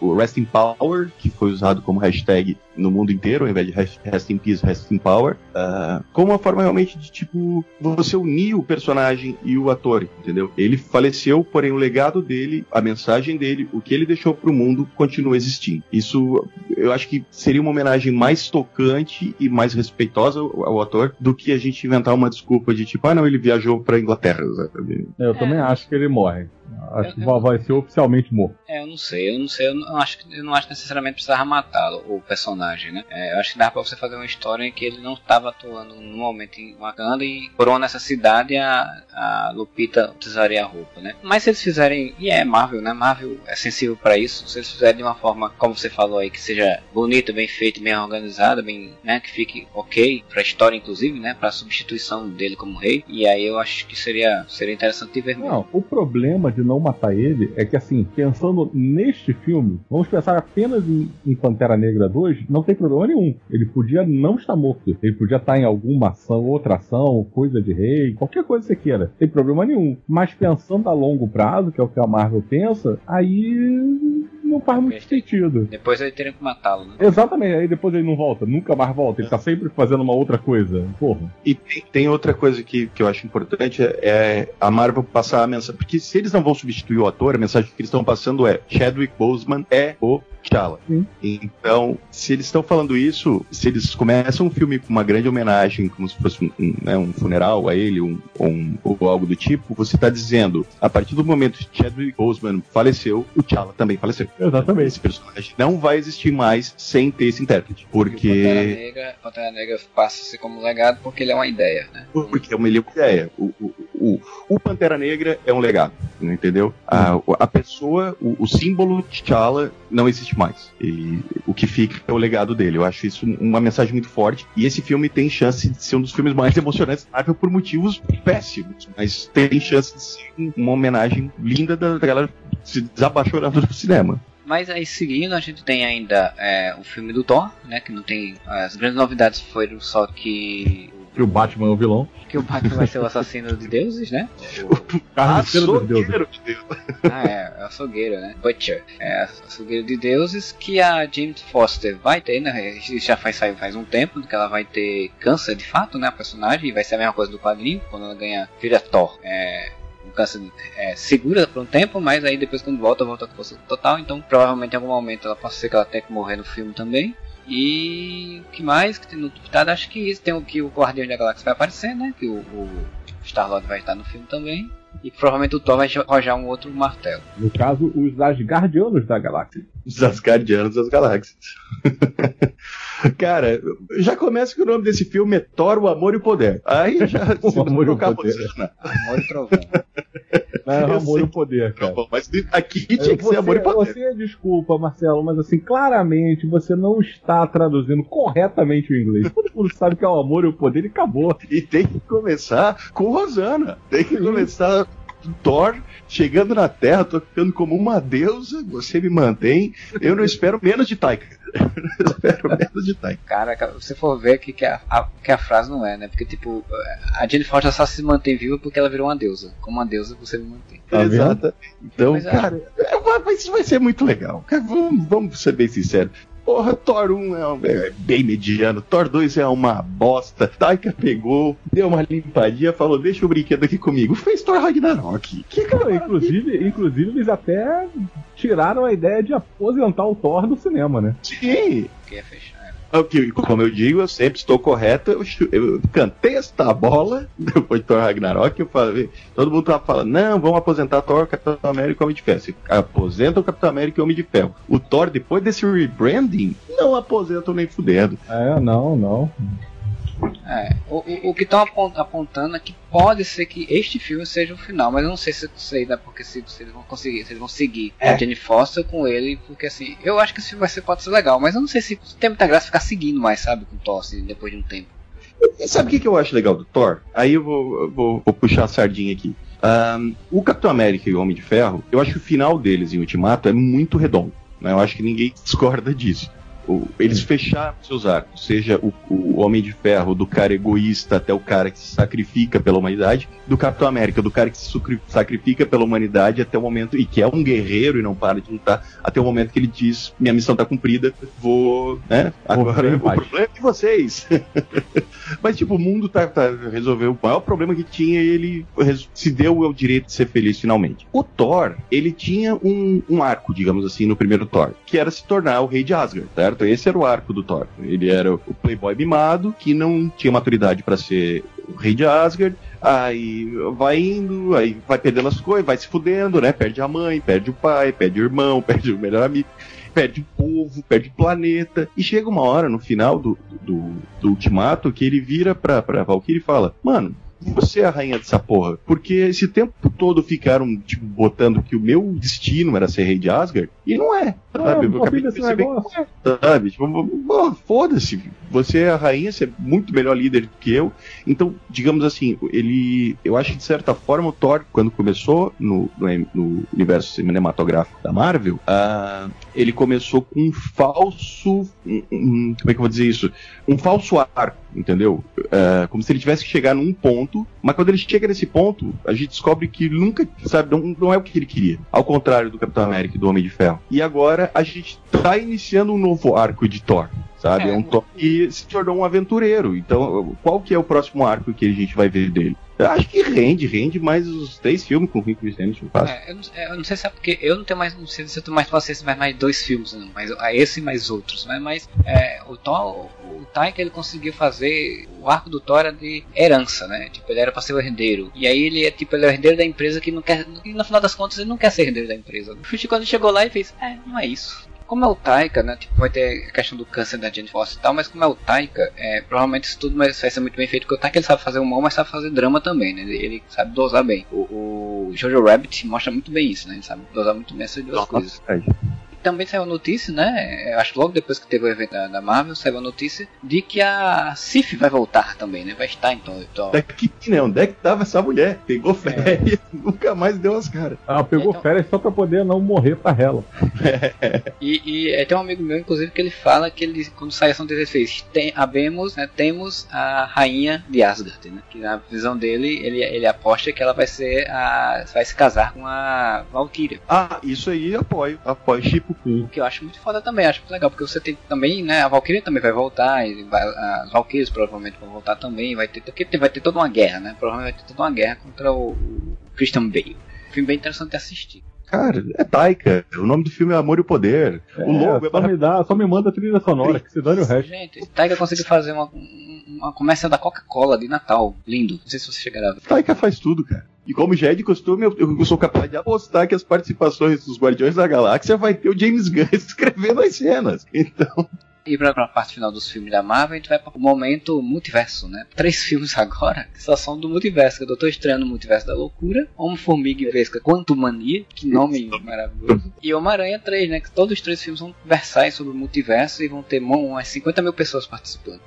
o Rest in Power, que foi usado como hashtag no mundo inteiro, ao invés de Rest in Peace, Rest in Power, uh, como uma forma realmente de, tipo, você unir o personagem e o ator, entendeu? Ele faleceu, porém o legado dele, a mensagem dele, o que ele deixou pro mundo continua existindo. Isso, eu acho que seria uma homenagem mais tocante e mais respeitosa ao, ao ator do que a gente inventar uma desculpa de tipo, ah não, ele viajou pra Inglaterra. Sabe? Eu é. também acho que ele morre. Acho que vai ser oficialmente morto. É, eu não sei, eu não sei, eu não acho que eu não acho que necessariamente precisava matá-lo, o personagem, né? É, eu acho que dá pra você fazer uma história em que ele não estava atuando no momento em Wakanda e por uma necessidade a, a Lupita utilizaria a roupa, né? Mas se eles fizerem, e é Marvel, né? Marvel é sensível para isso, se eles fizerem de uma forma, como você falou aí, que seja bonita, bem feita, bem organizada, bem, né? Que fique ok pra história, inclusive, né? Pra substituição dele como rei, e aí eu acho que seria, seria interessante ver mesmo. Não, o problema de não matar ele é que, assim, pensando neste filme, vamos pensar apenas em, em Pantera Negra 2, não tem problema nenhum. Ele podia não estar morto. Ele podia estar em alguma ação, outra ação, coisa de rei, qualquer coisa que você queira. Não tem problema nenhum. Mas pensando a longo prazo, que é o que a Marvel pensa, aí não faz muito sentido. Depois ele teria que matá-lo, né? Exatamente, aí depois ele não volta, nunca mais volta, ele tá sempre fazendo uma outra coisa. Porra. E tem, tem outra coisa que, que eu acho importante, é, é a Marvel passar a mensagem, porque se eles não vão substituir o ator, a mensagem que eles estão passando é Chadwick Boseman é o T'Challa. Então, se eles estão falando isso, se eles começam um filme com uma grande homenagem, como se fosse um, um, né, um funeral a ele, um, um, ou algo do tipo, você está dizendo, a partir do momento que Chadwick Boseman faleceu, o T'Challa também faleceu. Exatamente. Esse personagem não vai existir mais sem ter esse intérprete, porque... Pantera Negra, Pantera Negra passa a ser como legado porque ele é uma ideia, né? Porque é uma ideia. O, o, o, o Pantera Negra é um legado, entendeu? A, a pessoa, o, o símbolo T'Challa não existe mais. E o que fica é o legado dele. Eu acho isso uma mensagem muito forte. E esse filme tem chance de ser um dos filmes mais emocionantes da Marvel por motivos péssimos. Mas tem chance de ser uma homenagem linda da galera se desapaixonando do cinema. Mas aí seguindo, a gente tem ainda é, o filme do Thor, né? Que não tem. As grandes novidades foram só que. Que o Batman é o vilão. Que o Batman vai ser o assassino de deuses, né? Carniceiro dos deuses. De Deus. Ah, é, é o açougueiro, né? Butcher. É o açougueiro de deuses que a James Foster vai ter, né? Isso já faz, saiu faz um tempo que ela vai ter câncer de fato, né? A personagem, e vai ser a mesma coisa do quadrinho, quando ela ganha, vira Thor. É, o câncer é, segura por um tempo, mas aí depois quando volta, volta com força total. Então provavelmente em algum momento ela pode ser que ela tenha que morrer no filme também. E o que mais que tem no ditado? Acho que isso tem o que o Guardião da Galáxia vai aparecer, né? Que o, o Star-Lord vai estar no filme também. E provavelmente o Thor vai rojar um outro martelo. No caso, os Asgardianos da galáxia. Os Asgardianos das Galáxias. Cara, já começa que o nome desse filme é Thor, o Amor e o Poder. Aí já O se Amor e o Poder. posição, Amor e trovão. Não, é amor e poder, tá cara. bom, Mas aqui tinha que ser Amor e Poder. você, desculpa, Marcelo, mas assim, claramente você não está traduzindo corretamente o inglês. Todo mundo sabe que é o amor e o poder e acabou. E tem que começar com Rosana. Tem que começar Thor chegando na Terra, tocando como uma deusa. Você me mantém. Eu não espero menos de Taika. Eu espero menos de Taika. Cara, se você for ver que, que, a, a- que a frase não é, né? Porque, tipo, a Jane Foster só se mantém viva porque ela virou uma deusa. Como uma deusa, você me mantém. Tá? Exato. Então, Mas cara, é, vai, vai- isso vai ser muito legal. Cara, vamos, vamos ser bem sinceros. Porra, Thor 1 é, um- é bem mediano, Thor 2 é uma bosta. Taika pegou, deu uma limpadinha, falou: Deixa o brinquedo aqui comigo. Fez Thor Ragnarok. Que Não, inclusive, inclusive, eles até tiraram a ideia de aposentar o Thor do cinema, né? Sim. Que ia fechar. É. Como eu digo, eu sempre estou correto. Eu, eu cantei esta bola depois de Thor Ragnarok. Eu falei, todo mundo tava falando: não, vamos aposentar Thor, Capitão América e Homem de Ferro. Você aposenta o Capitão América e Homem de Ferro. O Thor, depois desse rebranding, não aposenta nem fudendo. É, não, não. É, o, o, que estão apontando é que pode ser que este filme seja o final, mas eu não sei se aí dá porque se, se eles vão conseguir, se eles vão seguir É. a Jenny Foster com ele, porque assim, eu acho que esse filme vai ser, pode ser legal, mas eu não sei se tem muita graça ficar seguindo mais, sabe, com o Thor, assim, depois de um tempo. E sabe o que, que eu acho legal do Thor? Aí eu vou, eu vou, vou puxar a sardinha aqui. Ahn, o Capitão América e o Homem de Ferro, eu acho que o final deles em Ultimato é muito redondo. né? Eu acho que ninguém discorda disso. O- Eles fecharam seus arcos, seja o, o Homem de Ferro, do cara egoísta até o cara que se sacrifica pela humanidade, do Capitão América, do cara que se sacrifica pela humanidade até o momento, e que é um guerreiro e não para de lutar, até o momento que ele diz: Minha missão tá cumprida, vou. Né? Agora o paz." problema é de vocês. Mas, tipo, o mundo tá, tá, resolveu o maior problema que tinha e ele se deu o direito de ser feliz finalmente. O Thor, ele tinha um, um arco, digamos assim, no primeiro Thor, que era se tornar o rei de Asgard, certo? Esse era o arco do Thor. Ele era o playboy mimado, que não tinha maturidade pra ser o rei de Asgard, aí vai indo, aí vai perdendo as coisas, vai se fudendo, né? Perde a mãe, perde o pai, perde o irmão, perde o melhor amigo perde o povo, perde o planeta. E chega uma hora no final do, do, do ultimato que ele vira pra, pra Valkyrie e fala: Mano, você é a rainha dessa porra. Porque esse tempo todo ficaram, tipo, botando que o meu destino era ser rei de Asgard. E não é. Sabe? não acabei de desse perceber negócio. Sabe? Tipo, foda-se. Você é a rainha, você é muito melhor líder do que eu. Então, digamos assim, ele. Eu acho que de certa forma o Thor, quando começou no, no, no universo cinematográfico da Marvel, ah, ele começou com um falso. um- um- como é que eu vou dizer isso? Um falso arco, entendeu? Ah, como se ele tivesse que chegar num ponto, mas quando ele chega nesse ponto, a gente descobre que nunca, sabe, não, não é o que ele queria. Ao contrário do Capitão América e do Homem de Ferro. E agora a gente tá iniciando um novo arco de Thor. Sabe? É, é um Thor que se tornou um aventureiro. Então, qual que é o próximo arco que a gente vai ver dele? Eu acho que rende, rende mais os três filmes com o Rick Vicente é, eu, não, é, eu não sei se é porque eu não tenho mais, não sei se eu tenho mais paciência mais, mais dois filmes, não, mas a esse e mais outros, né? Mas é, o Thor, o Taika ele conseguiu fazer o arco do Thor era de herança, né? Tipo, ele era para ser o herdeiro. E aí ele é tipo, ele é o herdeiro da empresa que não quer, e no final das contas ele não quer ser herdeiro da empresa. O Fuji quando chegou lá e fez, é, não é isso. Como é o Taika, né? Tipo, vai ter a questão do câncer da Jane Foster e tal, mas como é o Taika, é, provavelmente isso tudo vai ser muito bem feito, porque o Taika ele sabe fazer humor, mas sabe fazer drama também, né? Ele, ele sabe dosar bem. O, o, Jojo Rabbit mostra muito bem isso, né? Ele sabe dosar muito bem essas duas Nossa, coisas. É também saiu a notícia, né? Eu acho que logo depois que teve o evento da, da, Marvel, saiu a notícia de que a Sif vai voltar também, né? Vai estar então. então... Daqui, né? Onde é que tava essa mulher? Pegou é. férias, é. nunca mais deu as caras. Ela pegou então... férias só pra poder não morrer pra ela. É. E, e é, tem um amigo meu, inclusive, que ele fala que ele, quando sai a ação dele, fez: tem, abemos, né, temos a rainha de Asgard, né? Que na visão dele, ele, ele aposta que ela vai ser a. vai se casar com a Valkyria. Ah, isso aí apoio, apoio, tipo o que eu acho muito foda também, acho muito legal, porque você tem também, né, a Valkyria também vai voltar, e vai, as Valkyrias provavelmente vão voltar também, vai ter, porque vai ter toda uma guerra, né, provavelmente vai ter toda uma guerra contra o, o Christian Bale. filme bem interessante de assistir. Cara, é Taika. O nome do filme é Amor e o Poder. É, o logo é só, me dá, só me manda a trilha sonora, que se dane o resto. Gente, Taika conseguiu fazer uma, uma comércio da Coca-Cola de Natal. Lindo. Não sei se você chegará a ver. Taika faz tudo, cara. E como já é de costume, eu, eu, sou capaz de apostar que as participações dos Guardiões da Galáxia vai ter o James Gunn escrevendo as cenas. Então. E pra, pra parte final dos filmes da Marvel, a gente vai pro momento multiverso, né? Três filmes agora que só são do multiverso. Que eu tô estreando o Multiverso da Loucura, Homem-Formiga e Vesca Quanto Mania, que nome maravilhoso. E Homem-Aranha 3, né? Que todos os três filmes vão conversar sobre o multiverso e vão ter umas 50 mil pessoas participando.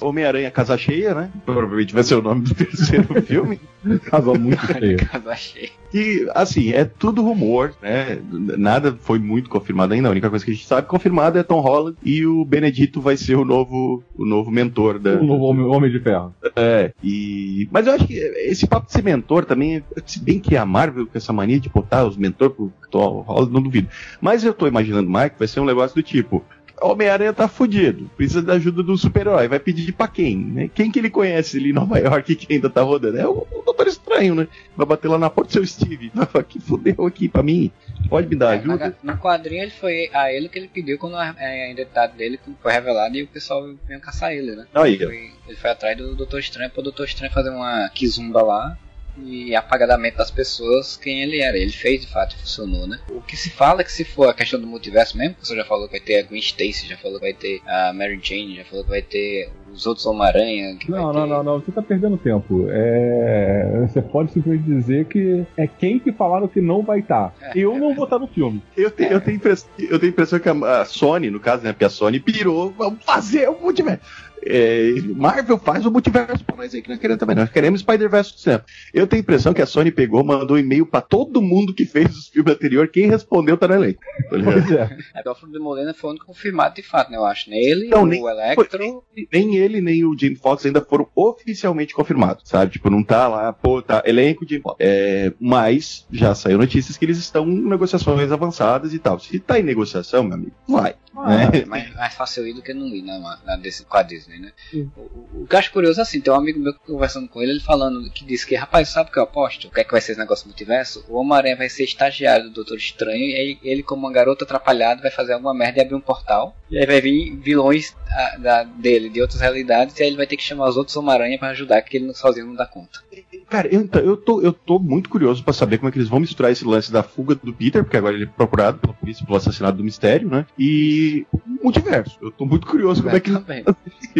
Homem-Aranha Casa Cheia, né? Provavelmente vai ser o nome do terceiro filme. Casa muito cheia. Casa Cheia. E, assim, é tudo rumor, né? Nada foi muito confirmado ainda. A única coisa que a gente sabe confirmada é Tom Holland e o Benedito vai ser o novo, o novo mentor da. O novo Homem, homem de Ferro. É, e. Mas eu acho que esse papo de ser mentor também, se bem que a Marvel com essa mania de botar os mentores pro Tom Holland, não duvido. Mas eu tô imaginando, Mike, vai ser um negócio do tipo Homem-Aranha tá fudido, precisa da ajuda do super-herói, vai pedir pra quem? Né? Quem que ele conhece ali em Nova York que ainda tá rodando? É o, o Doutor Estranho, né? Vai bater lá na porta do seu Steve. Vai falar, que fudeu aqui pra mim? Pode me dar é, ajuda? No quadrinho ele foi a ele que ele pediu quando a, a identidade dele foi revelada e o pessoal veio caçar ele, né? Aí, ele, foi, ele foi atrás do Doutor Estranho pro Doutor Estranho fazer uma kizumba lá e apagamento das pessoas quem ele era. Ele fez de fato funcionou, né? O que se fala é que se for a questão do multiverso mesmo, você já falou que vai ter a Gwen Stacy, já falou que vai ter a Mary Jane, já falou que vai ter os outros Homem-Aranha. Não, não, ter... não, não, você tá perdendo tempo. É... Você pode simplesmente dizer que é quem que falaram que não vai estar. Tá. É, eu é, não vou estar tá no filme. Eu, te, é. eu, tenho impressão, eu tenho impressão que a Sony, no caso, né, porque a Sony pirou, vamos fazer o multiverso. É, Marvel faz o multiverso pra nós aí que nós queremos também. Nós queremos Spider-Verse do cinema. Eu tenho a impressão que a Sony pegou, mandou um e-mail pra todo mundo que fez os filmes anteriores. Quem respondeu tá no elenco. Tá pois é. é, o filme de Molina foi o único confirmado de fato, né? Eu acho. Nem ele, não, nem, o Electro. Nem, nem, ele, nem o Jim Fox ainda foram oficialmente confirmados, sabe? Tipo, não tá lá, pô, tá, elenco de. É, mas já saiu notícias que eles estão em negociações avançadas e tal. Se tá em negociação, meu amigo, vai. Ah, é. mais, mais fácil ir do que não ir na, na, desse, com a Disney, né? O, o, o, que eu acho curioso assim, tem um amigo meu conversando com ele, ele falando que disse que, rapaz, sabe o que eu aposto? O que é que vai ser esse negócio multiverso? O Homem-Aranha vai ser estagiário do Doutor Estranho, e aí ele, como uma garota atrapalhada, vai fazer alguma merda e abrir um portal. E aí vai vir vilões a, da, dele, de outras realidades, e aí ele vai ter que chamar os outros Homem-Aranha pra ajudar, porque ele sozinho não dá conta. Cara, eu, eu, tô, eu tô muito curioso para saber como é que eles vão misturar esse lance da fuga do Peter, porque agora ele é procurado pela polícia pelo assassinato do mistério, né? E o multiverso. Eu tô muito curioso como é que também.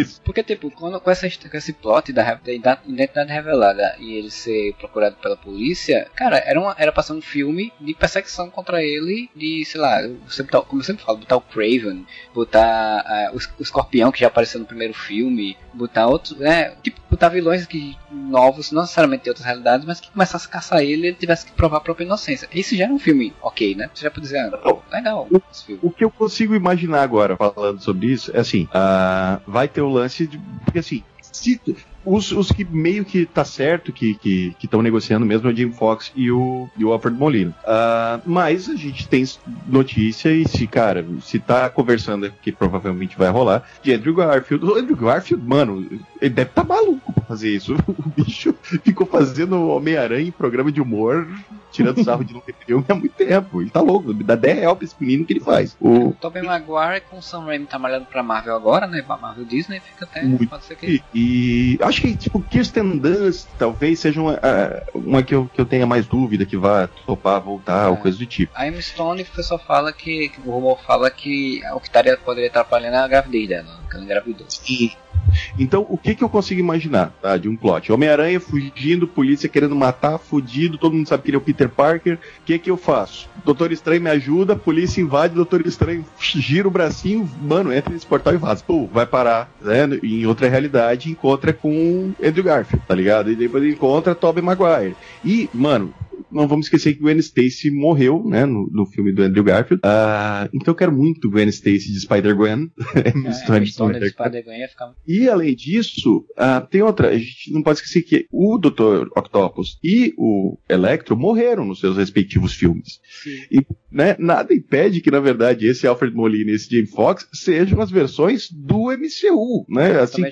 Isso. Porque, tipo, quando, com, essa, com esse plot da, da identidade revelada e ele ser procurado pela polícia, cara, era, uma, era pra ser um filme de perseguição contra ele, de, sei lá, você botar, como eu sempre falo, botar o Craven, botar uh, o, o Escorpião, que já apareceu no primeiro filme, botar outros, né? Tipo, botar vilões que novos, não necessariamente de outras realidades, mas que começasse a caçar ele e ele tivesse que provar a própria inocência. Isso já era um filme ok, né? Você já pode dizer, ah, legal. O, o, que eu consigo imaginar agora, falando sobre isso, é assim, uh, vai ter o lance de. Porque assim, se, os, os que meio que tá certo que estão que, que negociando mesmo é o Jim Fox e o, e o Alfred Molina. Uh, mas a gente tem notícia e se, cara, se tá conversando que provavelmente vai rolar, de Andrew Garfield. O Andrew Garfield, mano, ele deve tá maluco pra fazer isso. O bicho ficou fazendo Homem-Aranha em programa de humor tirando sarro de não ter filme há muito tempo. Ele tá louco, dá 10 reais pra esse menino que ele faz. O, Tobey Maguire com o Sam Raimi trabalhando pra Marvel agora, né? Pra Marvel Disney, fica até. Muito. Pode ser que... e, e acho que, tipo, Kirsten Dunst talvez seja uma, uma que, eu, que eu tenha mais dúvida que vá topar, voltar, é. ou coisa do tipo. A Emma Stone, o pessoal fala que, o rumor fala que o que estaria, poderia atrapalhando é a gravidez dela, que ela engravidou. Sim. Então, o que, que eu consigo imaginar tá, de um plot? Homem-Aranha fugindo, polícia querendo matar, fudido, todo mundo sabe que ele é o Peter Parker. O que, que eu faço? Doutor Estranho me ajuda, polícia invade, Doutor Estranho gira o bracinho, mano, entra nesse portal e vaza. Pô, vai parar, né? Em outra realidade, encontra com Andrew Garfield, tá ligado? E depois encontra Tobey Maguire. E, mano, não vamos esquecer que Gwen Stacy morreu, né, no, no filme do Andrew Garfield. Uh, então eu quero muito Gwen Stacy de Spider-Gwen. é, é, história, de Spider-Gwen ia ficar... E além disso, uh, tem outra, a gente não pode esquecer que o Dr. Octopus e o Electro morreram nos seus respectivos filmes. Sim. E né, nada impede que, na verdade, esse Alfred Molina e esse Jamie Foxx sejam as versões do MCU, né? Assim...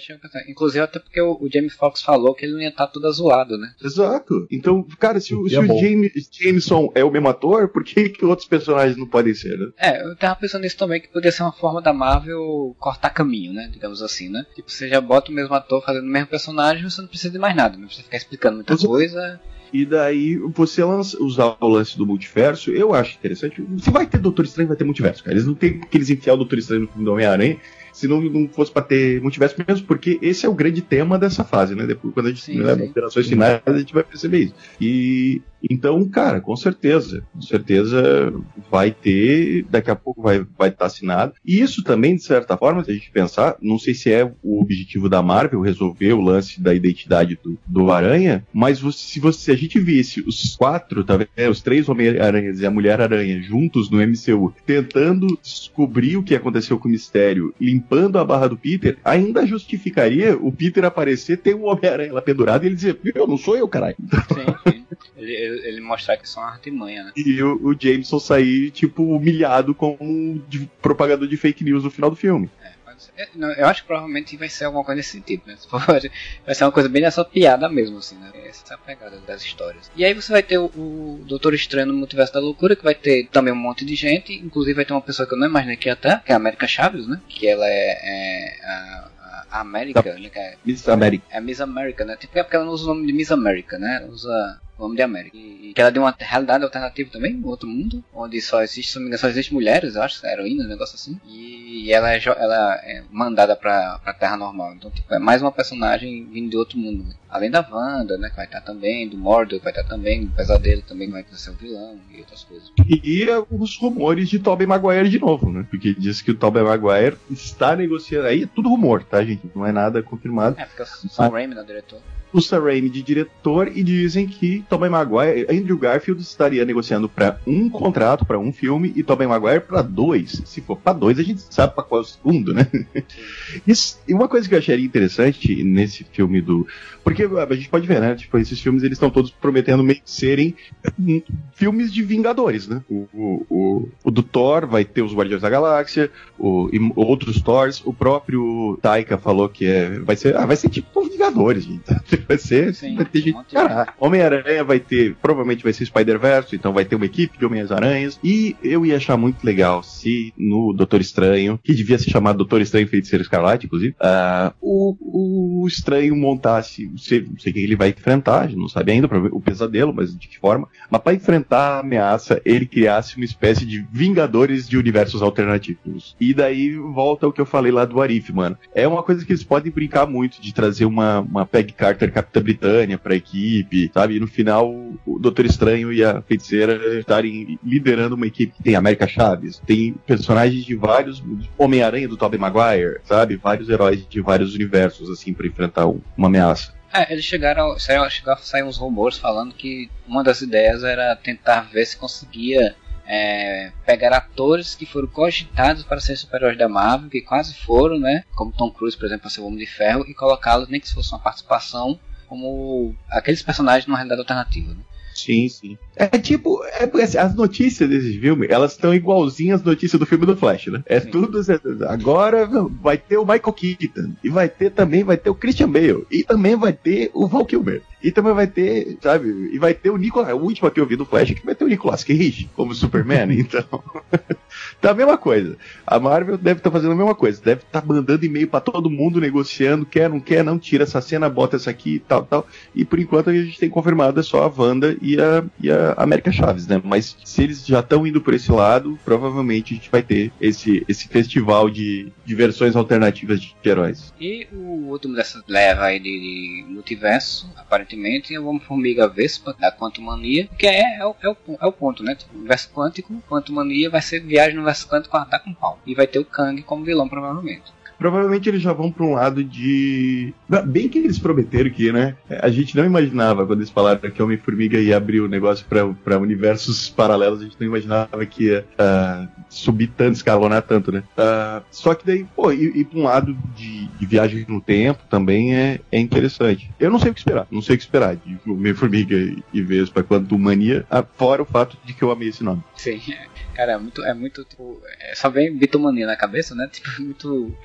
Inclusive até porque o, o Jamie Foxx falou que ele não ia estar todo azulado, né? Exato. Então, cara, se, o, se é o James, Jameson é o mesmo ator, por que, que outros personagens não podem ser, né? É, eu tava pensando nisso também, que poderia ser uma forma da Marvel cortar caminho, né? Digamos assim, né? Tipo, você já bota o mesmo ator fazendo o mesmo personagem, você não precisa de mais nada, não precisa ficar explicando muita coisa. E daí, você lança, usar o lance do multiverso, eu acho interessante. Se vai ter Doutor Estranho, vai ter multiverso, cara. Eles não tem que eles enfiar o Doutor Estranho no filme do Homem-Aranha se não, não fosse para ter multiverso mesmo, porque esse é o grande tema dessa fase, né? Depois, quando a gente sim, né, operações finais, a gente vai perceber isso. E então, cara, com certeza, com certeza vai ter, daqui a pouco vai vai estar tá assinado. E isso também, de certa forma, se a gente pensar, não sei se é o objetivo da Marvel resolver o lance da identidade do, do Aranha, mas se você se a gente visse os quatro, tá vendo? os três Homem-Aranhas e a Mulher-Aranha juntos no MCU, tentando descobrir o que aconteceu com o mistério, limpando a barra do Peter, ainda justificaria o Peter aparecer, ter um Homem-Aranha lá pendurado e ele dizer, eu não sou eu, caralho. Sim, sim. Ele, ele mostrar que são artimanha, né? E o, o, Jameson sair, tipo, humilhado como de, propagador de fake news no final do filme. É. É, eu acho que provavelmente vai ser alguma coisa desse tipo, né? Vai ser uma coisa bem dessa piada mesmo, assim, né? Essa é a pegada das histórias. E aí você vai ter o, o Doutor Estranho no Multiverso da Loucura, que vai ter também um monte de gente, inclusive vai ter uma pessoa que eu não imaginei que ia estar, que é a América Chaves, né? Que ela é, é a, América, né? É, Miss América. É Miss América, né? Tipo, é porque ela não usa o nome de Miss América, né? Ela usa o nome de América. E, que ela deu uma realidade alternativa também, um outro mundo, onde só existe, se não me engano, só existe mulheres, eu acho, heroínas, um negócio assim. E ela é, ela é mandada pra, pra Terra normal. Então, tipo, é mais uma personagem vindo de outro mundo. Né? Além da Wanda, né, que vai estar também, do Mordor, que vai estar também, do Pesadelo também vai ser o vilão e outras coisas. E, e os rumores de Tobey Maguire de novo, né? Porque diz que o Tobey Maguire está negociando. Aí é tudo rumor, tá, gente? Não é nada confirmado. É, porque o Sam Raimi é o diretor o Sam Raimi de diretor e dizem que Tobey Maguire, Andrew Garfield estaria negociando para um contrato para um filme e Tobey Maguire para dois. Se for para dois, a gente sabe para qual é o segundo, né? Isso, e uma coisa que eu acharia interessante nesse filme do, porque a gente pode ver, né? Tipo, esses filmes eles estão todos prometendo meio que serem hum, filmes de Vingadores, né? O, o, o, o do Thor vai ter os Guardiões da Galáxia, o, e outros Thors, o próprio Taika falou que é, vai ser, ah, vai ser tipo Vingadores, gente. Vai ser, Sim, vai ter gente, Homem-Aranha vai ter, provavelmente vai ser Spider-Verse, então vai ter uma equipe de Homens-Aranhas, e eu ia achar muito legal se no Doutor Estranho, que devia se chamar Doutor Estranho Feiticeiro Escarlate, inclusive, uh, o, o Estranho montasse, não sei, não sei quem ele vai enfrentar, não sabe ainda o pesadelo, mas de que forma, mas para enfrentar a ameaça, ele criasse uma espécie de Vingadores de universos alternativos. E daí volta o que eu falei lá do Arif, mano. É uma coisa que eles podem brincar muito, de trazer uma, uma Peg Carter Capitã Britânia pra equipe, sabe? E no final, o Doutor Estranho e a Feiticeira estarem liderando uma equipe que tem América Chaves, tem personagens de vários. Homem-Aranha do Tobey Maguire, sabe? Vários heróis de vários universos, assim, para enfrentar uma ameaça. É, eles chegaram, chegaram a sair uns rumores falando que uma das ideias era tentar ver se conseguia é, pegar atores que foram cogitados para ser super-heróis da Marvel, que quase foram, né? Como Tom Cruise, por exemplo, para ser o Homem de Ferro, e colocá-los, nem que se fosse uma participação, como aqueles personagens numa realidade alternativa. Né? Sim, sim. É tipo, é assim, as notícias desse filme, elas estão igualzinhas às notícias do filme do Flash, né? É sim. tudo. Agora vai ter o Michael Keaton. E vai ter também, vai ter o Christian Bale. E também vai ter o Val Kilmer. E também vai ter, sabe? E vai ter o Nicolas. O último que eu vi do Flash que vai ter o Nicolas Cage como Superman. então. tá a mesma coisa. A Marvel deve estar tá fazendo a mesma coisa. Deve estar tá mandando e-mail para todo mundo, negociando. Quer, não quer, não tira essa cena, bota essa aqui e tal, tal. E por enquanto a gente tem confirmado é só a Wanda e a, e a América Chaves, né? Mas se eles já estão indo por esse lado, provavelmente a gente vai ter esse, esse festival de, de versões alternativas de heróis. E o último dessa leva aí de multiverso, aparentemente, é o Homem-Formiga Vespa, da Quantumania, que é, é, o, é, o, é o ponto, né? Universo quântico, Quantumania vai ser viagem no universo quântico ataque com pau. E vai ter o Kang como vilão, provavelmente provavelmente eles já vão para um lado de. Bem que eles prometeram que, né? A gente não imaginava, quando eles falaram que Homem-Formiga ia abrir o negócio para universos paralelos, a gente não imaginava que ia uh, subir tanto, escalonar tanto, né? Uh, só que daí, pô, ir, ir para um lado de, de, viagem no tempo também é, é interessante. Eu não sei o que esperar, não sei o que esperar de Homem-Formiga e, e Vespa quanto mania, fora o fato de que eu amei esse nome. Sim, cara, é muito, é muito, tipo, é, só vem bitomania na cabeça, né? Tipo, muito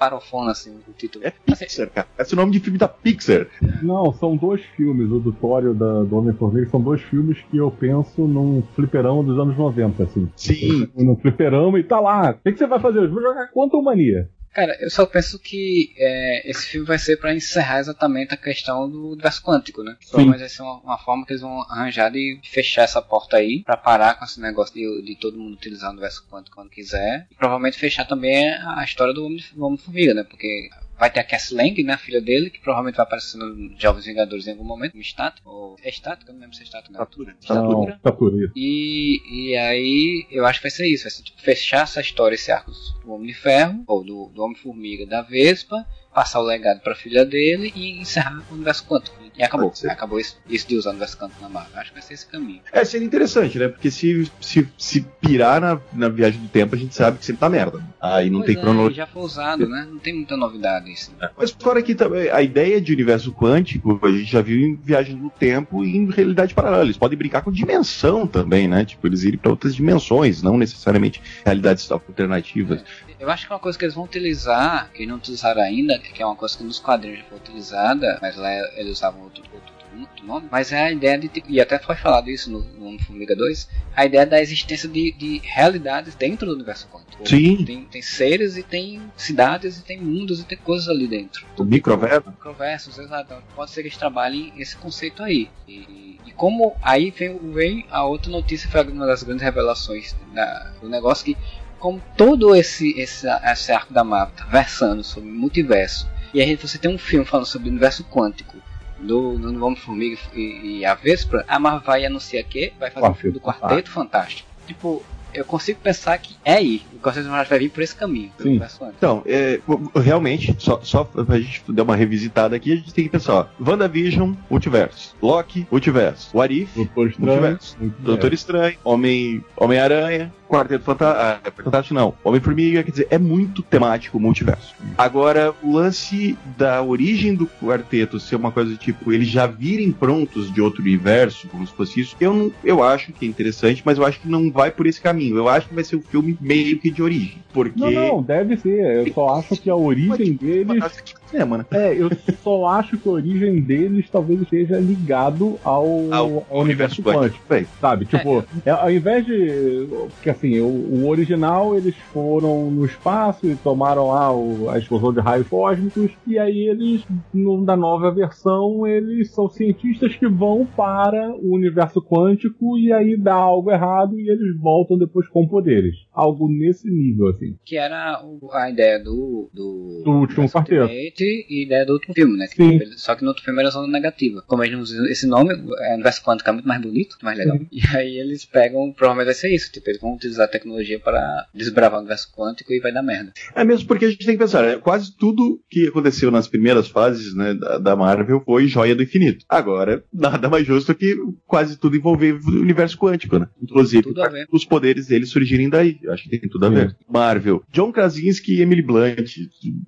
farofona, assim, o título. É Pixar, cara. Esse é o nome de filme da Pixar. Não, são dois filmes, o do Thor e o da, do Homem-Formiga, são dois filmes que eu penso num fliperão dos anos 90, assim. Sim. No fliperão e tá lá. O que, que você vai fazer? Eu vou jogar Quantum Mania. Cara, eu só penso que é, esse filme vai ser para encerrar exatamente a questão do universo quântico, né? Provavelmente vai ser uma, uma, forma que eles vão arranjar de fechar essa porta aí, para parar com esse negócio de, de, todo mundo utilizar o universo quântico quando quiser. E provavelmente fechar também a história do Homem-Formiga, né? Porque vai ter a Cass Lang, né, a filha dele, que provavelmente vai aparecer no Jovens Vingadores em algum momento, como estátua, ou é estátua, eu não lembro se é estátua, não. Estatura. Estatura. Estatura. E, e aí, eu acho que vai ser isso, vai ser tipo, fechar essa história, esse arco do Homem de Ferro, ou do, do Homem-Formiga da Vespa, passar o legado para a filha dele e encerrar o universo quântico. E acabou. Acabou isso, isso, de usar o universo quântico na Marvel. Acho que vai ser esse caminho. É, seria interessante, né? Porque se, se, se pirar na, na viagem do tempo, a gente sabe que sempre tá merda. Aí não pois tem é, cronologia. já foi usado, né? Não tem muita novidade isso. É. Mas fora aqui também, a ideia de universo quântico, a gente já viu em viagens no tempo e em realidade paralela. Eles podem brincar com dimensão também, né? Tipo, eles irem para outras dimensões, não necessariamente realidades alternativas. Eu acho que é uma coisa que eles vão utilizar, que não utilizaram ainda, que é uma coisa que nos quadrinhos já foi utilizada, mas lá eles usavam outro, outro, outro nome, mas é a ideia de, e até foi falado isso no, no Formiga 2, a ideia da existência de, de realidades dentro do universo quântico. Sim. Tem, tem seres e tem cidades e tem mundos e tem coisas ali dentro. O microverso? Microversos, exato. Pode ser que eles trabalhem esse conceito aí. E, e como aí vem, vem a outra notícia, foi uma das grandes revelações da, do negócio que como todo esse, esse, esse arco da Marvel tá versando sobre multiverso, e aí você tem um filme falando sobre o universo quântico do, do Homem-Formiga e, e, a Vespa, a Marvel vai anunciar que vai fazer um filme do Quarteto Fantástico. Tipo, eu consigo pensar que é aí. O Quarteto Fantástico vai vir por esse caminho. Sim. Então, é, realmente, só, só pra gente dar uma revisitada aqui, a gente tem que pensar, ó, WandaVision, Multiverso, Loki, Multiverso, Warif, Multiverso, Doutor Estranho, Homem, Homem-Aranha, Quarteto Fantástico, ah, Fantástico não, Homem-Formiga, quer dizer, é muito temático o multiverso. Agora, o lance da origem do quarteto ser uma coisa tipo, eles já virem prontos de outro universo, como se fosse isso, eu, não, eu acho que é interessante, mas eu acho que não vai por esse caminho. Eu acho que vai ser um filme meio que de origem. Porque... Não, não, deve ser. Eu só acho que a origem deles cinema, né? É, eu só acho que a origem deles talvez esteja ligado ao, ao, ao universo quântico. quântico sabe? Tipo, é. ao invés de. Porque assim, o, o, original eles foram no espaço e tomaram lá o, a explosão de raios cósmicos, e aí eles, no, na nova versão, eles são cientistas que vão para o universo quântico e aí dá algo errado e eles voltam depois com poderes. Algo nesse nível, assim. Que era a ideia do. Do, do último quarteto fonte e ideia do último filme, né? Sim. Só que no outro filme era zona negativa. Como eles não usam esse nome, é, o universo quântico é muito mais bonito, muito mais legal. E aí eles pegam, provavelmente vai ser isso. Tipo, eles vão utilizar a tecnologia para desbravar o universo quântico e vai dar merda. É mesmo porque a gente tem que pensar, né? quase tudo que aconteceu nas primeiras fases né, da, da Marvel foi joia do infinito. Agora, nada mais justo que quase tudo envolver o universo quântico, né? Inclusive, os poderes deles surgirem daí. Eu acho que tem tudo a ver. Marvel, John Krasinski e Emily Blunt.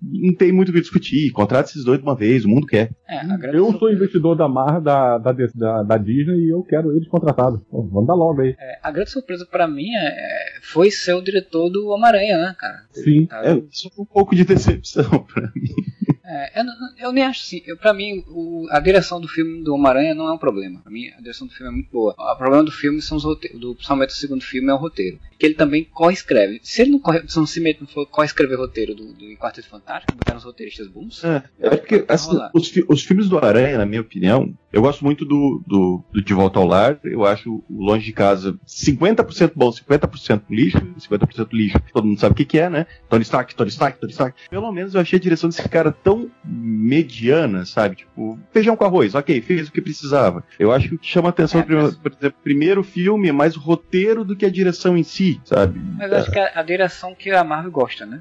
Não tem muito o que discutir. Contrata esses dois de uma vez, o mundo quer. É, a grande Eu sou investidor da Mar, da, da, da, da Disney e eu quero eles contratados. Pô, vamos dar logo aí. é, a grande surpresa pra mim é, foi ser o diretor do Homem-Aranha, né, cara? Sim. Tá? É, isso foi um pouco de decepção pra mim. É, eu, eu nem acho assim. Eu, pra mim, o- a direção do filme do Homem-Aranha não é um problema. Pra mim, a direção do filme é muito boa. O problema do filme são os roteiros. Do, principalmente o segundo filme é o roteiro. Que ele também co-escreve. Se ele não, corre, se não se mete, não for co-escrever roteiro do, do Quarteto Fantástico, botar os roteiristas bons. É, é porque assim, os, fi- os filmes do Aranha, na minha opinião, eu gosto muito do, do, do De Volta ao Lar. Eu acho o Longe de Casa 50% bom, 50% lixo, 50% lixo. Todo mundo sabe o que, que é, né? Tony Stark, Tony Stark, Tony Stark. Pelo menos eu achei a direção desse cara tão mediana, sabe? Tipo, feijão com arroz, ok, fez o que precisava. Eu acho que o que chama atenção, É, primeiro- por exemplo, primeiro filme é mais o roteiro do que a direção em si, sabe? Mas eu acho que é a direção que a Marvel gosta, né?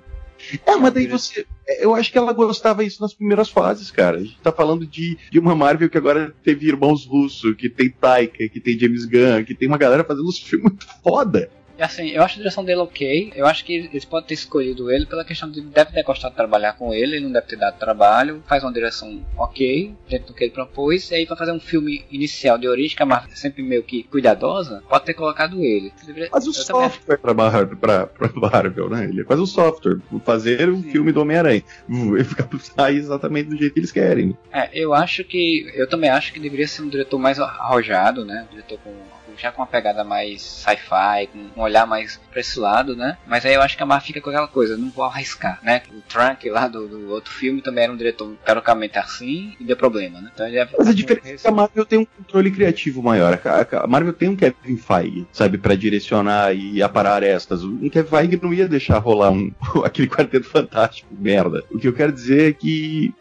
É, mas daí você. Eu acho que ela gostava isso nas primeiras fases, cara. A gente tá falando de, de uma Marvel que agora teve irmãos russos, que tem Taika, que tem James Gunn, que tem uma galera fazendo uns filmes muito foda. Assim, eu acho a direção dele ok. Eu acho que eles podem ter escolhido ele pela questão de deve ter gostado de trabalhar com ele, ele não deve ter dado trabalho. Faz uma direção ok, dentro do que ele propôs. E aí, pra fazer um filme inicial de origem, que a Marvel é sempre meio que cuidadosa, pode ter colocado ele. Faz o também software pra, Mar- pra, pra Marvel, né? Ele faz o software. Fazer um Sim. filme do Homem-Aranha. E ficar sair exatamente do jeito que eles querem. É, eu acho que. Eu também acho que deveria ser um diretor mais arrojado, né? Um diretor com. Já com uma pegada mais sci-fi, com um olhar mais pra esse lado, né? Mas aí eu acho que a Marvel fica com aquela coisa, não vou arriscar, né? O Trunk lá do, do outro filme também era um diretor teoricamente assim e deu problema, né? Então ele é Mas a diferença é que a Marvel tem um controle criativo maior. A Marvel tem um Kevin Feige, sabe, pra direcionar e aparar arestas. Um Kevin Feige não ia deixar rolar um, aquele quarteto fantástico, merda. O que eu quero dizer é que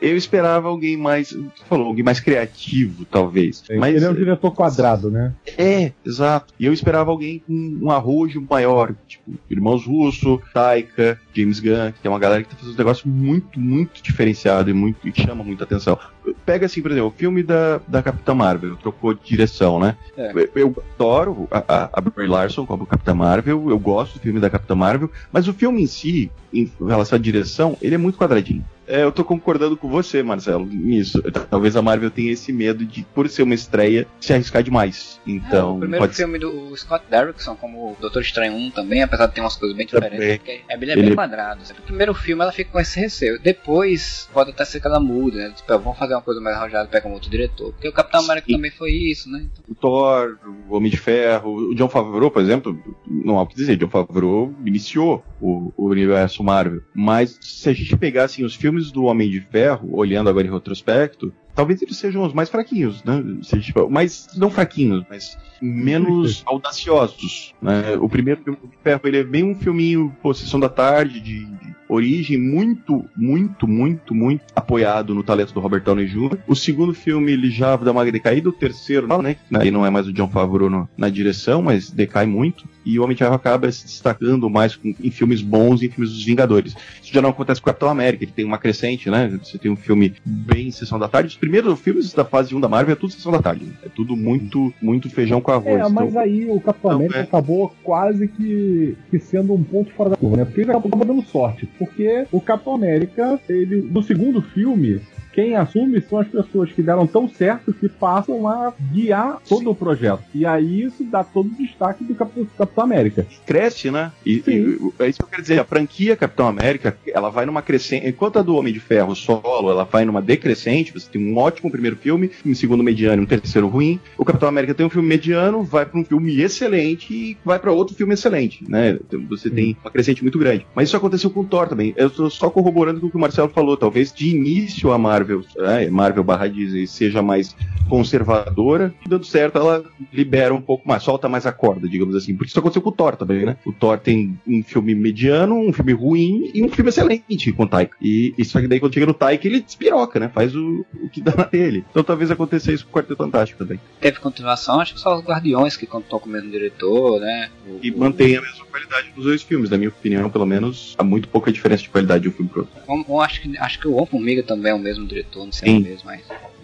eu esperava alguém mais, você falou, alguém mais criativo, talvez. Mas Ele é um diretor quadrado, né? É, exato. E eu esperava alguém com um arrojo maior, tipo, irmãos Russo, Taika, James Gunn, que é uma galera que tá fazendo um negócio muito, muito diferenciado e muito e que chama muita atenção. Pega assim, por exemplo, o filme da, da Capitã Marvel, trocou de direção, né? É. Eu, eu adoro a, a, Brie Larson como Capitã Marvel, eu gosto do filme da Capitã Marvel, mas o filme em si, em relação à direção, ele é muito quadradinho. É, eu tô concordando com você, Marcelo, nisso. Talvez a Marvel tenha esse medo de, por ser uma estreia, se arriscar demais. É, Então, o primeiro pode filme do Scott Derrickson, como o Doutor Estranho 1 também, apesar de ter umas coisas bem Também. diferentes, porque é, ele é Ele- bem quadrado. O primeiro filme ela fica com esse receio. Depois pode até ser que ela muda, né? Tipo, vamos fazer uma coisa mais arrojada, pega um outro diretor. Porque o Capitão América Sim. também foi isso, né? Então, o Thor, o Homem de Ferro, o John Favreau, por exemplo, não há o que dizer, John Favreau iniciou o, o universo Marvel. Mas se a gente pegar assim, os filmes do Homem de Ferro, olhando agora em retrospecto, talvez eles sejam os mais fraquinhos, né? Se a gente- mais não fraquinhos, mas menos audaciosos. Né? O primeiro filme do Homem de Ferro, ele é bem um filminho, pô, sessão da tarde, de, de origem muito, muito, muito, muito apoiado no talento do Robert Downey Jr. O segundo filme ele já dá uma decaída, o terceiro, não, né? Aí não é mais o John Favreau no- na direção, mas decai muito. E o Homem de Ferro acaba se destacando mais com- em filmes bons e em filmes dos Vingadores. Isso já não acontece com o Capitão América, que tem uma crescente, né? Você tem um filme bem sessão da tarde. Os primeiros filmes da fase 1 da Marvel é tudo sessão da tarde. né? É tudo muito, muito feijão com arroz. É, mas Então, aí o Capitão Não, América é. acabou quase que, que sendo um ponto fora da curva, né? Porque ele acabou acabou dando sorte. Porque o Capitão América, ele, no segundo filme, quem assume são as pessoas que deram tão certo que passam a guiar todo o projeto. E aí isso dá todo o destaque do Capitão, Capitão América. cresce, né? E, Sim. e- é isso que eu quero dizer. A franquia Capitão América, ela vai numa crescente. Enquanto a do Homem de Ferro solo, ela vai numa decrescente. Você tem um ótimo primeiro filme, um segundo mediano e um terceiro ruim. O Capitão América tem um filme mediano, vai para um filme excelente e vai para outro filme excelente, né? Então, Você tem uma crescente muito grande. Mas isso aconteceu com o Thor também. Eu tô só corroborando com o que o Marcelo falou. Talvez de início a Marvel Marvel, é, Marvel barra Disney seja mais conservadora, dando certo, ela libera um pouco mais, solta mais a corda, digamos assim. Porque isso aconteceu com o Thor também, né? O Thor tem um filme mediano, um filme ruim e um filme excelente com o Taika. E isso aqui daí quando chega no Taika, ele despiroca, né? Faz o, o que dá na dele. Então talvez aconteça isso com o Quarteto Fantástico também. Teve continuação, acho que só os Guardiões que contou com o mesmo diretor, né? O, e mantém a mesma qualidade dos dois filmes, na minha opinião, pelo menos, há muito pouca diferença de qualidade de um filme pro outro. acho que, acho que o Homem-Formiga também é o mesmo diretor, não sei Sim. mesmo, mas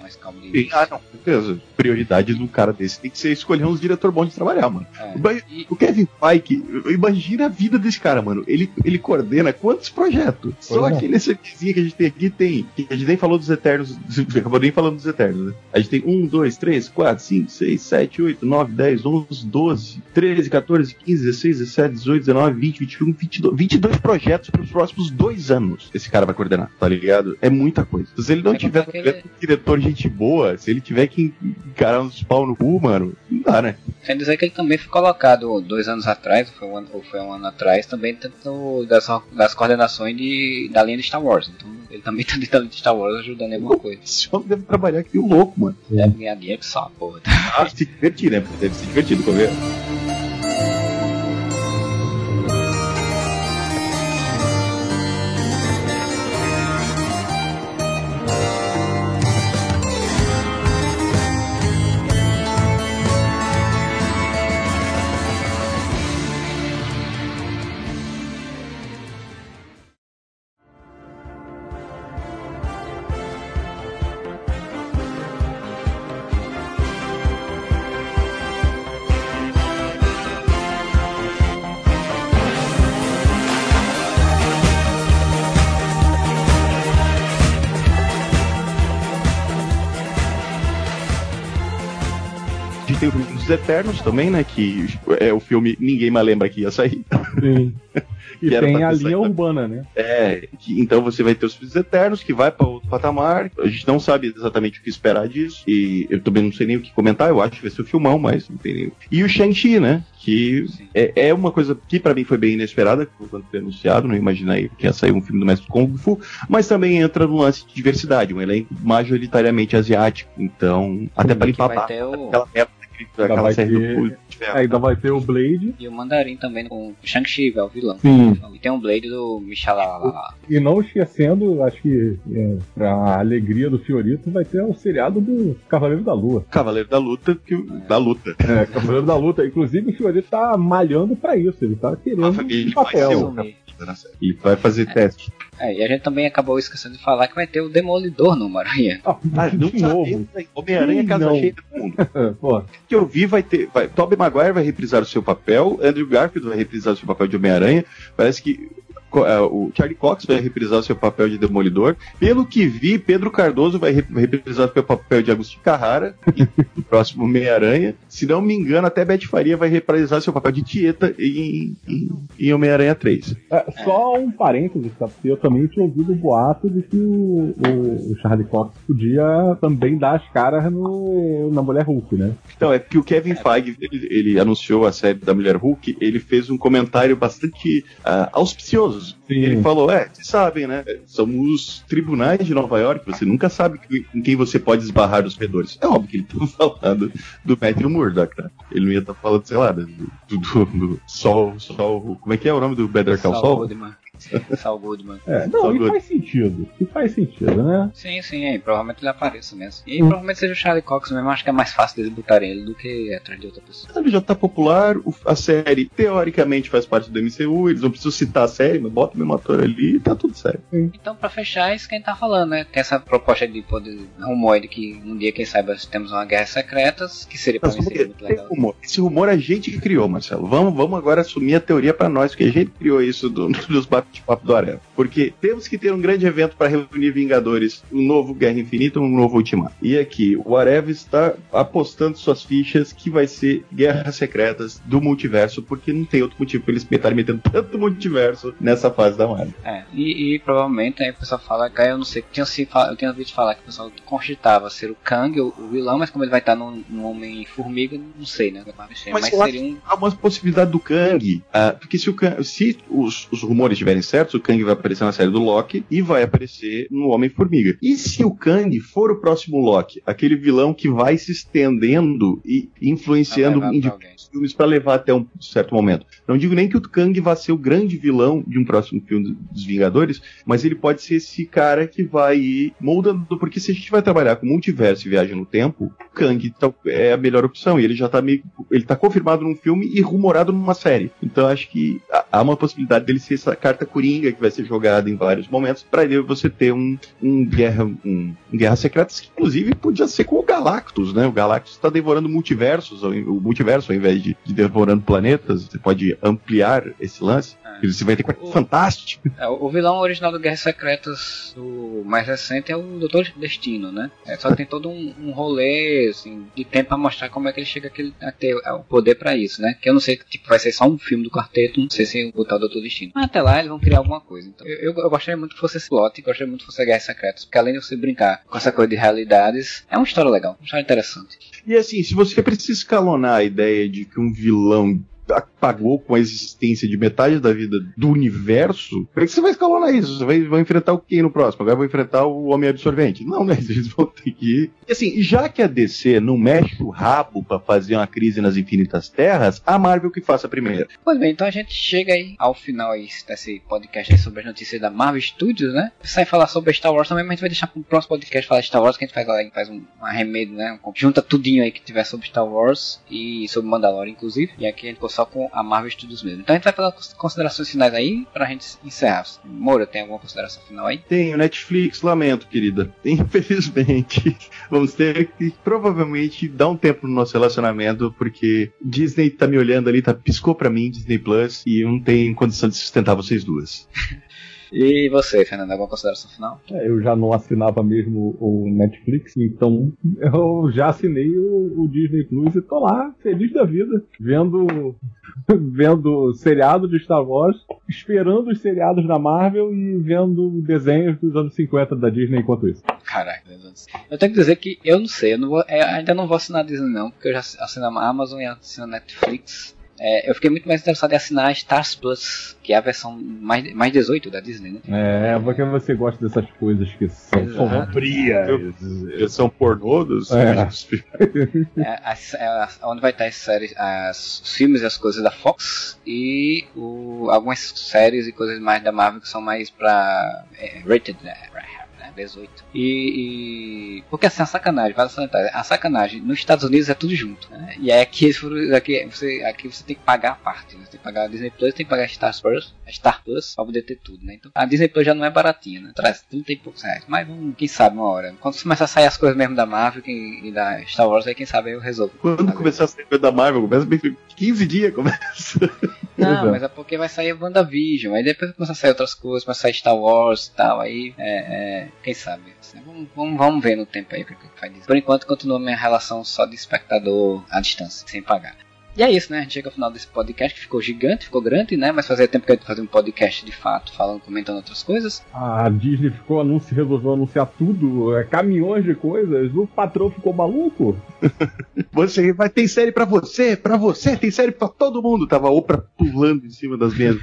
mais calmo de Ah, não, certeza. Prioridade de um cara desse tem que ser escolher uns diretor bom de trabalhar, mano. É. O Kevin Feige, imagina a vida desse cara, mano. Ele, ele coordena quantos projetos? Pois Só é. aquele CPzinho que a gente tem aqui tem. A gente nem falou dos Eternos, acabou nem falando dos Eternos, né? A gente tem 1, 2, 3, 4, 5, 6, 7, 8, 9, 10, 11, 12, 13, 14, 15, 16, 17, 18, 19, 20, 21, 22, 22 projetos para os próximos dois anos. Esse cara vai coordenar, tá ligado? É muita coisa. Se ele não é tiver aquele... diretor de gente boa, se ele tiver que encarar uns pau no cu, mano, não dá, né? Quer dizer que ele também foi colocado dois anos atrás, ou foi um ano, foi um ano atrás, também dentro das, das coordenações de, da linha de Star Wars. Então ele também tá dentro da linha de Star Wars ajudando em alguma coisa. Esse homem deve trabalhar aqui o louco, mano. Deve ganhar dinheiro que só, porra. Ah, se divertir, né? Deve se divertir no começo. Eternos também, né? Que é o filme ninguém mais lembra que ia sair. Sim. E tem a linha urbana, né? É, que, então você vai ter os filmes Eternos, que vai para outro patamar. A gente não sabe exatamente o que esperar disso. E eu também não sei nem o que comentar. Eu acho que vai ser o filmão, mas não tem nem. E o Shang-Chi, né? Que é, é, uma coisa que para mim foi bem inesperada quando foi anunciado. Não imaginei que ia sair um filme do Mestre Kung Fu. Mas também entra no lance de diversidade. Um elenco majoritariamente asiático. Então, até para limpar o... aquela época aquela série ter... do é, ainda vai ter o Blade. E o Mandarim também com o Shang-Chi, é o vilão. Sim. E tem um Blade do Michalala. E não esquecendo, acho que é, pra alegria do Fiorito, vai ter o seriado do Cavaleiro da Lua. Cavaleiro da Luta, que, é. da luta. É, Cavaleiro da Luta. Inclusive o Fiorito tá malhando pra isso, ele tá querendo um papel. E vai fazer é. teste. É, e a gente também acabou esquecendo de falar que vai ter o Demolidor no Maranhão. Ah, mas não de novo. Homem-Aranha Casa não. Cheia do Mundo. Pô. que eu vi vai ter. Vai, Tobey Maguire vai reprisar o seu papel, Andrew Garfield vai reprisar o seu papel de Homem-Aranha. Parece que é, o Charlie Cox vai reprisar o seu papel de Demolidor. Pelo que vi, Pedro Cardoso vai reprisar o seu papel de Agostinho Carrara no próximo Meia-Aranha. Se não me engano, até Beth Faria vai reprisar seu papel de Tieta em, em, em Homem-Aranha 3. É, só um parênteses, tá? Porque eu também tinha ouvido o boato de que o, o, o Charlie Cox podia também dar as caras no, na Mulher Hulk, né? Então, é que o Kevin Feige, ele, ele anunciou a série da Mulher Hulk, ele fez um comentário bastante uh, auspicioso Sim. Ele falou: É, vocês sabem, né? Somos tribunais de Nova York, você nunca sabe com quem você pode esbarrar os redores. É óbvio que ele estava falando do Matthew Murdock, tá? Ele não ia estar tá falando, sei lá, do, do, do, do Sol, Sol. Como é que é o nome do Better Call Saul? Saul Goodman. É, não, Saul e Good. faz sentido. E faz sentido, né? Sim, sim, é, provavelmente ele apareça mesmo. E hum. provavelmente seja o Charlie Cox mesmo, acho que é mais fácil eles botarem ele do que atrás de outra pessoa. Ele já tá popular, a série teoricamente faz parte do MCU, eles não precisam citar a série, mas bota o mesmo ator ali e tá tudo certo. Sim. Então, pra fechar, é isso que a gente tá falando, né? Tem essa proposta de poder rumor de que um dia, quem saiba, temos uma guerra secreta, que seria pra mim seria muito legal. Rumor. Esse rumor a gente que criou, Marcelo. Vamos, vamos agora assumir a teoria pra nós, porque a gente criou isso do, dos bate-papo do Areva. Porque temos que ter um grande evento para reunir Vingadores, um novo Guerra Infinita, um novo Ultimato. E aqui, o Areva está apostando suas fichas que vai ser Guerras Secretas do multiverso, porque não tem outro motivo para eles estarem metendo tanto multiverso nessa fase da Marvel. É, e, e provavelmente aí o pessoal fala que eu não sei, tinha se, eu tinha ouvido falar que o pessoal cogitava ser o Kang, o, o, vilão, mas como ele vai estar num, num Homem-Formiga, não sei, né? Mas, mas seria um... há uma possibilidade do Kang, uh, porque se, o Kang, se os, os rumores estiverem certos, o Kang vai aparecer na série do Loki e vai aparecer no Homem-Formiga. E se o Kang for o próximo Loki, aquele vilão que vai se estendendo e influenciando em filmes para levar até um certo momento. Não digo nem que o Kang vá ser o grande vilão de um próximo filme dos Vingadores, mas ele pode ser esse cara que vai ir moldando, porque se a gente vai trabalhar com multiverso e viagem no tempo, o Kang tá, é a melhor opção. E ele já tá meio. Ele tá confirmado num filme e rumorado numa série. Então acho que há uma possibilidade dele ser essa carta coringa que vai ser jogada em vários momentos para você ter um, um guerra um, um Guerra Secretas que inclusive podia ser com o Galactus, né? O Galactus está devorando multiversos, o multiverso ao invés de, de devorando planetas. Você pode ampliar esse lance. É. Você vai ter coisa o, fantástico. É, o vilão original do Guerra Secretas, o mais recente, é o Doutor Destino, né? É, só tem todo um, um rolê assim, de tempo para mostrar como é que ele chega a ter o poder para isso, né? Que eu não sei, tipo, vai ser só um filme do quarteto, não sei se botar o Doutor Destino. Mas até lá eles vão criar alguma coisa. Então, eu, eu, eu gostaria muito que fosse esse plot, gostaria muito que fosse Guerra Secretas, porque além de você brincar com essa coisa de realidades, é uma história legal, uma história interessante. E assim, se você precisa escalonar a ideia de que um vilão apagou com a existência de metade da vida do universo, é que você vai escalonar isso? Você vai, vai enfrentar o quem no próximo? Agora vai enfrentar o Homem Absorvente? Não, né? Eles vão ter que. E assim, já que a DC não mexe o rabo para fazer uma crise nas infinitas terras, a Marvel que faça primeiro. Pois bem, então a gente chega aí ao final aí desse podcast aí sobre as notícias da Marvel Studios, né? Sai falar sobre Star Wars também, mas a gente vai deixar pro próximo podcast falar de Star Wars, que a gente faz lá, faz um arremedo, né? Junta tudinho aí que tiver sobre Star Wars e sobre Mandalorian, inclusive. E aqui a gente só com a Marvel Studios mesmo. Então a gente vai falar considerações finais aí pra gente encerrar. Moura, tem alguma consideração final aí? Tenho, Netflix, lamento, querida. Infelizmente, vamos ter que provavelmente dar um tempo no nosso relacionamento, porque Disney tá me olhando ali, tá piscou pra mim, Disney Plus, e eu não tenho condição de sustentar vocês duas. E você, Fernando, alguma consideração final? É, eu já não assinava mesmo o Netflix, então eu já assinei o, o Disney Plus e tô lá, feliz da vida, vendo vendo seriado de Star Wars, esperando os seriados da Marvel e vendo desenhos dos anos 50 da Disney enquanto isso. Caraca, eu tenho que dizer que eu não sei, eu, não vou, eu ainda não vou assinar a Disney não, porque eu já assino a Amazon e assino a Netflix. É, eu fiquei muito mais interessado em assinar a Stars Plus, que é a versão mais, mais 18 da Disney, né? É, porque você gosta dessas coisas que são sombrias. São pornodos? É. é, é, onde vai estar as séries, as, os filmes e as coisas da Fox e o, algumas séries e coisas mais da Marvel que são mais pra é, rated, né? 18. E, e, Porque assim, a sacanagem, vale sanitária, a sacanagem nos Estados Unidos é tudo junto. Né? E é aqui, aqui, você, aqui você tem que pagar a parte. Né? Você tem que pagar a Disney Plus, tem que pagar a Star Plus, a Star Plus pra poder ter tudo. Né? Então a Disney Plus já não é baratinha, né? Traz 30 e poucos reais. Mas quem sabe uma hora. Quando começar a sair as coisas mesmo da Marvel e da Star Wars, aí quem sabe eu resolvo. Quando começar a sair coisa da Marvel, começa 15 dias, começa. Não, mas é porque vai sair WandaVision. Aí depois começa a sair outras coisas, vai sair Star Wars e tal. Aí é, é quem sabe. Assim, vamos, vamos, vamos, ver no tempo aí o que, faz isso. Por enquanto continua minha relação só de espectador à distância, sem pagar. E é isso, né? A gente chega ao final desse podcast que ficou gigante, ficou grande, né? Mas fazia tempo que a gente fazia um podcast de fato, falando, comentando outras coisas. A Disney ficou anúncio, resolveu anunciar tudo, é, caminhões de coisas. O patrão ficou maluco. você vai ter série para você, para você, tem série para todo mundo. Tava Oprah pulando em cima das mesas.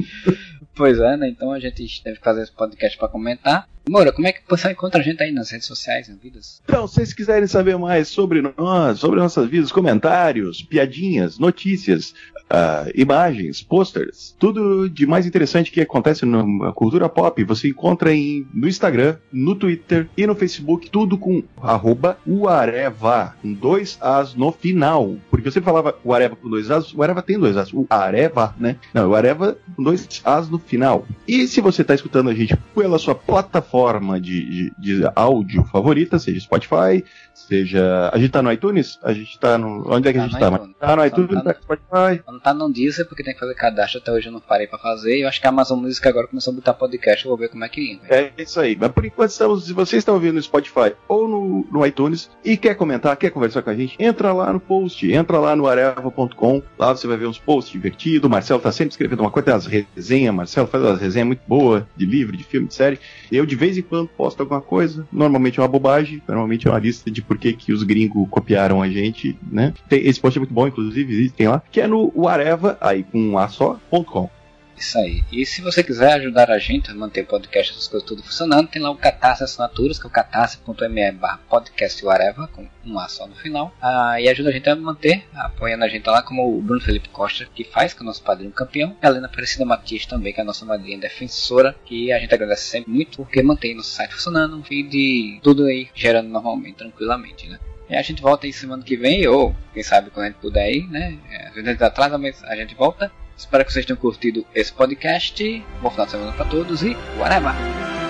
pois é, né? Então a gente deve fazer esse podcast para comentar. Moura, como é que você encontra a gente aí nas redes sociais, nas vidas? Então, se vocês quiserem saber mais sobre nós, sobre nossas vidas, comentários, piadinhas, notícias, uh, imagens, posters, tudo de mais interessante que acontece na cultura pop, você encontra em, no Instagram, no Twitter e no Facebook, tudo com arroba Uareva, com dois As no final. Porque você falava o Areva com dois As, o Areva tem dois As, o Areva, né? Não, o Areva com dois As no final. E se você está escutando a gente pela sua plataforma de, de, de áudio favorita, seja Spotify, seja. A gente tá no iTunes? A gente tá no. Onde é que tá a gente tá? ITunes. Tá no iTunes, tá no Spotify. Não tá no Deezer porque tem que fazer cadastro, até hoje eu não parei pra fazer. Eu acho que a Amazon Music agora começou a botar podcast, eu vou ver como é que entra. É isso aí. Mas por enquanto estamos. Se você está ouvindo no Spotify ou no, no iTunes e quer comentar, quer conversar com a gente, entra lá no post, entra lá no areva.com. Lá você vai ver uns posts divertidos. O Marcelo tá sempre escrevendo uma coisa, tem as resenhas. Marcelo faz umas resenhas muito boas de livro, de filme, de série. Eu de vez em quando posto alguma coisa. Normalmente é uma bobagem, normalmente é uma lista de por que, que os gringos copiaram a gente, né? Tem, esse post é muito bom, inclusive, tem lá, que é no Areva, aí com um A só, .com. Isso aí. E se você quiser ajudar a gente a manter o podcast, essas coisas tudo funcionando, tem lá o Catarse Assinaturas, que é o catarse.me barra podcast whatever, com um A só no final. Ah, e ajuda a gente a manter, apoiando a gente lá, como o Bruno Felipe Costa, que faz, que é o nosso padrinho campeão. E a Helena Aparecida Matias também, que é a nossa madrinha defensora, que a gente agradece sempre muito, porque mantém nosso site funcionando, um feed tudo aí gerando normalmente, tranquilamente, né? E a gente volta aí semana que vem, ou quem sabe quando a gente puder ir, né? É, a gente atrasa, mas a gente volta. Espero que vocês tenham curtido esse podcast. Bom final de semana para todos e whatever!